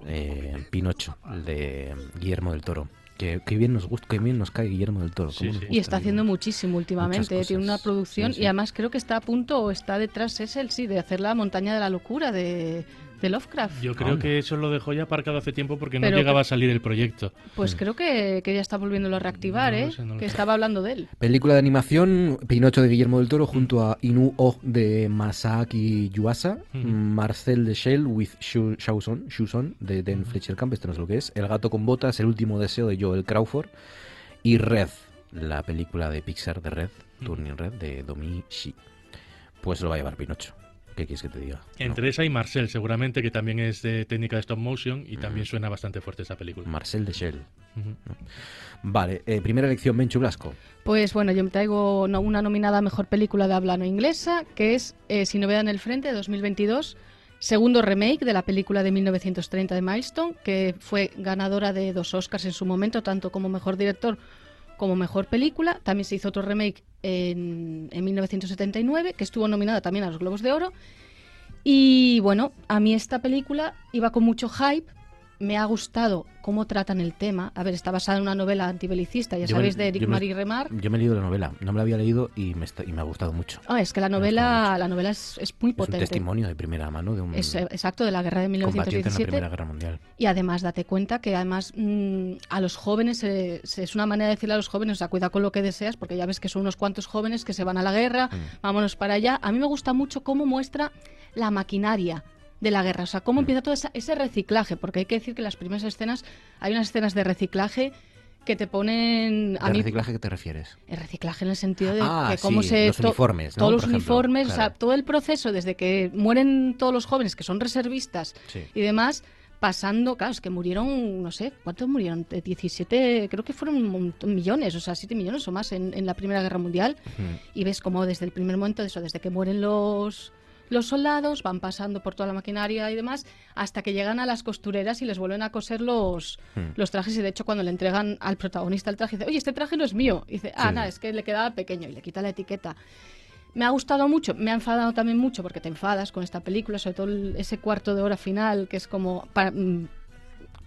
eh, Pinocho, el de Guillermo del Toro. Que, que bien nos gusta, que bien nos cae Guillermo del Toro. cómo nos Y está haciendo muchísimo últimamente. Tiene una producción Sí, sí. y además creo que está a punto o está detrás, es el sí, de hacer la montaña de la locura de, de Lovecraft. Yo creo que eso lo dejó ya aparcado hace tiempo porque no Pero llegaba que- a salir el proyecto. Pues creo que, que ya está volviéndolo a reactivar, No ¿eh? sé, no lo que sé. estaba hablando de él. Película de animación, Pinocho de Guillermo del Toro junto a Inu O de Masaaki Yuasa, Ujú. Marcel de Shell with Shauson, Shuson de Den Fletcher Camp, esto no es lo que es, El gato con botas, El último deseo de Joel Crawford y Red, la película de Pixar de Red, Turning Red de Domi Shi. Pues lo va a llevar Pinocho. ¿Qué quieres que te diga? Entre esa y Marcel, seguramente, que también es de técnica de stop motion y también suena bastante fuerte esa película. Marcel de Shell. Vale, eh, primera elección, Menchu Blasco. Pues bueno, yo me traigo una nominada a Mejor Película de Habla No Inglesa, que es eh, Sin Novedad en el Frente, de 2022. Segundo remake de la película de 1930 de Milestone, que fue ganadora de dos Oscars en su momento, tanto como Mejor Director como Mejor Película. También se hizo otro remake en, en 1979, que estuvo nominada también a los Globos de Oro. Y bueno, a mí esta película iba con mucho hype. Me ha gustado cómo tratan el tema. A ver, está basada en una novela antibelicista, ya Yo me- sabéis, de Eric Marie Remar. Yo me he leído la novela, no me la había leído y me, está- y me ha gustado mucho. Ah, es que la novela, la novela es, es muy Es un potente. testimonio de primera mano de un Es, eh, exacto, de la guerra de combatiente en la 1917. Primera Guerra Mundial. Y además, date cuenta que además mm, a los jóvenes, eh, se- es una manera de decirle a los jóvenes, o sea, cuida con lo que deseas, porque ya ves que son unos cuantos jóvenes que se van a la guerra, Mm. vámonos para allá. A mí me gusta mucho cómo muestra la maquinaria de la guerra, o sea, Mm. cómo empieza todo esa- ese reciclaje, porque hay que decir que las primeras escenas, hay unas escenas de reciclaje que te ponen... A ¿De mí, reciclaje qué te refieres? el reciclaje en el sentido de Ah, que cómo sí, se... los to- uniformes, ¿no? Todos Por los ejemplo, uniformes, o sea, todo el proceso desde que mueren todos los jóvenes que son reservistas Sí. y demás, pasando, claro, es que murieron, no sé, ¿cuántos murieron? De 17, creo que fueron montón, millones, o sea, 7 millones o más en, en la Primera Guerra Mundial. Y ves como desde el primer momento de eso, desde que mueren los los soldados van pasando por toda la maquinaria y demás hasta que llegan a las costureras y les vuelven a coser los, Hmm. los trajes y de hecho cuando le entregan al protagonista el traje dice oye este traje no es mío y dice ah Sí. nada es que le quedaba pequeño y le quita la etiqueta me ha gustado mucho, me ha enfadado también mucho porque te enfadas con esta película, sobre todo el- ese cuarto de hora final que es como para- mm,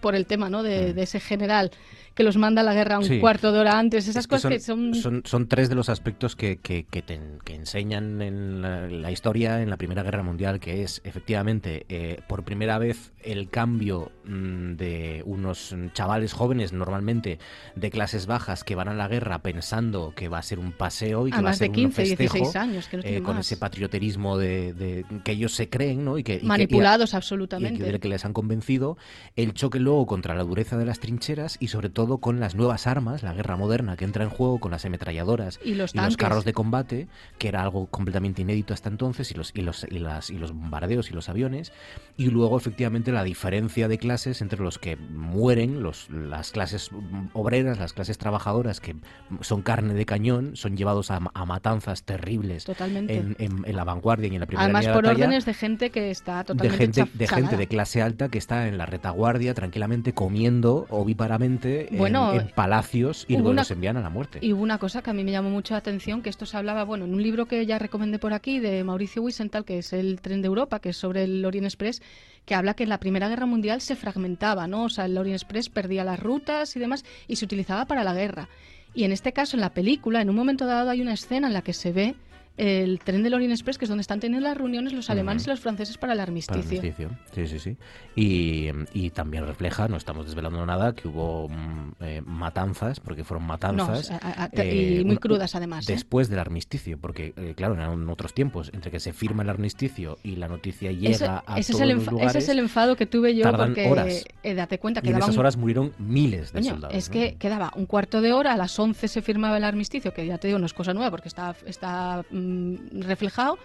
por el tema ¿no? de, de ese general que los manda a la guerra un. Sí. cuarto de hora antes, esas Es que cosas que son... son, son tres de los aspectos que, que, que te- enseñan en la, la historia en la Primera Guerra Mundial, que es efectivamente eh, por primera vez el cambio mm, de unos chavales jóvenes, normalmente de clases bajas, que van a la guerra pensando que va a ser un paseo y que va a ser de 15, un festejo, 16 años, que no eh, con ese patrioterismo de, de- que ellos se creen, ¿no? Y que, y que- y a- Manipulados y absolutamente. del que les han convencido, el choque luego contra la dureza de las trincheras y sobre todo con las nuevas armas, la guerra moderna que entra en juego con las ametralladoras Y los carros de combate, que era algo completamente inédito hasta entonces, y los, y los, y las, y los bombardeos y los aviones, y luego efectivamente la diferencia de clases entre los que mueren, los, las clases obreras, las clases trabajadoras que son carne de cañón, son llevados a, a matanzas terribles Totalmente. en, en- en la vanguardia y en la primera Además línea de por batalla. órdenes de gente que está de totalmente gente, chaf- de gente de clase alta que está en la retaguardia tranquilamente comiendo ovíparamente en- Bueno, en, palacios y luego una- los envían a la muerte. Y hubo una cosa que a mí me llamó mucho la atención, que esto se hablaba, bueno, en un libro que ya recomendé por aquí, de Mauricio Wiesenthal, que es El tren de Europa, que es sobre el Orient Express, que habla que en la Primera Guerra Mundial se fragmentaba, ¿no? O sea, el Orient Express perdía las rutas y demás, y se utilizaba para la guerra. Y en este caso, en la película, en un momento dado hay una escena en la que se ve el tren del Orient Express, que es donde están teniendo las reuniones los alemanes y los franceses para el Para el armisticio. armisticio. Sí, sí, sí. Y, y también refleja, no estamos desvelando nada, que hubo mm, eh, matanzas, porque fueron matanzas. No, a- a- y muy un- crudas, además, ¿eh? Después del armisticio, porque, eh, claro, eran otros tiempos, entre que se firma el armisticio y la noticia llega Ese, a ese es todos el los enfa- lugares. ese es el enfado que tuve yo porque horas. eh, date cuenta y que en esas un- horas murieron miles de Coño, soldados. es ¿no? que quedaba un cuarto de hora, a las 11 se firmaba el armisticio, que ya te digo, no es cosa nueva porque está, está mm, reflejado,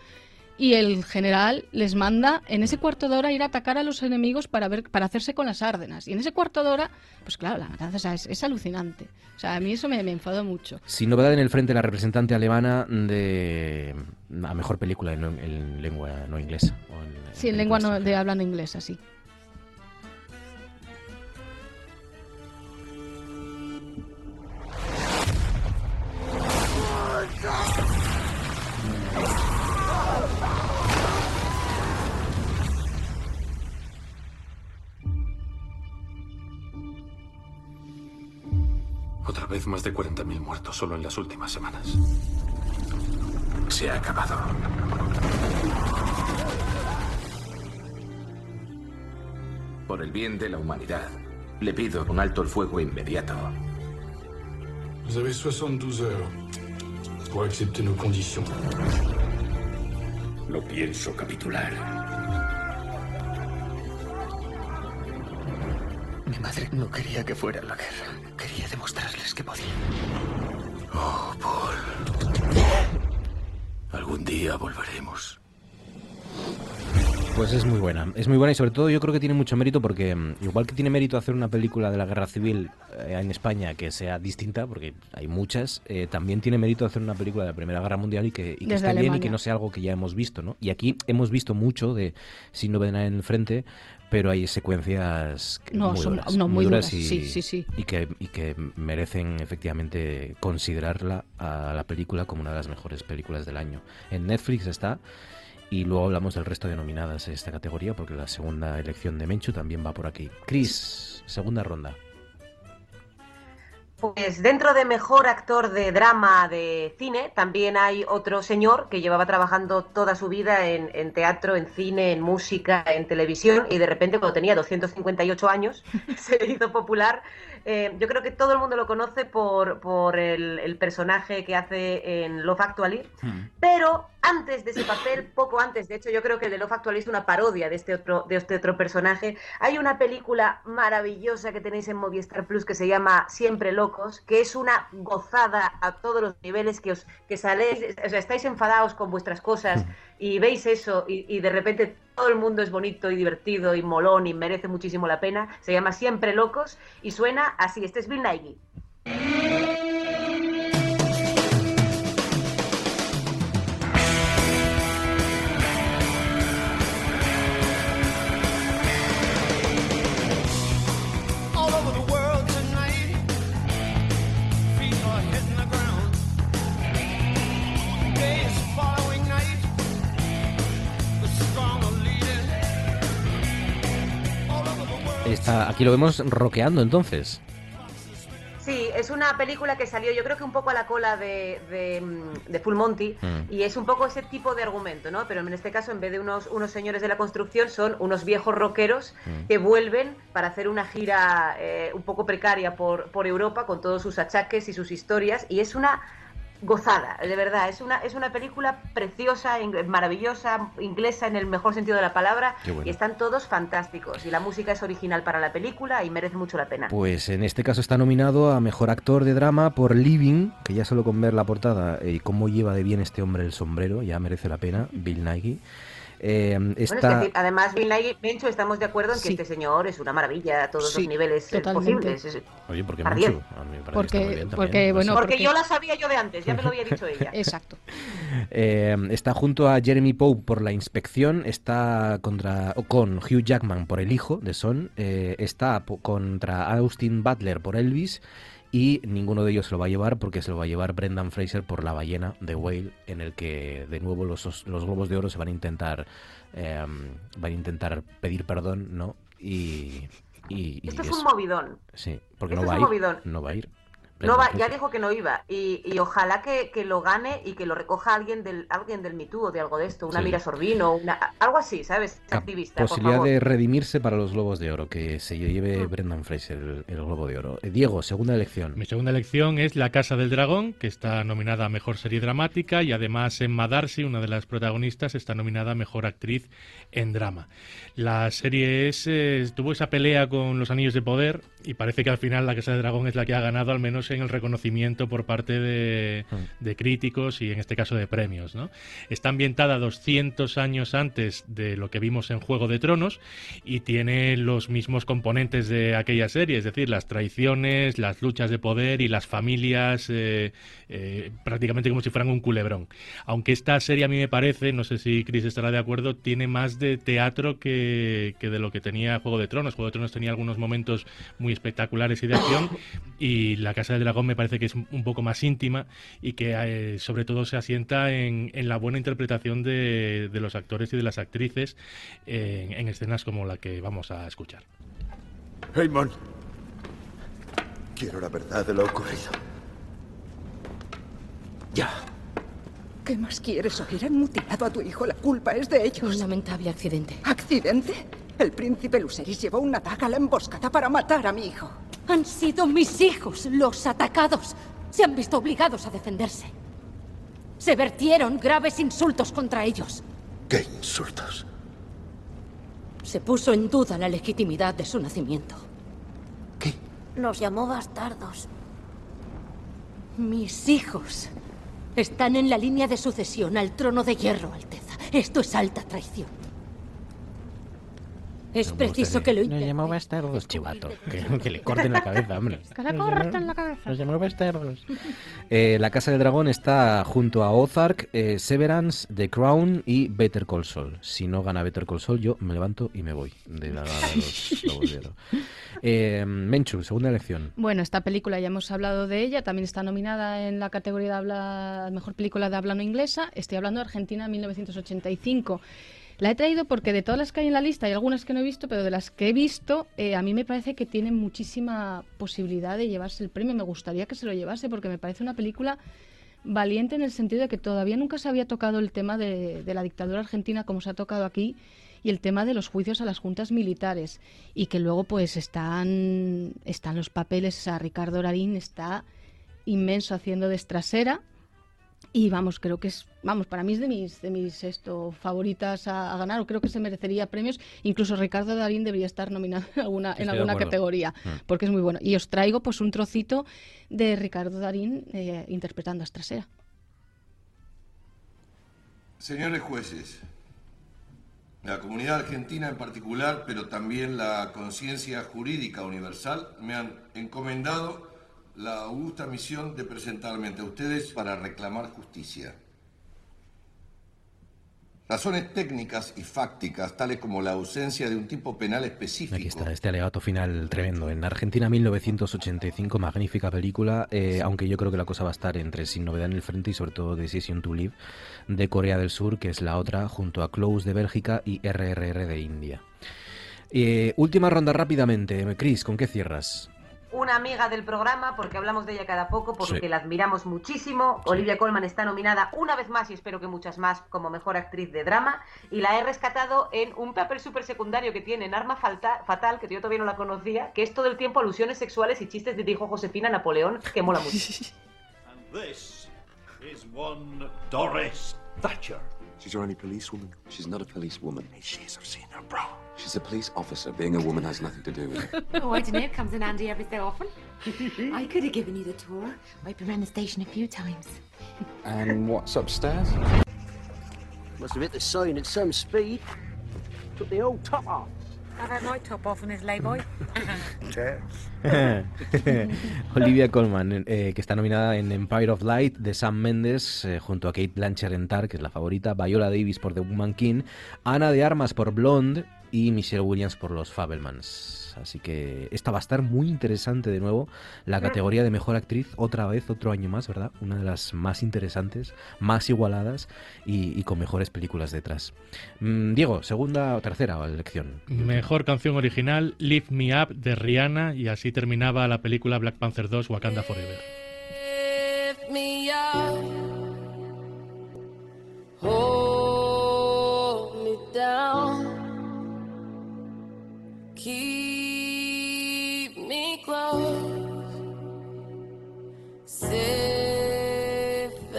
y el general les manda en ese cuarto de hora ir a atacar a los enemigos para ver para hacerse con las árdenas. Y en ese cuarto de hora, pues claro, la matanza o sea, es, es alucinante. O sea, a mí eso me, me enfadó mucho. Sin novedad en el frente, la representante alemana de a mejor película en, en lengua no inglesa. o en- Sí, en lengua no, de hablando inglés, así. Otra vez más de 40.000 muertos solo en las últimas semanas. Se ha acabado. Por el bien de la humanidad, le pido un alto el fuego inmediato. Vous avez 72 heures pour accepter nos conditions. No pienso capitular. Mi madre no quería que fuera a la guerra. Quería demostrarles que podía. Oh, Paul. Algún día volveremos. Pues es muy buena, es muy buena y sobre todo yo creo que tiene mucho mérito porque mm, igual que tiene mérito hacer una película de la guerra civil eh, en España que sea distinta, porque hay muchas, eh, también tiene mérito hacer una película de la Primera Guerra Mundial y que, y que esté bien y Alemania. que no sea algo que ya hemos visto, ¿no? Y aquí hemos visto mucho de Sin Novedad en el Frente, pero hay secuencias que- No, muy son- duras, no, muy duras, y, sí, sí, sí. Y que, y que merecen efectivamente considerarla a la película como una de las mejores películas del año. En Netflix está y luego hablamos del resto de nominadas en esta categoría porque la segunda elección de Menchu también va por aquí. Chris, segunda ronda. Pues dentro de mejor actor de drama de cine, también hay otro señor que llevaba trabajando toda su vida en, teatro, en cine, en música, en televisión, y de repente cuando tenía 258 años se hizo popular. Eh, yo creo que todo el mundo lo conoce por, por el, el personaje que hace en Love Actually, pero antes de ese papel, poco antes, de hecho yo creo que el de Love Actually es una parodia de este otro, de este otro personaje. Hay una película maravillosa que tenéis en Movistar Plus que se llama Siempre Locos, que es una gozada a todos los niveles, que os que saléis, o sea, estáis enfadados con vuestras cosas y veis eso y, de repente todo el mundo es bonito y divertido y molón y merece muchísimo la pena. Se llama Siempre Locos y suena así. Este es Bill Nighy. Aquí lo vemos roqueando entonces. Sí, es una película que salió yo creo que un poco a la cola de, de, de Full Monty Mm. y es un poco ese tipo de argumento, ¿no? Pero en este caso en vez de unos, unos señores de la construcción son unos viejos rockeros Mm. que vuelven para hacer una gira eh, un poco precaria por, por Europa con todos sus achaques y sus historias y es una gozada, de verdad, es una, es una película preciosa, ing- maravillosa, inglesa en el mejor sentido de la palabra bueno. y están todos fantásticos y la música es original para la película y merece mucho la pena. Pues en este caso está nominado a Mejor Actor de Drama por Living, que ya solo con ver la portada y cómo lleva de bien este hombre el sombrero, ya merece la pena, Bill Nighy. Eh, Bueno, es está... que, además, Bill Nighy, Mencho, estamos de acuerdo en que este señor es una maravilla a todos Sí, los niveles totalmente. posibles. Es- Oye, ¿por qué Está mucho? bien. A mí me parece que Porque- está bien porque, bueno, porque, porque- yo la sabía yo de antes, ya me lo había dicho ella. Exacto. Eh, está junto a Jeremy Pope por La Inspección, está contra, o con Hugh Jackman por El Hijo de Son, eh, está contra Austin Butler por Elvis y ninguno de ellos se lo va a llevar porque se lo va a llevar Brendan Fraser por La Ballena de Whale, en el que de nuevo los, los Globos de Oro se van a intentar eh, van a intentar pedir perdón, ¿no? Y, y, es un movidón. Sí, porque no va ir. No va a ir. No va, ya dijo que no iba y, y ojalá que, que lo gane y que lo recoja alguien del alguien del Me Too o de algo de esto, una Sí. Mira Sorbino, una, algo así, ¿sabes? Activista, por Posibilidad favor. de redimirse para los Globos de Oro, que se lleve Brendan Fraser el, el Globo de Oro. Eh, Diego, segunda elección. Mi segunda elección es La Casa del Dragón, que está nominada a Mejor Serie Dramática, y además Emma Darcy, una de las protagonistas, está nominada a Mejor Actriz en Drama. La serie es, eh, tuvo esa pelea con los Anillos de Poder, y parece que al final La Casa del Dragón es la que ha ganado, al menos en el reconocimiento por parte de, de críticos y en este caso de premios. ¿no? Está ambientada 200 años antes de lo que vimos en Juego de Tronos y tiene los mismos componentes de aquella serie, es decir, las traiciones, las luchas de poder y las familias eh, eh, prácticamente como si fueran un culebrón. Aunque esta serie a mí me parece, no sé si Chris estará de acuerdo, tiene más de teatro que, que de lo que tenía Juego de Tronos. Juego de Tronos tenía algunos momentos muy espectaculares y de acción y La Casa del Dragón me parece que es un poco más íntima y que eh, sobre todo se asienta en, en la buena interpretación de, de los actores y de las actrices en, en escenas como la que vamos a escuchar. Raymond. Quiero la verdad de lo ocurrido. Ya. ¿Qué más quieres oír? Han mutilado a tu hijo. La culpa es de ellos. Un lamentable accidente. ¿Accidente? El príncipe Luceris llevó una daga a la emboscada para matar a mi hijo. Han sido mis hijos los atacados. Se han visto obligados a defenderse. Se vertieron graves insultos contra ellos. ¿Qué insultos? Se puso en duda la legitimidad de su nacimiento. Los llamó bastardos. Mis hijos están en la línea de sucesión al trono de hierro, Alteza. Esto es alta traición. Es preciso que lo Nos intenten. llamó bastardos, chivato. Que, que le corten la cabeza, hombre. Que le corten la cabeza. Nos llamó bastardos. Eh, la Casa del Dragón está junto a Ozark, eh, Severance, The Crown y Better Call Saul. Si no gana Better Call Saul, yo me levanto y me voy de la los. Eh, Menchu, segunda elección. Bueno, esta película ya hemos hablado de ella, también está nominada en la categoría de habla, mejor película de habla no inglesa. Estoy hablando de Argentina 1985. La he traído porque de todas las que hay en la lista hay algunas que no he visto, pero de las que he visto, eh, a mí me parece que tiene muchísima posibilidad de llevarse el premio. Me gustaría que se lo llevase porque me parece una película valiente en el sentido de que todavía nunca se había tocado el tema de, la dictadura argentina como se ha tocado aquí y el tema de los juicios a las juntas militares y que luego pues están están los papeles, sea, Ricardo Larín está inmenso haciendo de estrasera y vamos, creo que es, vamos, para mí es de mis, de mis esto, favoritas a, a ganar, o creo que se merecería premios. Incluso Ricardo Darín debería estar nominado en alguna, en alguna categoría, Mm. porque es muy bueno. Y os traigo pues un trocito de Ricardo Darín eh, interpretando a Estrasera. Señores jueces, la comunidad argentina en particular, pero también la conciencia jurídica universal, me han encomendado la augusta misión de presentarme ante ustedes para reclamar justicia. Razones técnicas y fácticas, tales como la ausencia de un tipo penal específico. Aquí está este alegato final tremendo. En Argentina 1985, magnífica película, eh, aunque yo creo que la cosa va a estar entre Sin Novedad en el Frente y sobre todo Decision to Live de Corea del Sur, que es la otra, junto a Close de Bélgica y RRR de India. Eh, última ronda rápidamente. Chris, ¿con qué cierras? Una amiga del programa, porque hablamos de ella cada poco, porque Sí. la admiramos muchísimo. Olivia Colman está nominada una vez más y espero que muchas más como mejor actriz de drama. Y la he rescatado en un papel súper secundario que tiene en Arma Falta- Fatal, que yo todavía no la conocía, que es todo el tiempo alusiones sexuales y chistes de dijo Josefina Napoleón, que mola mucho. This is one Doris Thatcher. She's your only policewoman. She's not a policewoman. She's, I've seen her, bro. She's a police officer. Being a woman has nothing to do with it. Oh, I don't know. It comes in handy every so often. I could have given you the tour. I've been around the station a few times. and what's upstairs? Must have hit the sign at some speed. Took the whole top off. I've had my top off on this layboy. Olivia Colman, eh, que está nominada en Empire of Light de Sam Mendes, eh, junto a Kate Blanchett en Tar, que es la favorita, Viola Davis por The Woman King, Ana de Armas por Blonde, y Michelle Williams por los Fabelmans. Así que esta va a estar muy interesante de nuevo. La categoría de mejor actriz, otra vez, otro año más, ¿verdad? Una de las más interesantes, más igualadas y, y con mejores películas detrás. Mm, Diego, segunda o tercera elección. Mejor canción original, Lift Me Up de Rihanna y así terminaba la película Black Panther 2 Wakanda Forever. Lift me up. Hold me down.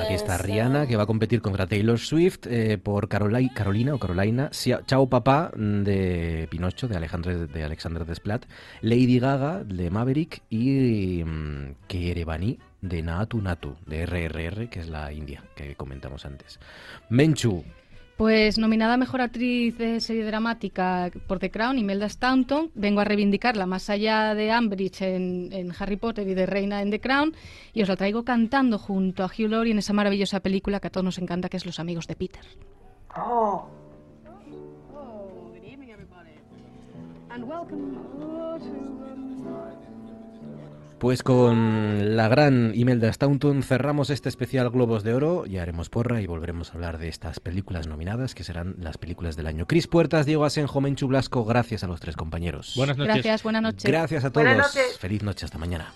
Aquí está Rihanna, que va a competir contra Taylor Swift eh, por Caroli- Carolina o Carolina, Chao Papá mm, de Pinocho, de Alejandro de Alexander Desplat, Lady Gaga de Maverick. Y mm, Kerebani de Naatu Natu, de RRR, que es la India que comentamos antes. Menchu, Pues nominada Mejor Actriz de Serie Dramática por The Crown, Imelda Staunton. Vengo a reivindicarla más allá de Ambridge en, en Harry Potter y de Reina en The Crown. Y os la traigo cantando junto a Hugh Laurie en esa maravillosa película que a todos nos encanta, que es Los Amigos de Peter. Oh. And welcome Pues con la gran Imelda Staunton cerramos este especial Globos de Oro, ya haremos porra y volveremos a hablar de estas películas nominadas, que serán las películas del año. Cris Puertas, Diego Asenjo, Menchu Blasco, gracias a los tres compañeros. Buenas Gracias, buenas noches. Gracias a todos. Buenas noches. Feliz noche, hasta mañana.